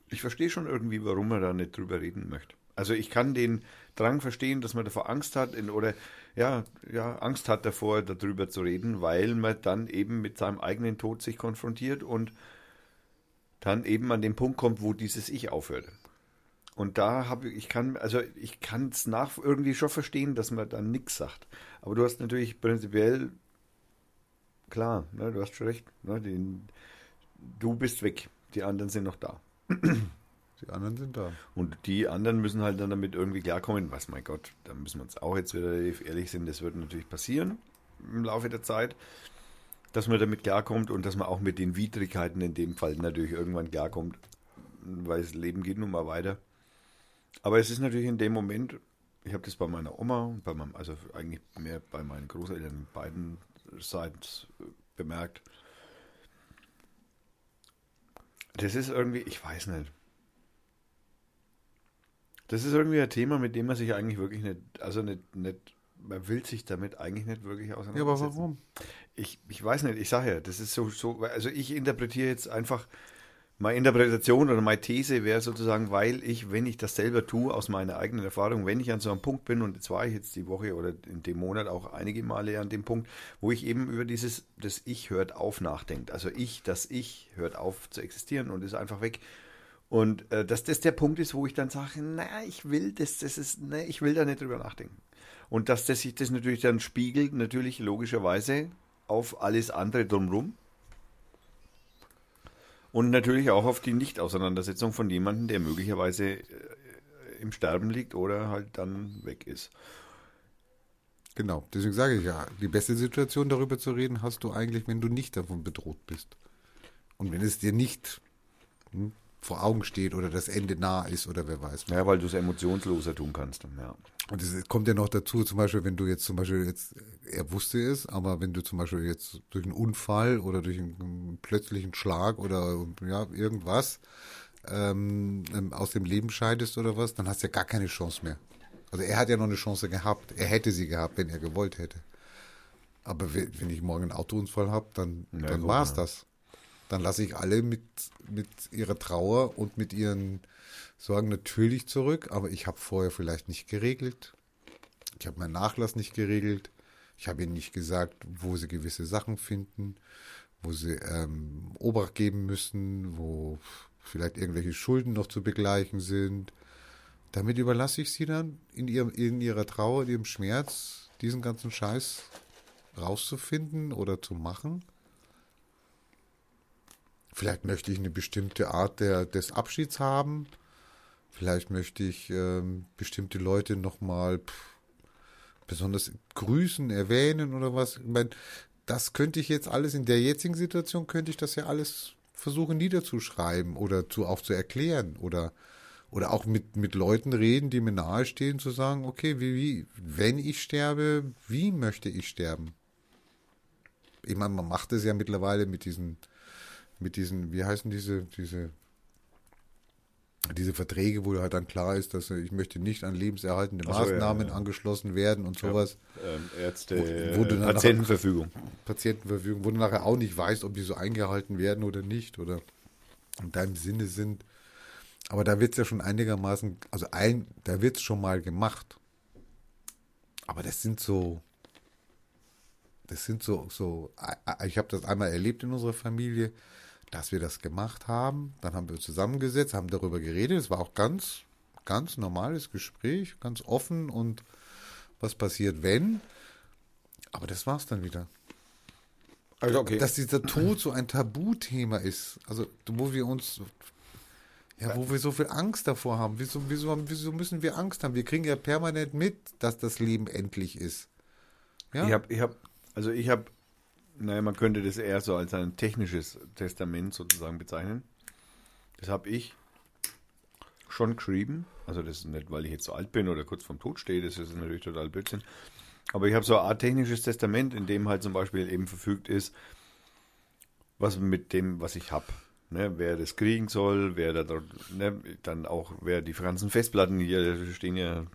ich verstehe schon irgendwie, warum man da nicht drüber reden möchte. Also ich kann den Drang verstehen, dass man davor Angst hat in, oder ja, ja, Angst hat davor, darüber zu reden, weil man dann eben mit seinem eigenen Tod sich konfrontiert und dann eben an den Punkt kommt, wo dieses Ich aufhört. Und da habe ich, ich kann, also ich kann es nach irgendwie schon verstehen, dass man dann nichts sagt. Aber du hast natürlich prinzipiell, klar, ne, du hast schon recht, ne, den, du bist weg, die anderen sind noch da. Die anderen sind da. Und die anderen müssen halt dann damit irgendwie klarkommen. Was, mein Gott, da müssen wir uns auch jetzt wieder ehrlich sind, das wird natürlich passieren im Laufe der Zeit, dass man damit klarkommt und dass man auch mit den Widrigkeiten in dem Fall natürlich irgendwann klarkommt, weil das Leben geht nun mal weiter. Aber es ist natürlich in dem Moment, ich habe das bei meiner Oma und bei meinem, also eigentlich mehr bei meinen Großeltern beiden Seiten bemerkt. Das ist irgendwie, ich weiß nicht. Das ist irgendwie ein Thema, mit dem man sich eigentlich wirklich nicht, also nicht, nicht man will sich damit eigentlich nicht wirklich Ja, aber auseinandersetzen. warum? Ich, ich weiß nicht, ich sage ja, das ist so, so, also ich interpretiere jetzt einfach, meine Interpretation oder meine These wäre sozusagen, weil ich, wenn ich das selber tue, aus meiner eigenen Erfahrung, wenn ich an so einem Punkt bin, und jetzt war ich jetzt die Woche oder in dem Monat auch einige Male an dem Punkt, wo ich eben über dieses, das Ich hört auf nachdenkt. Also ich, das Ich hört auf zu existieren und ist einfach weg. Und äh, dass das der Punkt ist, wo ich dann sage, naja, ich will das, das ist, ne, ich will da nicht drüber nachdenken. Und dass das sich das natürlich dann spiegelt, natürlich logischerweise auf alles andere drumherum. Und natürlich auch auf die Nicht-Auseinandersetzung von jemandem, der möglicherweise äh, im Sterben liegt oder halt dann weg ist. Genau, deswegen sage ich ja, die beste Situation darüber zu reden hast du eigentlich, wenn du nicht davon bedroht bist. Und wenn es dir nicht hm, vor Augen steht oder das Ende nah ist oder wer weiß. Ja, weil du es emotionsloser tun kannst. Ja. Und es kommt ja noch dazu, zum Beispiel, wenn du jetzt zum Beispiel jetzt, er wusste es, aber wenn du zum Beispiel jetzt durch einen Unfall oder durch einen plötzlichen Schlag oder ja, irgendwas ähm, ähm, aus dem Leben scheidest oder was, dann hast du ja gar keine Chance mehr. Also er hat ja noch eine Chance gehabt. Er hätte sie gehabt, wenn er gewollt hätte. Aber we- wenn ich morgen einen Autounfall habe, dann, Ja, dann gut, war's ja. das. Dann lasse ich alle mit, mit ihrer Trauer und mit ihren Sorgen natürlich zurück, aber ich habe vorher vielleicht nicht geregelt. Ich habe meinen Nachlass nicht geregelt. Ich habe ihnen nicht gesagt, wo sie gewisse Sachen finden, wo sie ähm, Obacht geben müssen, wo vielleicht irgendwelche Schulden noch zu begleichen sind. Damit überlasse ich sie dann in, ihrem, in ihrer Trauer, in ihrem Schmerz, diesen ganzen Scheiß rauszufinden oder zu machen. Vielleicht möchte ich eine bestimmte Art der, des Abschieds haben. Vielleicht möchte ich ähm, bestimmte Leute nochmal besonders grüßen, erwähnen oder was. Ich meine, das könnte ich jetzt alles in der jetzigen Situation, könnte ich das ja alles versuchen niederzuschreiben oder zu, auch zu erklären oder, oder auch mit, mit Leuten reden, die mir nahestehen, zu sagen, okay, wie, wie, wenn ich sterbe, wie möchte ich sterben? Ich meine, man macht es ja mittlerweile mit diesen, mit diesen, wie heißen diese, diese, diese Verträge, wo halt dann klar ist, dass ich möchte nicht an lebenserhaltende so, ja, Maßnahmen ja. angeschlossen werden und sowas. Ähm, Ärzte, Wo- wo dann Patientenverfügung. Patientenverfügung, wo du nachher auch nicht weißt, ob die so eingehalten werden oder nicht oder in deinem Sinne sind. Aber da wird es ja schon einigermaßen, also ein, da wird es schon mal gemacht. Aber das sind so, das sind so, so, äh, ich habe das einmal erlebt in unserer Familie, dass wir das gemacht haben. Dann haben wir uns zusammengesetzt, haben darüber geredet. Es war auch ganz, ganz normales Gespräch, ganz offen und was passiert, wenn. Aber das war's dann wieder. Also okay. Dass dieser Tod so ein Tabuthema ist, also wo wir uns, ja, wo wir so viel Angst davor haben. Wieso, wieso, wieso müssen wir Angst haben? Wir kriegen ja permanent mit, dass das Leben endlich ist. Ja, Ich habe, ich hab, also ich habe, naja, man könnte das eher so als ein technisches Testament sozusagen bezeichnen. Das habe ich schon geschrieben. Also das ist nicht, weil ich jetzt so alt bin oder kurz vorm Tod stehe, das ist natürlich total Blödsinn. Aber ich habe so eine Art technisches Testament, in dem halt zum Beispiel eben verfügt ist, was mit dem, was ich habe. Ne, wer das kriegen soll, wer da ne, dann auch, wer die ganzen Festplatten hier stehen ja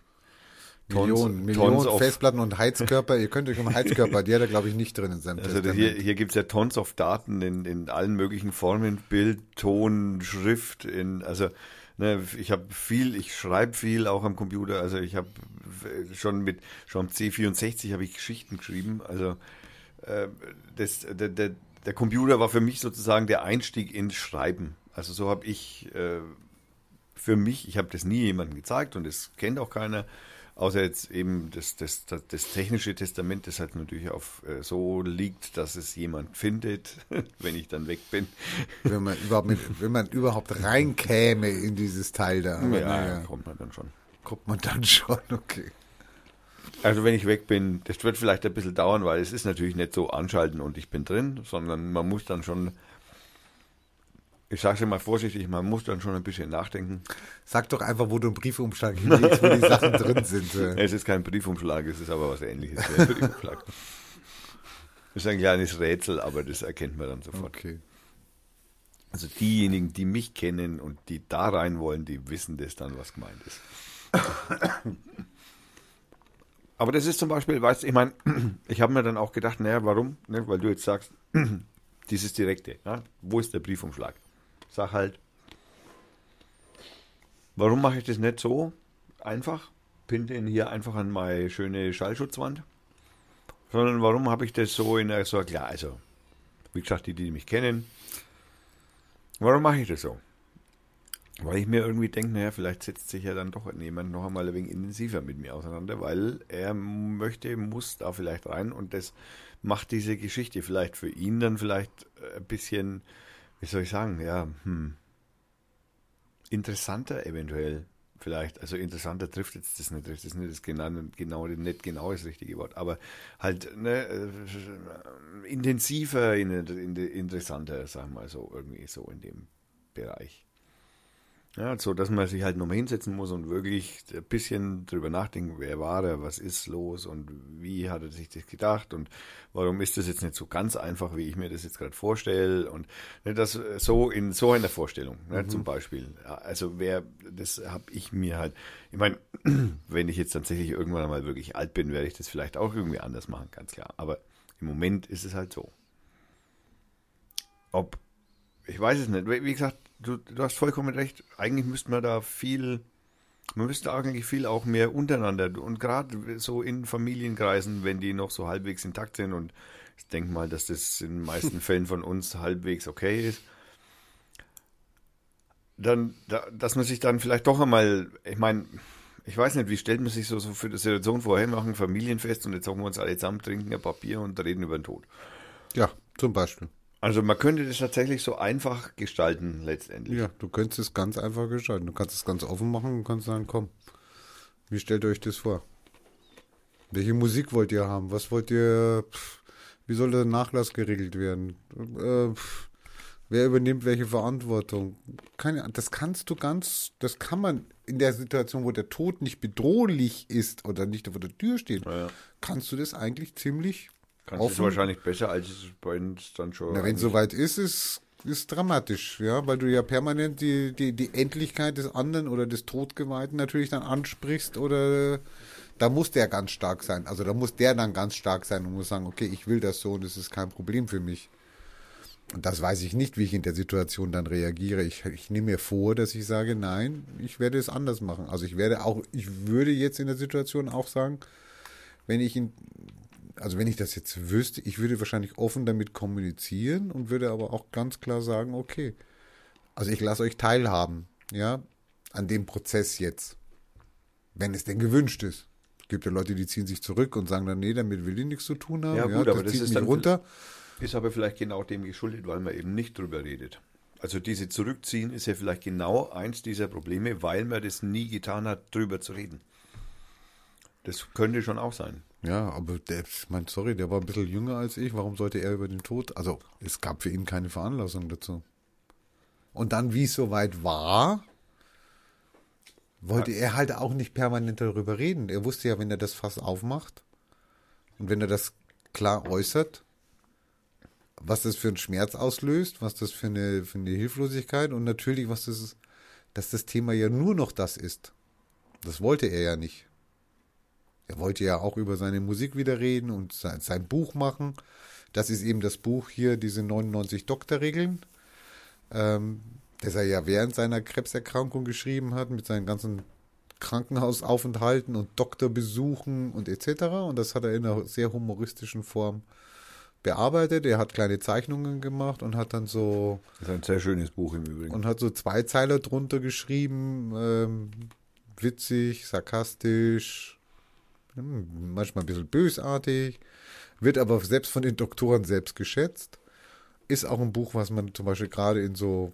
Millionen, Millionen Festplatten und Heizkörper. Ihr könnt euch um Heizkörper, die hat er, glaube ich, nicht drin in seinem Also Testament. hier, hier gibt es ja Tons of Daten in, in allen möglichen Formen, Bild, Ton, Schrift, in, also ne, ich habe viel, ich schreibe viel auch am Computer, also ich habe schon mit, schon am C64 habe ich Geschichten geschrieben, also äh, das, der, der, der Computer war für mich sozusagen der Einstieg ins Schreiben. Also so habe ich äh, für mich, ich habe das nie jemandem gezeigt und das kennt auch keiner, außer jetzt eben das, das, das, das technische Testament, das halt natürlich auf äh, so liegt, dass es jemand findet, wenn ich dann weg bin. wenn man überhaupt, mit, wenn man überhaupt reinkäme in dieses Teil da. Ja, naja, kommt man dann schon. kommt man dann schon, okay. Also wenn ich weg bin, das wird vielleicht ein bisschen dauern, weil es ist natürlich nicht so anschalten und ich bin drin, sondern man muss dann schon, ich sage es mal vorsichtig, man muss dann schon ein bisschen nachdenken. Sag doch einfach, wo du einen Briefumschlag hinlegst, wo die Sachen drin sind. äh. Es ist kein Briefumschlag, es ist aber was ähnliches wie ein Briefumschlag. Das ist ein kleines Rätsel, aber das erkennt man dann sofort. Okay. Also diejenigen, die mich kennen und die da rein wollen, die wissen das dann, was gemeint ist. Aber das ist zum Beispiel, weißt du, ich meine, ich habe mir dann auch gedacht, naja, warum? Ne, weil du jetzt sagst, dieses Direkte, ja? wo ist der Briefumschlag? Sag halt, warum mache ich das nicht so einfach? Pin den hier einfach an meine schöne Schallschutzwand. Sondern warum habe ich das so in der, so klar, also, wie gesagt, die, die mich kennen, warum mache ich das so? Weil ich mir irgendwie denke, naja, vielleicht setzt sich ja dann doch jemand noch einmal ein wenig intensiver mit mir auseinander, weil er möchte, muss da vielleicht rein und das macht diese Geschichte vielleicht für ihn dann vielleicht ein bisschen, wie soll ich sagen, ja, hm, interessanter eventuell. Vielleicht, also interessanter trifft jetzt das nicht, das ist nicht das genau, genau, nicht genau das richtige Wort, aber halt ne, äh, intensiver, in, in, interessanter, sagen wir mal so, irgendwie so in dem Bereich. Ja, so dass man sich halt nochmal hinsetzen muss und wirklich ein bisschen drüber nachdenken, wer war er, was ist los und wie hat er sich das gedacht und warum ist das jetzt nicht so ganz einfach, wie ich mir das jetzt gerade vorstelle und ne, das so in so einer Vorstellung, ne, zum Beispiel. Also wer, das habe ich mir halt, ich meine, wenn ich jetzt tatsächlich irgendwann mal wirklich alt bin, werde ich das vielleicht auch irgendwie anders machen, ganz klar. Aber im Moment ist es halt so. Ob, ich weiß es nicht, wie gesagt, du, du hast vollkommen recht. Eigentlich müsste man da viel, man müsste eigentlich viel auch mehr untereinander und gerade so in Familienkreisen, wenn die noch so halbwegs intakt sind und ich denke mal, dass das in den meisten Fällen von uns halbwegs okay ist, dann, da, dass man sich dann vielleicht doch einmal, ich meine, ich weiß nicht, wie stellt man sich so, so für die Situation vor, hey, wir machen Familienfest und jetzt hocken wir uns alle zusammen, trinken ein Papier und reden über den Tod. Ja, zum Beispiel. Also man könnte das tatsächlich so einfach gestalten letztendlich. Ja, du könntest es ganz einfach gestalten. Du kannst es ganz offen machen und kannst sagen, komm, wie stellt ihr euch das vor? Welche Musik wollt ihr haben? Was wollt ihr, pff, wie soll der Nachlass geregelt werden? Äh, pff, wer übernimmt welche Verantwortung? Keine, das kannst du ganz, das kann man in der Situation, wo der Tod nicht bedrohlich ist oder nicht vor der Tür steht, Ja. kannst du das eigentlich ziemlich Kannst offen wahrscheinlich besser, als es bei uns dann schon. Na, wenn es soweit ist, ist ist dramatisch, ja, weil du ja permanent die, die, die Endlichkeit des anderen oder des Todgeweihten natürlich dann ansprichst oder da muss der ganz stark sein. Also da muss der dann ganz stark sein und muss sagen, okay, ich will das so und es ist kein Problem für mich. Und das weiß ich nicht, wie ich in der Situation dann reagiere. Ich, ich nehme mir vor, dass ich sage, nein, ich werde es anders machen. Also ich werde auch, ich würde jetzt in der Situation auch sagen, wenn ich in, also wenn ich das jetzt wüsste, ich würde wahrscheinlich offen damit kommunizieren und würde aber auch ganz klar sagen, okay, also ich lasse euch teilhaben, ja, an dem Prozess jetzt, wenn es denn gewünscht ist. Es gibt ja Leute, die ziehen sich zurück und sagen dann, nee, damit will ich nichts zu tun haben. Ja, gut, aber das ist dann runter. Ist aber vielleicht genau dem geschuldet, weil man eben nicht drüber redet. Also diese Zurückziehen ist ja vielleicht genau eins dieser Probleme, weil man das nie getan hat, drüber zu reden. Das könnte schon auch sein. Ja, aber der, ich mein, sorry, der war ein bisschen jünger als ich. Warum sollte er über den Tod? Also, es gab für ihn keine Veranlassung dazu. Und dann, wie es soweit war, wollte er halt auch nicht permanent darüber reden. Er wusste ja, wenn er das Fass aufmacht und wenn er das klar äußert, was das für einen Schmerz auslöst, was das für eine, für eine Hilflosigkeit und natürlich, was das dass das Thema ja nur noch das ist. Das wollte er ja nicht. Er wollte ja auch über seine Musik wieder reden und sein, sein Buch machen. Das ist eben das Buch hier, diese 99 Doktorregeln, ähm, das er ja während seiner Krebserkrankung geschrieben hat, mit seinen ganzen Krankenhausaufenthalten und Doktorbesuchen und etc. Und das hat er in einer sehr humoristischen Form bearbeitet. Er hat kleine Zeichnungen gemacht und hat dann so Das ist ein sehr schönes Buch im Übrigen. und hat so zwei Zeiler drunter geschrieben, ähm, witzig, sarkastisch, manchmal ein bisschen bösartig, wird aber selbst von den Doktoren selbst geschätzt. Ist auch ein Buch, was man zum Beispiel gerade in so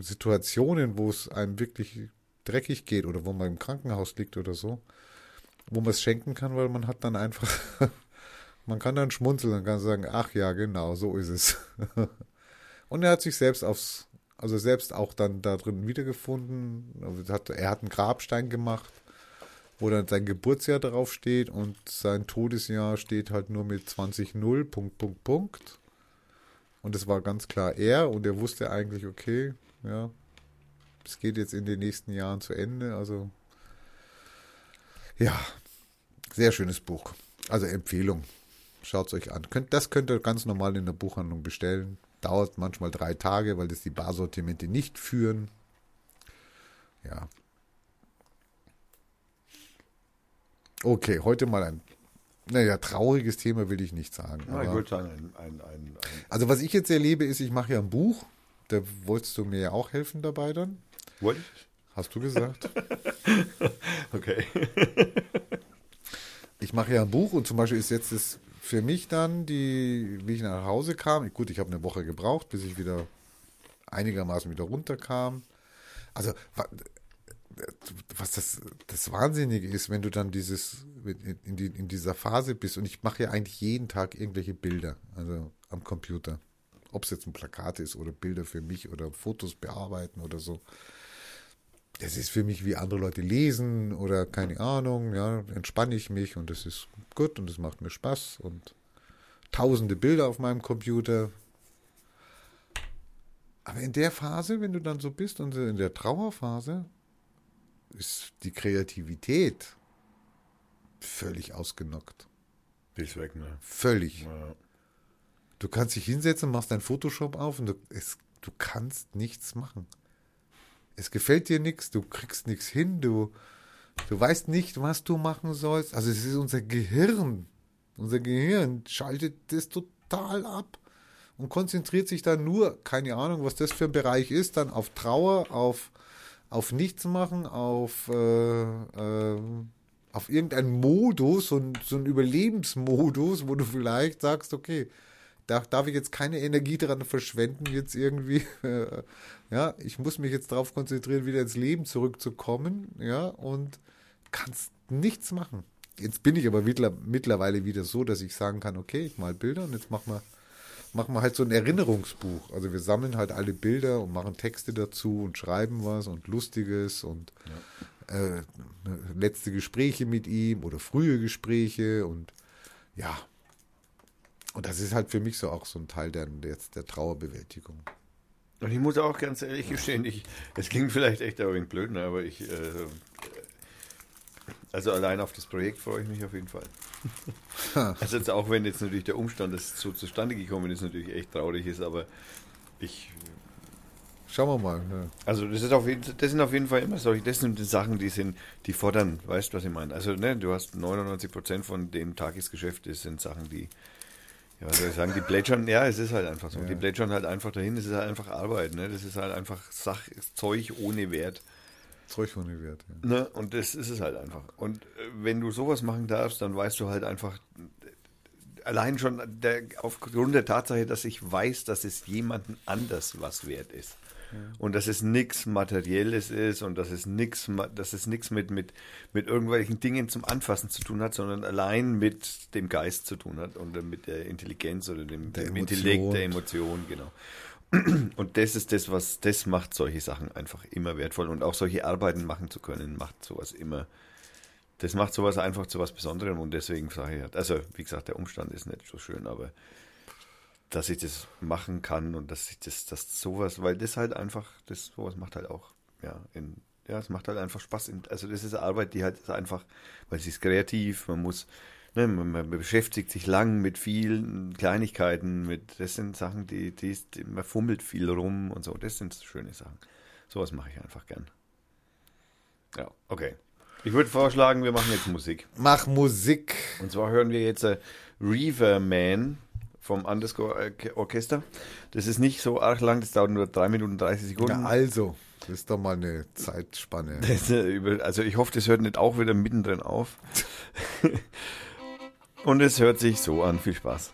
Situationen, wo es einem wirklich dreckig geht oder wo man im Krankenhaus liegt oder so, wo man es schenken kann, weil man hat dann einfach, man kann dann schmunzeln und kann sagen, ach ja, genau, so ist es. Und er hat sich selbst aufs, also selbst auch dann da drin wiedergefunden. Er hat einen Grabstein gemacht, wo dann sein Geburtsjahr drauf steht und sein Todesjahr steht halt nur mit 20.0 Punkt, Punkt, Punkt. Und es war ganz klar er und er wusste eigentlich, okay, ja, es geht jetzt in den nächsten Jahren zu Ende. Also, ja, Sehr schönes Buch. Also Empfehlung. Schaut es euch an. Das könnt ihr ganz normal in der Buchhandlung bestellen. Dauert manchmal drei Tage, weil das die Barsortimente nicht führen. Ja. Okay, heute mal ein, naja, trauriges Thema will ich nicht sagen. Ich würde sagen, ein, ein, ein, also was ich jetzt erlebe, ist, ich mache ja ein Buch. Da wolltest du mir ja auch helfen dabei dann. What? Hast du gesagt? Okay. ich mache ja ein Buch und zum Beispiel ist jetzt das für mich dann, die, wie ich nach Hause kam, gut, ich habe eine Woche gebraucht, bis ich wieder einigermaßen wieder runterkam. Also was das, das Wahnsinnige ist, wenn du dann dieses in, die, in dieser Phase bist und ich mache ja eigentlich jeden Tag irgendwelche Bilder, also am Computer. Ob es jetzt ein Plakat ist oder Bilder für mich oder Fotos bearbeiten oder so. Das ist für mich wie andere Leute lesen oder keine Ahnung, ja, entspanne ich mich und das ist gut und es macht mir Spaß und tausende Bilder auf meinem Computer. Aber in der Phase, wenn du dann so bist und in der Trauerphase, ist die Kreativität völlig ausgenockt. Die ist weg, ne? Völlig. Ja. Du kannst dich hinsetzen, machst dein Photoshop auf und du, es, du kannst nichts machen. Es gefällt dir nichts, du kriegst nichts hin, du, du weißt nicht, was du machen sollst. Also es ist unser Gehirn. Unser Gehirn schaltet das total ab und konzentriert sich dann nur, keine Ahnung, was das für ein Bereich ist, dann auf Trauer, auf, auf nichts machen, auf, äh, äh, auf irgendeinen Modus, so, so ein Überlebensmodus, wo du vielleicht sagst, okay, da darf ich jetzt keine Energie dran verschwenden, jetzt irgendwie, äh, ja, ich muss mich jetzt darauf konzentrieren, wieder ins Leben zurückzukommen, ja, und kannst nichts machen. Jetzt bin ich aber mittler, mittlerweile wieder so, dass ich sagen kann, okay, ich mal Bilder und jetzt machen wir, machen wir halt so ein Erinnerungsbuch. Also wir sammeln halt alle Bilder und machen Texte dazu und schreiben was und Lustiges und äh, letzte Gespräche mit ihm oder frühe Gespräche und ja, und das ist halt für mich so auch so ein Teil der, der, der Trauerbewältigung. Und ich muss auch ganz ehrlich gestehen, ich, es klingt vielleicht echt ein wenig blöd, ne, aber ich, äh, also allein auf das Projekt freue ich mich auf jeden Fall. also jetzt auch wenn jetzt natürlich der Umstand, dass es so zustande gekommen ist, natürlich echt traurig ist, aber ich, Schauen wir mal. Ne? also das ist auf jeden, das sind auf jeden Fall immer solche, das sind die Sachen, die sind, die fordern, weißt du, was ich meine? Also ne, du hast 99 Prozent von dem Tagesgeschäft, das sind Sachen, die ja, was soll ich sagen, die plätschern, ja, es ist halt einfach so. Die plätschern halt einfach dahin, es ist halt einfach Arbeit, ne? Das ist halt einfach Sach Zeug ohne Wert. Zeug ohne Wert. Ja. Ne? Und das ist es halt einfach. Und äh, wenn du sowas machen darfst, dann weißt du halt einfach, äh, allein schon der, aufgrund der Tatsache, dass ich weiß, dass es jemandem anders was wert ist. Und dass es nichts Materielles ist und dass es nichts, dass es nichts mit, mit, mit irgendwelchen Dingen zum Anfassen zu tun hat, sondern allein mit dem Geist zu tun hat und mit der Intelligenz oder dem, Der dem. Intellekt, der Emotion, genau. Und das ist das, was, das macht solche Sachen einfach immer wertvoll. Und auch solche Arbeiten machen zu können, macht sowas immer, das macht sowas einfach zu was Besonderem. Und deswegen sage ich, also wie gesagt, der Umstand ist nicht so schön, aber dass ich das machen kann und dass ich das, das sowas, weil das halt einfach, das sowas macht halt auch, ja, in, ja, es macht halt einfach Spaß. Also das ist Arbeit, die halt einfach, weil sie ist kreativ, man muss, ne, man, man beschäftigt sich lang mit vielen Kleinigkeiten, mit, das sind Sachen, die, die, ist, man fummelt viel rum und so, das sind schöne Sachen. Sowas mache ich einfach gern. Ja, okay. Ich würde vorschlagen, wir machen jetzt Musik. Mach Musik. Und zwar hören wir jetzt äh, Reaver Man vom Underscore Orchester. Das ist nicht so arg lang, das dauert nur 3 Minuten 30 Sekunden. Ja, also, das ist doch mal eine Zeitspanne. Das äh, also ich hoffe, das hört nicht auch wieder mittendrin auf. Und es hört sich so an. Viel Spaß.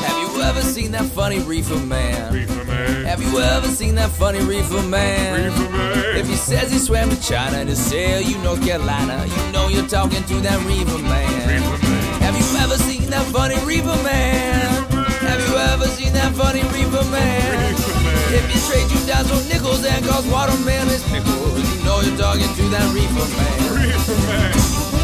Have you ever seen that funny reefer man? Have you ever seen that funny reefer man? If he says he swam to China to sail you North Carolina, you know you're talking to that reefer man. Have you ever seen that funny reefer man? Have you ever seen that funny reefer man? If he trade you down some nickels and cause watermelons pickles, you know you're talking to that reefer man. reefer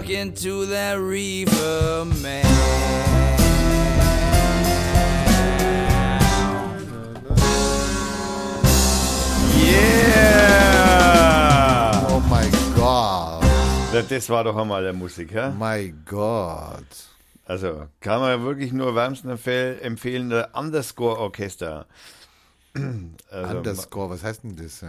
talking to that reefer man. Yeah! Oh my God. Das- Das war doch einmal der Musik, hä? My God. Also, kann man wirklich nur wärmsten empfehl- empfehlen, der Underscore Orchester. Also, Underscore, was heißt denn das?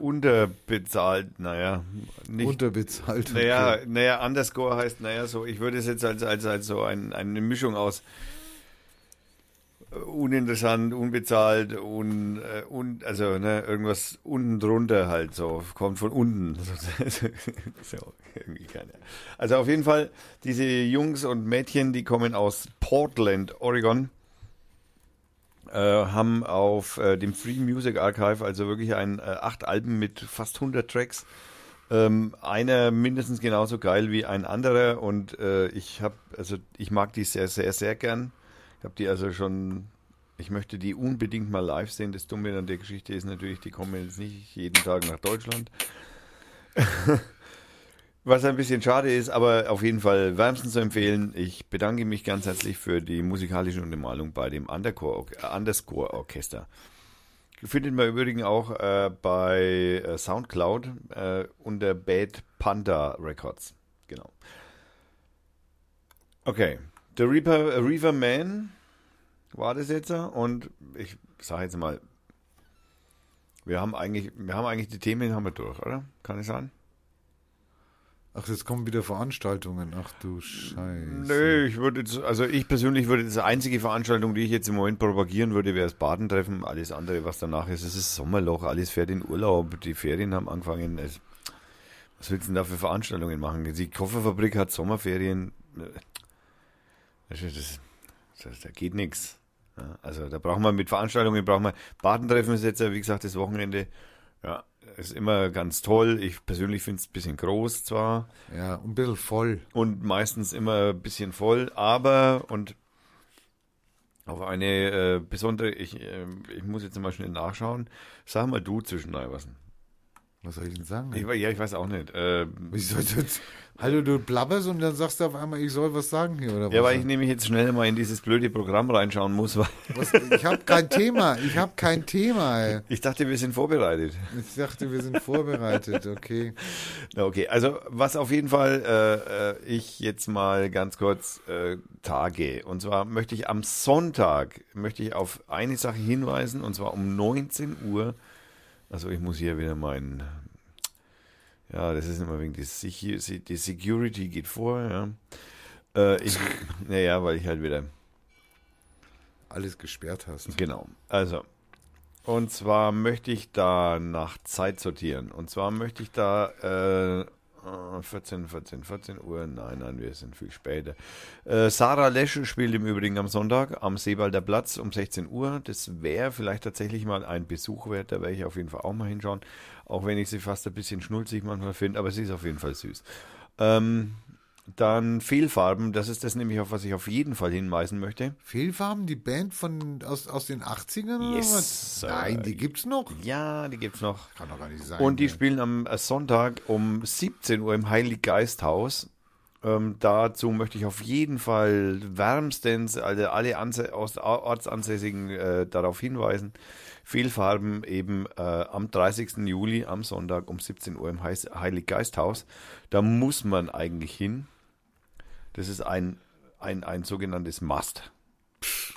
Unterbezahlt, naja. Nicht, Unterbezahlt. naja, okay. naja, Underscore heißt, naja, so, ich würde es jetzt als, als, als so ein, eine Mischung aus äh, uninteressant, unbezahlt, un, äh, un, also ne, irgendwas unten drunter halt so, kommt von unten. so. Also auf jeden Fall, diese Jungs und Mädchen, die kommen aus Portland, Oregon, äh, haben auf äh, dem Free Music Archive, also wirklich ein äh, acht Alben mit fast 100 Tracks, ähm, einer mindestens genauso geil wie ein anderer und äh, ich habe, also ich mag die sehr, sehr, sehr gern. Ich habe die also schon, ich möchte die unbedingt mal live sehen. Das Dumme an der Geschichte ist natürlich, die kommen jetzt nicht jeden Tag nach Deutschland. Was ein bisschen schade ist, aber auf jeden Fall wärmstens zu empfehlen. Ich bedanke mich ganz herzlich für die musikalische Untermalung bei dem Undercore, äh, Underscore Orchester. Findet man übrigens auch äh, bei äh, Soundcloud äh, unter Bad Panda Records. Genau. Okay. The Reaper, äh, Reaver Man war das jetzt. Und ich sage jetzt mal, wir haben eigentlich, wir haben eigentlich die Themen haben wir durch, oder? Kann ich sagen? Ach, jetzt kommen wieder Veranstaltungen. Ach du Scheiße. Nö, ich würde jetzt, also ich persönlich würde, das einzige Veranstaltung, die ich jetzt im Moment propagieren würde, wäre das Badentreffen. Alles andere, was danach ist, es ist Sommerloch, alles fährt in Urlaub, die Ferien haben angefangen. Was willst du denn da für Veranstaltungen machen? Die Kofferfabrik hat Sommerferien. Das, das, das, da geht nichts. Also da brauchen wir mit Veranstaltungen, brauchen wir, Badentreffen ist jetzt ja, wie gesagt, das Wochenende. Ja, ist immer ganz toll. Ich persönlich finde es ein bisschen groß zwar Ja, ein bisschen voll. und meistens immer ein bisschen voll, aber und auf eine äh, besondere, ich, äh, ich muss jetzt mal schnell nachschauen. Sag mal du zwischen Neiwassen. Was soll ich denn sagen? Ich, ja, ich weiß auch nicht. Äh, ich jetzt? Hallo, du blabberst und dann sagst du auf einmal, ich soll was sagen hier, oder ja, was? weil ich nämlich jetzt schnell mal in dieses blöde Programm reinschauen muss, weil was ich habe kein Thema. Ich habe kein Thema. Ey. ich dachte, wir sind vorbereitet. Ich dachte, wir sind vorbereitet. Okay. Na, Okay, also was auf jeden Fall äh, äh, ich jetzt mal ganz kurz äh, tage. Und zwar möchte ich am Sonntag, möchte ich auf eine Sache hinweisen, und zwar um 19 Uhr. Also ich muss hier wieder meinen, ja, das ist immer wegen die, Secu- die Security geht vor, ja. Äh, ich, naja, weil ich halt wieder Alles gesperrt hast. Genau. Also, und zwar möchte ich da nach Zeit sortieren. Und zwar möchte ich da, äh, äh, 14, 14, 14 Uhr. Nein, nein, wir sind viel später. Äh, Sarah Lesch spielt im Übrigen am Sonntag am Seewalder Platz um 16 Uhr. Das wäre vielleicht tatsächlich mal ein Besuch wert. Da werde ich auf jeden Fall auch mal hinschauen. Auch wenn ich sie fast ein bisschen schnulzig manchmal finde, aber sie ist auf jeden Fall süß. Ähm, dann Fehlfarben, das ist das nämlich, auf was ich auf jeden Fall hinweisen möchte. Fehlfarben, die Band von aus, aus den 80ern oder Yes. Nein, die gibt's noch. Ja, die gibt's noch. Kann doch gar nicht sein. Und die ey. spielen am äh, Sonntag um 17 Uhr im Heiliggeisthaus. Ähm, dazu möchte ich auf jeden Fall wärmstens alle, alle Anse aus, Ortsansässigen äh, darauf hinweisen. Fehlfarben eben äh, am 30. Juli am Sonntag um 17 Uhr im Heiliggeisthaus. Da muss man eigentlich hin. Das ist ein, ein, ein sogenanntes Must.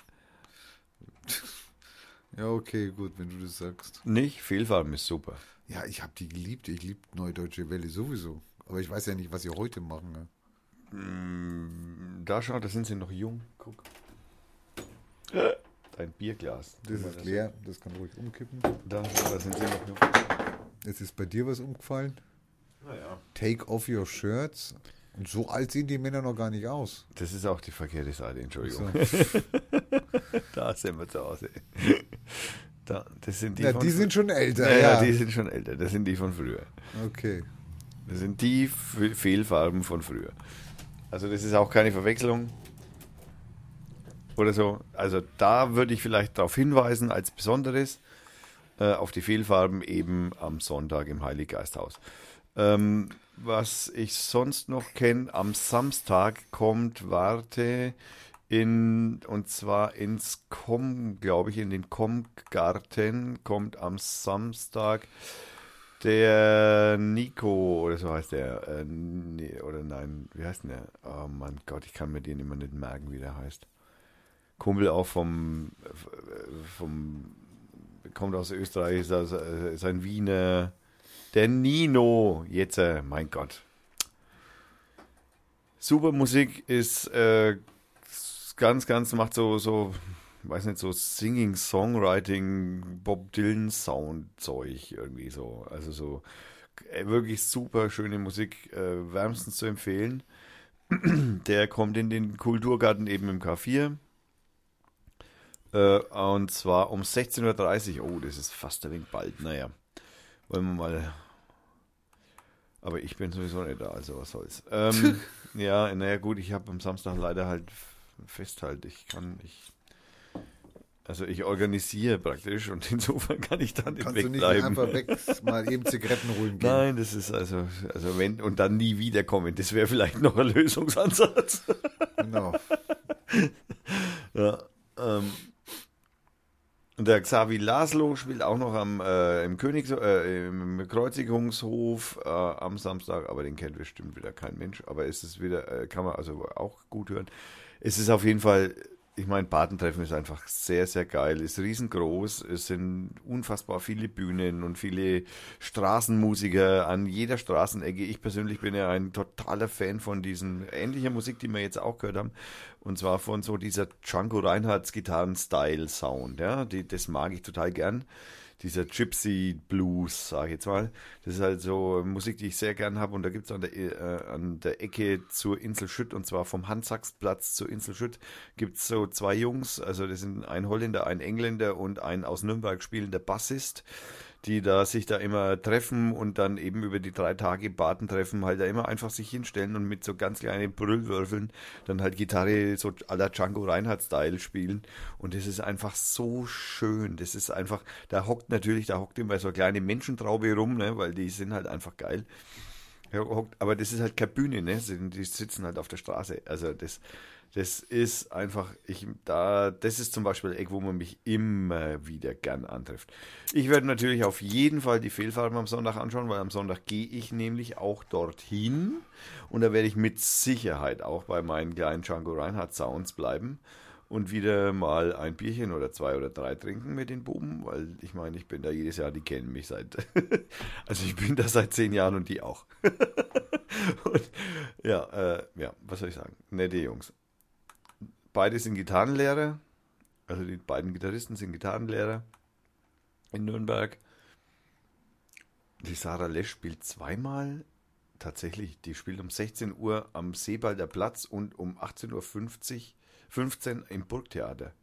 Ja, okay, gut, wenn du das sagst. Nicht? Fehlfarben ist super. Ja, ich habe die geliebt. Ich liebe Neue Deutsche Welle sowieso. Aber ich weiß ja nicht, was sie heute machen. Ne? Da schau, da sind sie noch jung. Guck. Dein Bierglas. Das ist leer, das kann ruhig umkippen. Da, da sind sie noch. Jetzt ist bei dir was umgefallen. Naja. Take off your shirts. Und so alt sehen die Männer noch gar nicht aus. Das ist auch die verkehrte Seite, Entschuldigung. So. Da sind wir zu Hause. Da, das sind die Ja, die sind schon älter, ja, ja. die sind schon älter. Das sind die von früher. Okay. Das sind die Fehlfarben von früher. Also das ist auch keine Verwechslung oder so. Also da würde ich vielleicht darauf hinweisen als Besonderes äh, auf die Fehlfarben eben am Sonntag im Heiliggeisthaus. Ähm, was ich sonst noch kenne, am Samstag kommt Warte in, und zwar ins Com, glaube ich, in den Com-Garten kommt am Samstag der Nico, oder so heißt der, äh, nee, oder nein, wie heißt der? Oh mein Gott, ich kann mir den immer nicht merken, wie der heißt. Kumpel auch vom, vom kommt aus Österreich, ist, ist ein Wiener, der Nino, jetzt, äh, mein Gott. Super Musik ist äh, ganz, ganz, macht so, so, weiß nicht, so Singing, Songwriting, Bob Dylan Sound-Zeug irgendwie so. Also so äh, wirklich super schöne Musik, äh, wärmstens zu empfehlen. Der kommt in den Kulturgarten eben im K4. Äh, und zwar um 16.30 Uhr. Oh, das ist fast ein wenig bald. Naja, wollen wir mal. Aber ich bin sowieso nicht da, also was soll's. Ähm, ja, naja, gut, ich habe am Samstag leider halt fest halt. Ich kann, ich. Also ich organisiere praktisch und insofern kann ich dann nicht Kannst du nicht wegbleiben. einfach weg mal eben Zigaretten holen gehen? Nein, das ist also, also wenn und dann nie wiederkommen, das wäre vielleicht noch ein Lösungsansatz. Genau. ja, ähm, und der Xavi Laszlo spielt auch noch am äh, im Königs äh, im Kreuzigungshof äh, am Samstag, aber den kennt bestimmt wieder kein Mensch. Aber es ist wieder, äh, kann man also auch gut hören. Es ist auf jeden Fall, ich meine, Badentreffen ist einfach sehr, sehr geil, ist riesengroß, es sind unfassbar viele Bühnen und viele Straßenmusiker an jeder Straßenecke. Ich persönlich bin ja ein totaler Fan von diesen ähnlicher Musik, die wir jetzt auch gehört haben. Und zwar von so dieser Django Reinhardt Gitarren-Style-Sound. Ja, die, das mag ich total gern. Dieser Gypsy Blues, sage ich jetzt mal. Das ist halt so Musik, die ich sehr gern habe. Und da gibt es an, der, äh, an der Ecke zur Insel Schütt, und zwar vom Hansachsplatz zur Insel Schütt, gibt es so zwei Jungs. Also das sind ein Holländer, ein Engländer und ein aus Nürnberg spielender Bassist die da sich da immer treffen und dann eben über die drei Tage Baden treffen, halt da immer einfach sich hinstellen und mit so ganz kleinen Brüllwürfeln dann halt Gitarre so à la Django Reinhardt-Style spielen. Und das ist einfach so schön. Das ist einfach, da hockt natürlich, da hockt immer so eine kleine Menschentraube rum, ne, weil die sind halt einfach geil. Aber das ist halt keine Bühne, ne? Die sitzen halt auf der Straße. Also das, das ist einfach, ich, da, das ist zum Beispiel ein Eck, wo man mich immer wieder gern antrifft. Ich werde natürlich auf jeden Fall die Fehlfarben am Sonntag anschauen, weil am Sonntag gehe ich nämlich auch dorthin und da werde ich mit Sicherheit auch bei meinen kleinen Django Reinhardt Sounds bleiben und wieder mal ein Bierchen oder zwei oder drei trinken mit den Buben, weil ich meine, ich bin da jedes Jahr, die kennen mich seit, also ich bin da seit zehn Jahren und die auch. und, ja, äh, ja, was soll ich sagen? Nette Jungs. Beide sind Gitarrenlehrer, also die beiden Gitarristen sind Gitarrenlehrer in Nürnberg. Die Sarah Lesch spielt zweimal tatsächlich, die spielt um 16 Uhr am Seebalder Platz und um 18.50 Uhr 15 im Burgtheater.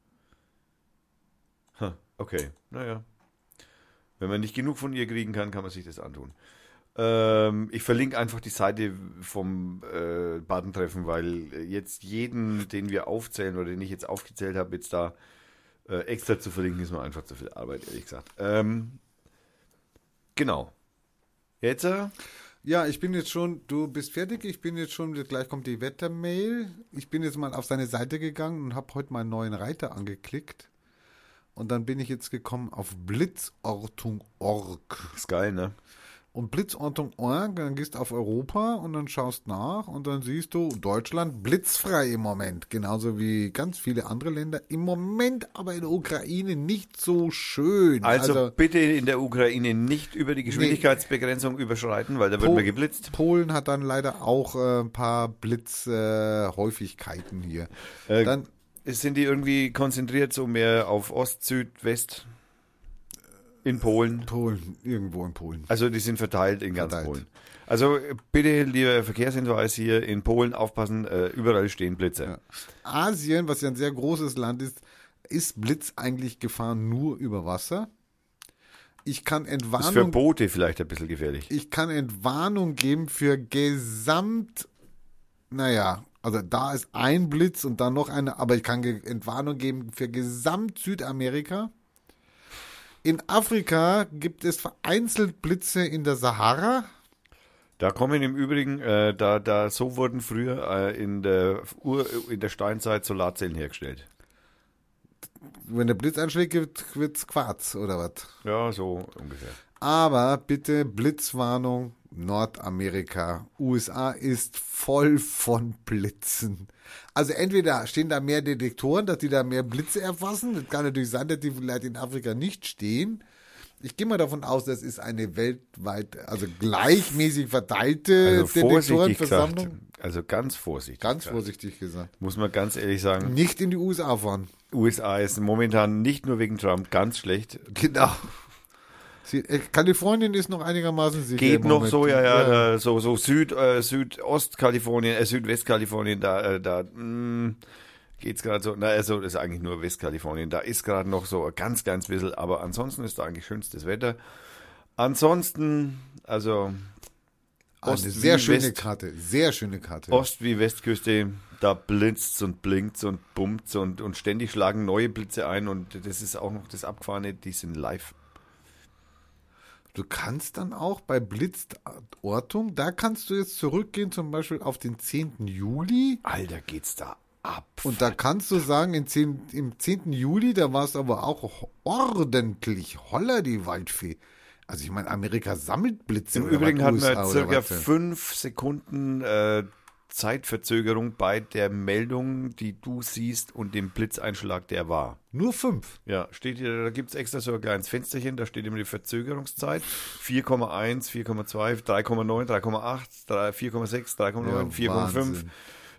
Ha, okay, naja. Wenn man nicht genug von ihr kriegen kann, kann man sich das antun. Ähm, ich verlinke einfach die Seite vom äh, Badentreffen, weil jetzt jeden, den wir aufzählen oder den ich jetzt aufgezählt habe, jetzt da äh, extra zu verlinken, ist mir einfach zu viel Arbeit, ehrlich gesagt. Ähm, genau. Jetzt, äh, Ja, ich bin jetzt schon, du bist fertig, ich bin jetzt schon, gleich kommt die Wettermail. Ich bin jetzt mal auf seine Seite gegangen und habe heute meinen neuen Reiter angeklickt. Und dann bin ich jetzt gekommen auf blitzortung.org. ist geil, ne? Und dann gehst du auf Europa und dann schaust nach und dann siehst du Deutschland blitzfrei im Moment. Genauso wie ganz viele andere Länder. Im Moment aber in der Ukraine nicht so schön. Also, bitte in der Ukraine nicht über die Geschwindigkeitsbegrenzung überschreiten, weil da wird Po- man geblitzt. Polen hat dann leider auch äh, ein paar Blitzhäufigkeiten äh, hier. Äh, dann Sind die irgendwie konzentriert so mehr auf Ost, Süd, West in Polen? Polen, irgendwo in Polen. Also die sind verteilt in ganz Verteilt. Polen. Also bitte, lieber Verkehrshinweis hier in Polen aufpassen, äh, überall stehen Blitze. Ja. Asien, was ja ein sehr großes Land ist, ist Blitz eigentlich gefahren nur über Wasser. Ich kann Ist für Entwarnung, Boote vielleicht ein bisschen gefährlich. ich kann Entwarnung geben für Gesamt, naja, also da ist ein Blitz und dann noch eine, aber ich kann Entwarnung geben für Gesamt Südamerika. In Afrika gibt es vereinzelt Blitze in der Sahara. Da kommen im Übrigen, äh, da, da so wurden früher äh, in der Ur, in der Steinzeit Solarzellen hergestellt. Wenn der Blitz einschlägt, wird, wird's Quarz oder was? Ja, so ungefähr. Aber bitte Blitzwarnung, Nordamerika, USA ist voll von Blitzen. Also entweder stehen da mehr Detektoren, dass die da mehr Blitze erfassen. Das kann natürlich sein, dass die vielleicht in Afrika nicht stehen. Ich gehe mal davon aus, das ist eine weltweit, also gleichmäßig verteilte Also gesagt, Detektorenversammlung. also ganz vorsichtig. Ganz gesagt. vorsichtig gesagt. Muss man ganz ehrlich sagen, Nicht in die USA fahren. USA ist momentan nicht nur wegen Trump ganz schlecht. Genau. Sie, äh, Kalifornien ist noch einigermaßen sicher. Geht noch so, ja, ja, da, so, so Süd, äh, Südostkalifornien, äh, Südwestkalifornien, da, äh, da, mh, geht's gerade so, na, also, das ist eigentlich nur Westkalifornien, da ist gerade noch so ganz, ganz bisschen, aber ansonsten ist da eigentlich schönstes Wetter. Ansonsten, also, Eine Ost sehr wie schöne West. Karte. Sehr schöne Karte. Ost- wie Westküste, da blitzt's und blinkt's und bummt's und, und ständig schlagen neue Blitze ein und das ist auch noch das Abgefahrene, die sind live. Du kannst dann auch bei Blitzortung, da kannst du jetzt zurückgehen, zum Beispiel auf den 10. Juli. Alter, geht's da ab. Und da kannst du sagen, in 10, im 10. Juli, da war es aber auch ordentlich holler, die Waldfee. Also ich meine, Amerika sammelt Blitze. Im Übrigen hatten wir circa fünf Sekunden äh, Zeitverzögerung bei der Meldung, die du siehst und dem Blitzeinschlag, der war. Nur fünf. Ja, steht hier, da gibt's extra so ein kleines Fensterchen, da steht immer die Verzögerungszeit. 4,1, 4,2, 3,9, 3,8, 3, 4,6, 3,9, Ja, 4,5. Wahnsinn.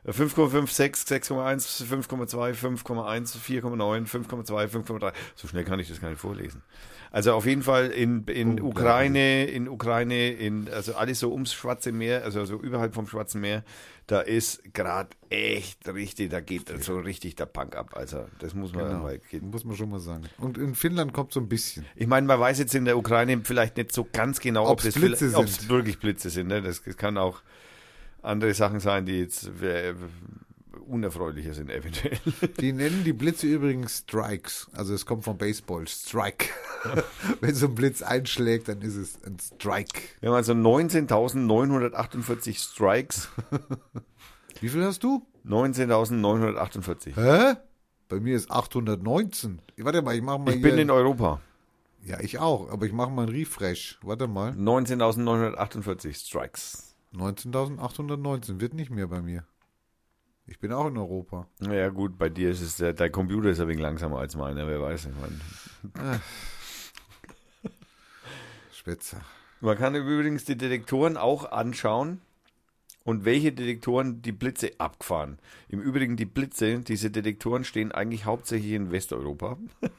5,5, 6, 6,1, 5,2, 5,1, 4,9, 5,2, 5,3. So schnell kann ich das gar nicht vorlesen. Also auf jeden Fall in, in. Ukraine, in Ukraine, in, also alles so ums Schwarze Meer, also so überhalb vom Schwarzen Meer, da ist gerade echt richtig, da geht so richtig der Punk ab. Also das muss man Genau. mal. Muss man schon mal sagen. Und in Finnland kommt so ein bisschen. Ich meine, man weiß jetzt in der Ukraine vielleicht nicht so ganz genau, ob es Blitze sind. wirklich Blitze sind. Ne? Das, das kann auch andere Sachen sein, die jetzt unerfreulicher sind eventuell. Die nennen die Blitze übrigens Strikes. Also es kommt vom Baseball. Strike. Wenn so ein Blitz einschlägt, dann ist es ein Strike. Wir haben also 19.948 Strikes. Wie viel hast du? 19.948. Hä? Bei mir ist 819. Warte mal, ich mache mal Ich bin in Europa. ja, ich auch, aber ich mache mal einen Refresh. Warte mal. 19.948 Strikes. 19.819 wird nicht mehr bei mir. Ich bin auch in Europa. Naja, gut, bei dir ist es, der, dein Computer ist ein wenig langsamer als meiner, wer weiß. Ich mein, Schwätzer. man kann übrigens die Detektoren auch anschauen und welche Detektoren die Blitze abgefahren. Im Übrigen, die Blitze, diese Detektoren stehen eigentlich hauptsächlich in Westeuropa.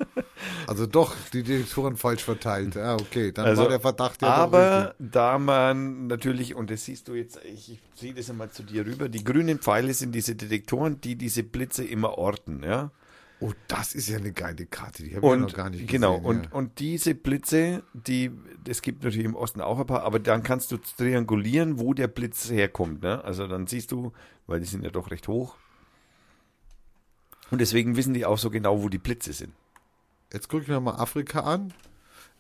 Also doch, die Detektoren falsch verteilt. Ja, okay, dann Also, war der Verdacht ja aber da man natürlich, und das siehst du jetzt, ich, ich ziehe das einmal zu dir rüber, die grünen Pfeile sind diese Detektoren, die diese Blitze immer orten, ja. Oh, das ist ja eine geile Karte, die habe ich Und noch gar nicht genau, gesehen. und, ja. und diese Blitze, die, es gibt natürlich im Osten auch ein paar, aber dann kannst du triangulieren, wo der Blitz herkommt. Ne? Also dann siehst du, weil die sind ja doch recht hoch. Und deswegen wissen die auch so genau, wo die Blitze sind. Jetzt gucke ich mir mal Afrika an.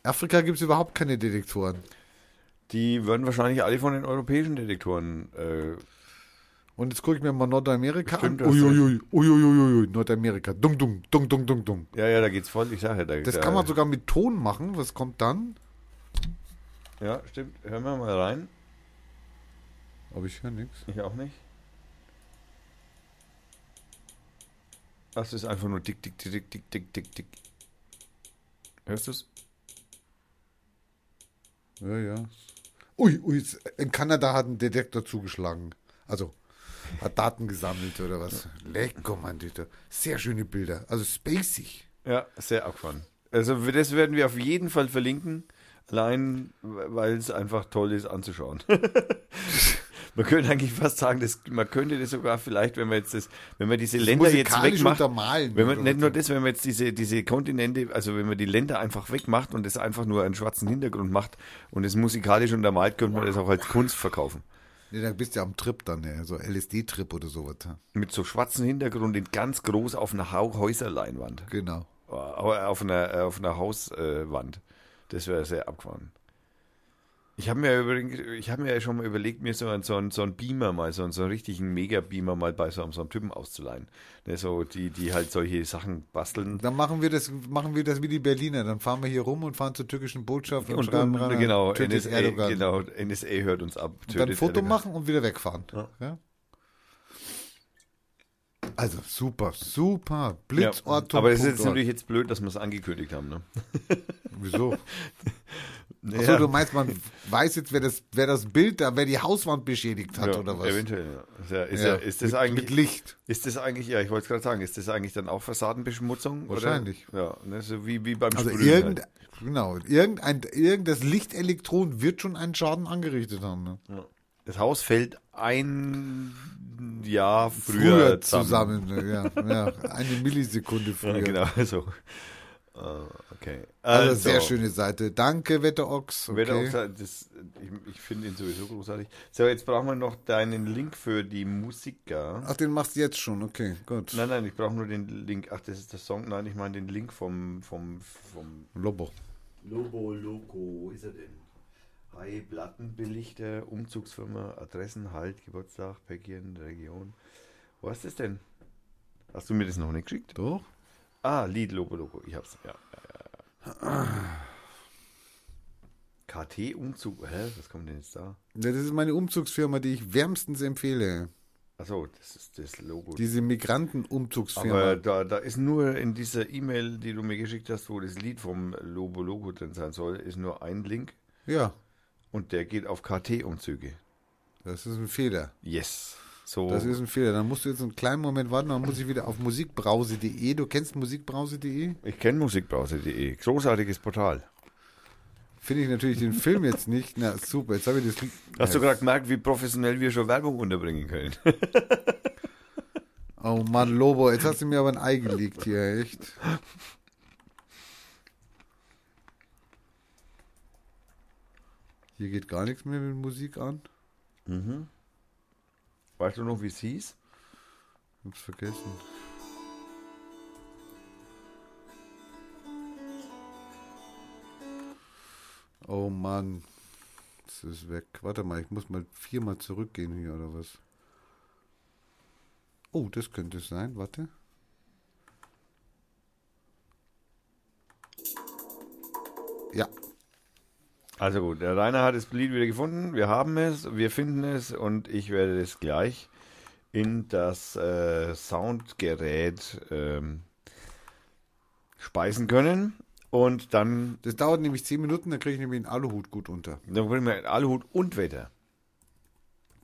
Afrika gibt es überhaupt keine Detektoren. Die werden wahrscheinlich alle von den europäischen Detektoren. Äh, Und jetzt gucke ich mir mal Nordamerika Stimmt, an. du Uiuiui, uiuiui, Nordamerika. Dung, dung, dung, dung, dung, dung. ja, ja, da geht's voll. Ich sage ja, da, Das da, kann man sogar mit Ton machen. Was kommt dann? Ja, stimmt. Hören wir mal rein. Aber ich höre nichts. Ich auch nicht. Das ist einfach nur tick, tick, tick, tick, tick, tick, tick, tick. Hörst du's? Ja, ja. Ui, ui, in Kanada hat ein Detektor zugeschlagen. Also hat Daten gesammelt oder was. Lecker, Mann, Alter. Sehr schöne Bilder. Also spacig. Ja, sehr abgefahren. Also das werden wir auf jeden Fall verlinken. Allein, weil es einfach toll ist anzuschauen. man könnte eigentlich fast sagen, dass, man könnte das sogar vielleicht, wenn wir jetzt das, wenn wir diese Länder jetzt wegmacht, untermalen, wenn man nicht nur das, wenn man jetzt diese, diese Kontinente, also wenn man die Länder einfach wegmacht und das einfach nur einen schwarzen Hintergrund macht und es musikalisch untermalt, könnte man das auch als Kunst verkaufen. Nee, dann bist du ja am Trip dann, ja. So LSD-Trip oder sowas. ja. Mit so schwarzen Hintergrund in ganz groß auf einer Häuserleinwand. Genau. Aber auf einer, äh, auf einer Hauswand. Das wäre sehr abgefahren. Ich habe mir übrigens, ich habe mir ja schon mal überlegt, mir so einen, so einen, so einen Beamer mal, so einen, so einen richtigen Mega-Beamer mal bei so einem, so einem Typen auszuleihen. Ne, so, die, die halt solche Sachen basteln. Dann machen wir das, machen wir das wie die Berliner. Dann fahren wir hier rum und fahren zur türkischen Botschaft und, Und, schreiben und ran, genau, NSA, Erdogan. genau, NSA hört uns ab. Und dann ein Foto Erdogan. machen und wieder wegfahren. Ja. Also super, super. Ja, Blitzort. aber es ist jetzt natürlich jetzt blöd, dass wir es angekündigt haben. Ne? Wieso? Ja. Achso, du meinst, man weiß jetzt, wer das, wer das Bild da, wer die Hauswand beschädigt hat ja, oder was? Eventuell, ja. Ist, ja, ist, Ja, ja, das mit, eigentlich. mit Licht. Ist das eigentlich, ja, ich wollte es gerade sagen, ist das eigentlich dann auch Fassadenbeschmutzung? Wahrscheinlich. Oder? Ja, ne, so wie, wie beim Also Sprühen irgend, halt. genau, irgendein, irgendein Lichtelektron wird schon einen Schaden angerichtet haben. Ne? Das Haus fällt ein Jahr früher, Früher zusammen. zusammen, ja, ja, eine Millisekunde früher. Ja, genau, so. Äh, okay. Also, sehr schöne Seite. Danke, Wetterochs. Okay. Auch, das, ich ich finde ihn sowieso großartig. So, jetzt brauchen wir noch deinen Link für die Musiker. Ach, den machst du jetzt schon, okay, gut. Nein, nein, ich brauche nur den Link. Ach, das ist der Song. Nein, ich meine den Link vom, vom, vom Lobo. Lobo Loco, wo ist er denn? Hi, Plattenbelichter, Umzugsfirma, Adressen, Halt, Geburtstag, Päckchen, Region. Wo ist das denn? Hast du mir das noch nicht geschickt? Doch? Ah, Lied Lobo Loco, ich hab's. Ja, ja, ja. KT Umzug, hä? Was kommt denn jetzt da? Ja, das ist meine Umzugsfirma, die ich wärmstens empfehle. Achso, das ist das Logo. Diese Migrantenumzugsfirma. Aber da, da ist nur in dieser E-Mail, die du mir geschickt hast, wo das Lied vom Lobo Logo drin sein soll, ist nur ein Link ja, und der geht auf KT-Umzüge. das ist ein Fehler. Yes. So. Das ist ein Fehler. Dann musst du jetzt einen kleinen Moment warten, dann muss ich wieder auf musikbrause.de. Du kennst musikbrause.de? Ich kenne musikbrause.de. Großartiges Portal. Finde ich natürlich den Film jetzt nicht. Na super, jetzt habe ich das. Hast du gerade gemerkt, wie professionell wir schon Werbung unterbringen können? Oh Mann, Lobo, jetzt hast du mir aber ein Ei gelegt hier, echt. Hier geht gar nichts mehr mit Musik an. Weißt du noch, wie es hieß? Hab's vergessen. Oh Mann. Das ist weg. Warte mal, ich muss mal viermal zurückgehen hier oder was? Oh, das könnte es sein. Warte. Ja, Also gut, der Rainer hat das Lied wieder gefunden. Wir haben es, wir finden es und ich werde es gleich in das äh, Soundgerät ähm, speisen können. Und dann, das dauert nämlich zehn Minuten, dann kriege ich nämlich einen Aluhut gut unter. dann bringen wir Aluhut und Wetter.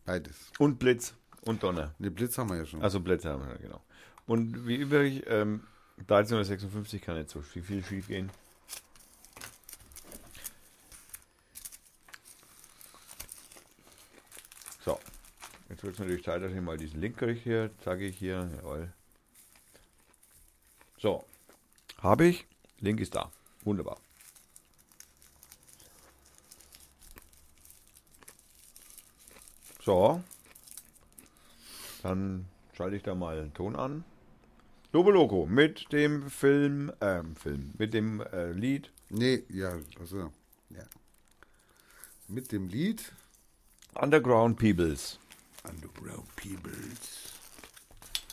Beides. Und Blitz und Donner. Den Blitz haben wir ja schon. Also Blitze haben wir, genau. Und wie übrig, ähm, 1356 kann nicht so viel, viel schief gehen. So, jetzt wird es natürlich Zeit, dass ich mal diesen Link kriege hier, zeige ich hier, jawohl. So, habe ich, Link ist da, wunderbar. So, dann schalte ich da mal den Ton an. Lobo Loco mit dem Film, ähm, Film, mit dem äh, Lied. Nee, ja, also, ja. Mit dem Lied. Underground Peoples, Underground Peoples.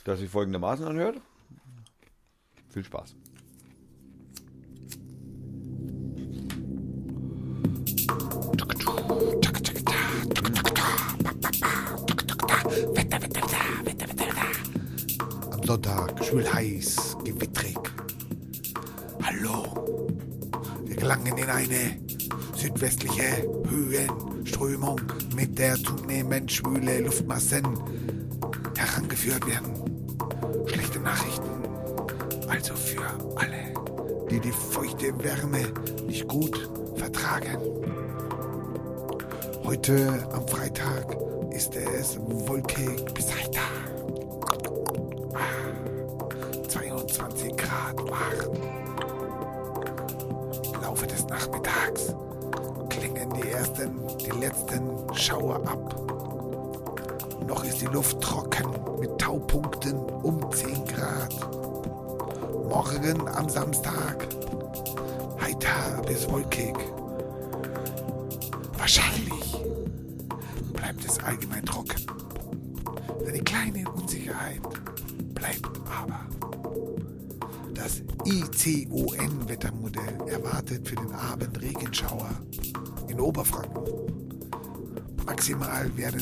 das sich folgendermaßen anhört. Viel Spaß. Am Sonntag, schwül heiß, gewittrig. Hallo. Wir gelangen in eine südwestliche Höhenströmung, mit der zunehmend schwüle Luftmassen herangeführt werden. Schlechte Nachrichten. Also für alle, die die feuchte Wärme nicht gut vertragen. Heute am Freitag ist es wolkig bis heiter.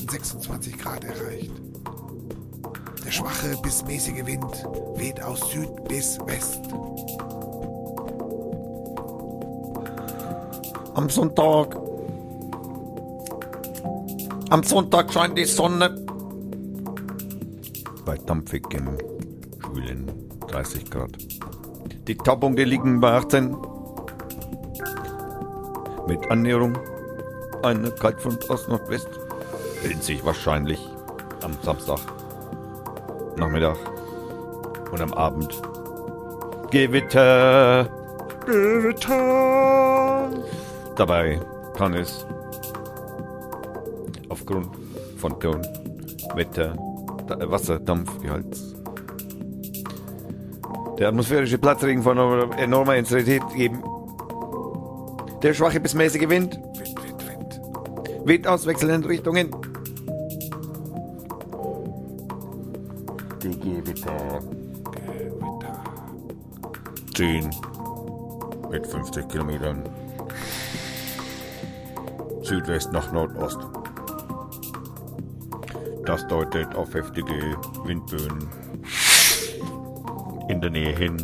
Werden 26 Grad erreicht. Der schwache bis mäßige Wind weht aus Süd bis West. Am Sonntag. Am Sonntag scheint die Sonne. Bei dampfigem, schwülen 30 Grad. Die Taupunkte liegen bei 18. Mit Annäherung einer Kaltfront aus Nordwest. Sich wahrscheinlich am Samstag, Nachmittag und am Abend. Gewitter. Gewitter. Dabei kann es aufgrund von Ton, Wetter, Da- Wasserdampfgehalts der atmosphärische Platzregen von enormer Intensität geben. Der schwache bis mäßige Wind Wind, Wind, Wind. weht aus wechselnden Richtungen. 10 mit 50 Kilometern. Südwest nach Nordost. Das deutet auf heftige Windböen in der Nähe hin.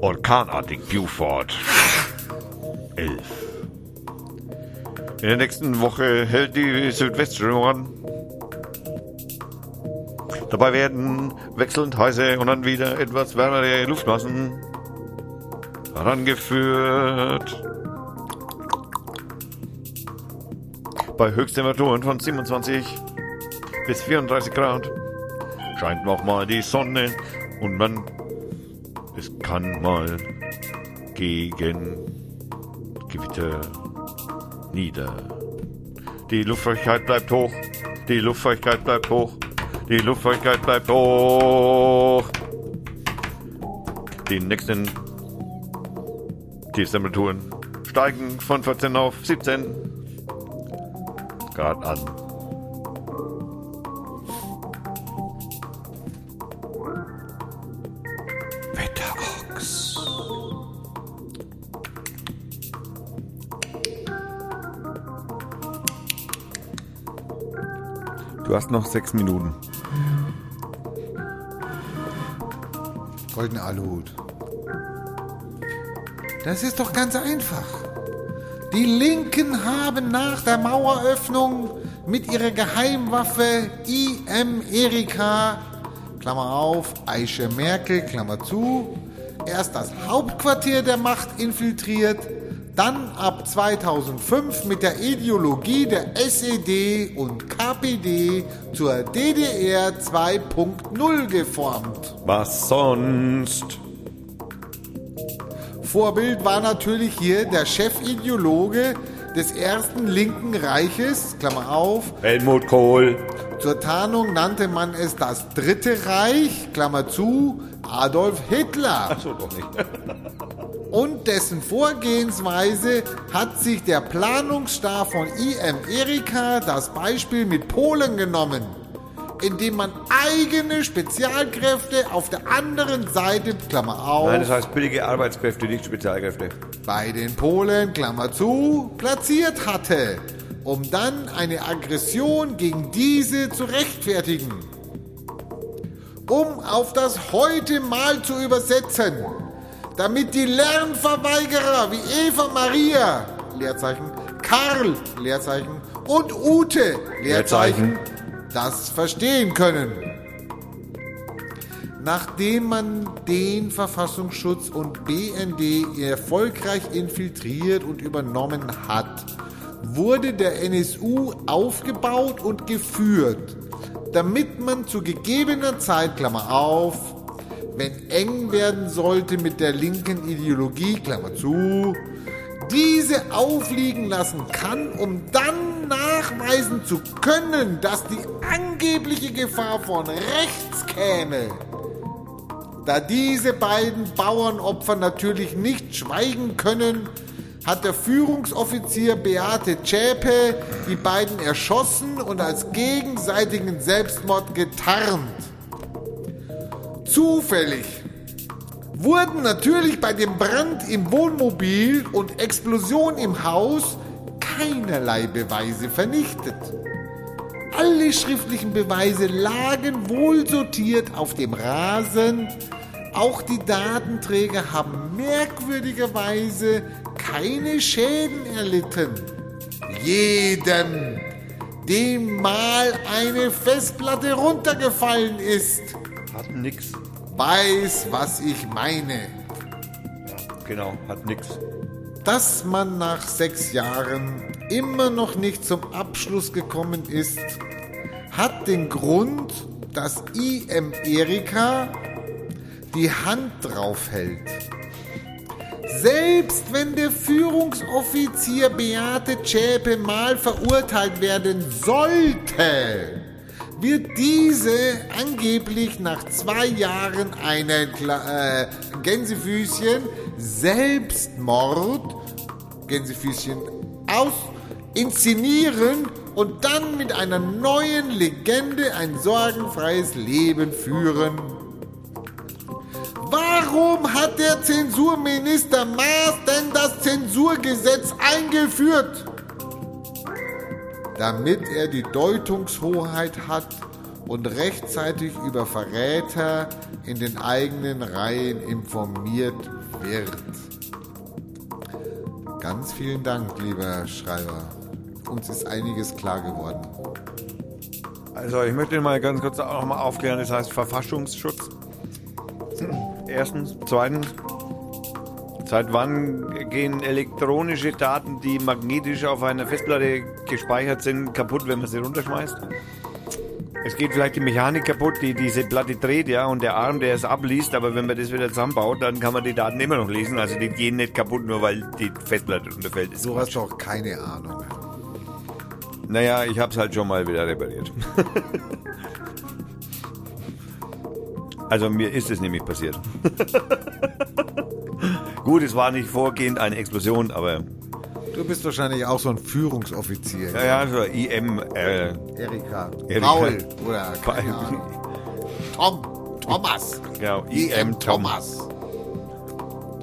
Orkanartig Buford. 11. In der nächsten Woche hält die Südwestströmung an. Dabei werden wechselnd heiße und dann wieder etwas wärmere Luftmassen herangeführt. Bei Höchsttemperaturen von 27 bis 34 Grad scheint nochmal die Sonne und man, es kann mal gegen Gewitter nieder. Die Luftfeuchtigkeit bleibt hoch, die Luftfeuchtigkeit bleibt hoch, die Luftfeuchtigkeit bleibt hoch. Die nächsten Tiefstemperaturen steigen von 14 auf 17 Grad an. Du hast noch sechs Minuten. Goldene Aluhut. Das ist doch ganz einfach. Die Linken haben nach der Maueröffnung mit ihrer Geheimwaffe IM Erika, Klammer auf, Eiche Merkel, Klammer zu, erst das Hauptquartier der Macht infiltriert, dann ab 2005 mit der Ideologie der SED und KPD zur DDR 2.0 geformt. Was sonst? Vorbild war natürlich hier der Chefideologe des ersten linken Reiches, Klammer auf, Helmut Kohl. zur Tarnung nannte man es das Dritte Reich, Klammer zu, Adolf Hitler. So doch nicht. Und dessen Vorgehensweise hat sich der Planungsstab von IM Erika das Beispiel mit Polen genommen, indem man eigene Spezialkräfte auf der anderen Seite, Klammer auf, Nein, das heißt billige Arbeitskräfte, nicht Spezialkräfte. bei den Polen, Klammer zu, platziert hatte, um dann eine Aggression gegen diese zu rechtfertigen. Um auf das heute mal zu übersetzen, damit die Lernverweigerer wie Eva Maria, Leerzeichen, Karl, Leerzeichen und Ute, Leerzeichen, das verstehen können. Nachdem man den Verfassungsschutz und BND erfolgreich infiltriert und übernommen hat, wurde der NSU aufgebaut und geführt, damit man zu gegebener Zeit, Klammer auf, wenn eng werden sollte mit der linken Ideologie, Klammer zu, diese aufliegen lassen kann, um dann nachweisen zu können, dass die angebliche Gefahr von rechts käme. Da diese beiden Bauernopfer natürlich nicht schweigen können, hat der Führungsoffizier Beate Zschäpe die beiden erschossen und als gegenseitigen Selbstmord getarnt. Zufällig wurden natürlich bei dem Brand im Wohnmobil und Explosion im Haus keinerlei Beweise vernichtet. Alle schriftlichen Beweise lagen wohl sortiert auf dem Rasen. Auch die Datenträger haben merkwürdigerweise keine Schäden erlitten. Jedem, dem mal eine Festplatte runtergefallen ist, Hat nix. weiß, was ich meine. Genau, hat nix. Dass man nach sechs Jahren immer noch nicht zum Abschluss gekommen ist, hat den Grund, dass IM Erika die Hand drauf hält. Selbst wenn der Führungsoffizier Beate Zschäpe mal verurteilt werden sollte, wird diese angeblich nach zwei Jahren einen Kla- äh, Gänsefüßchen Selbstmord Gänsefüßchen aus inszenieren und dann mit einer neuen Legende ein sorgenfreies Leben führen. Warum hat der Zensurminister Maas denn das Zensurgesetz eingeführt? Damit er die Deutungshoheit hat und rechtzeitig über Verräter in den eigenen Reihen informiert wird. Ganz vielen Dank, lieber Schreiber. Uns ist einiges klar geworden. Also ich möchte mal ganz kurz auch noch mal aufklären, das heißt Verfassungsschutz. Erstens. Zweitens. Seit wann gehen elektronische Daten, die magnetisch auf einer Festplatte gespeichert sind, kaputt, wenn man sie runterschmeißt? Es geht vielleicht die Mechanik kaputt, die diese Platte dreht, ja, und der Arm, der es abliest, aber wenn man das wieder zusammenbaut, dann kann man die Daten immer noch lesen. Also die gehen nicht kaputt, nur weil die Festplatte runterfällt. So hast du auch keine Ahnung. Naja, ich hab's halt schon mal wieder repariert. also mir ist es nämlich passiert. Gut, es war nicht vorgehend eine Explosion, aber Du bist wahrscheinlich auch so ein Führungsoffizier. ja, ja, so IM, äh, Erika. Erika. Paul oder keine Ahnung. Tom. Thomas. genau, IM Thomas.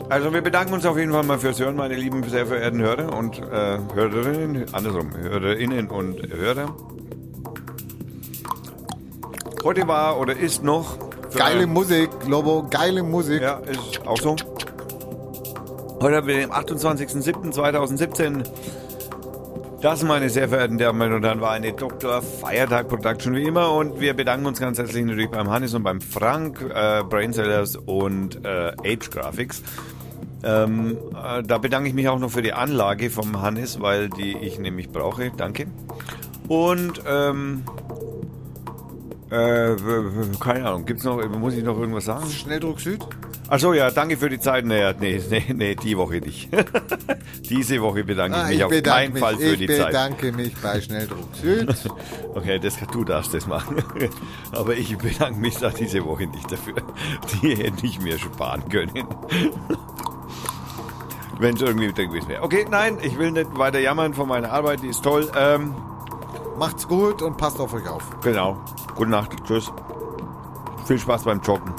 Also wir bedanken uns auf jeden Fall mal fürs Hören, meine lieben, sehr verehrten Hörer und äh, Hörerinnen, andersrum, Hörerinnen und Hörer. Heute war oder ist noch Geile Musik, Lobo, geile Musik. Ja, ist auch so. Heute haben wir den 28.07.2017. Das, meine sehr verehrten Damen und Herren, war eine Dr. Feiertag Production wie immer und wir bedanken uns ganz herzlich natürlich beim Hannes und beim Frank, äh, Brainsellers und äh, Age Graphics. Ähm, äh, da bedanke ich mich auch noch für die Anlage vom Hannes, weil die ich nämlich brauche. Danke. Und ähm, äh, keine Ahnung, gibt's noch, muss ich noch irgendwas sagen? Schnelldruck Süd? Achso, ja, danke für die Zeit. Naja, nee, nee, nee, die Woche nicht. Diese Woche bedanke ich Ah, mich ich auf bedanke keinen mich, Fall für ich die Zeit. bedanke mich bei Schnelldruck Süd. Okay, das, du darfst das machen. Aber ich bedanke mich da diese Woche nicht dafür. Die hätte ich mir sparen können. Wenn es irgendwie drin gewesen wäre. Okay, nein, ich will nicht weiter jammern von meiner Arbeit, die ist toll. Ähm, Macht's gut und passt auf euch auf. genau. Gute Nacht, tschüss. Viel Spaß beim Joggen.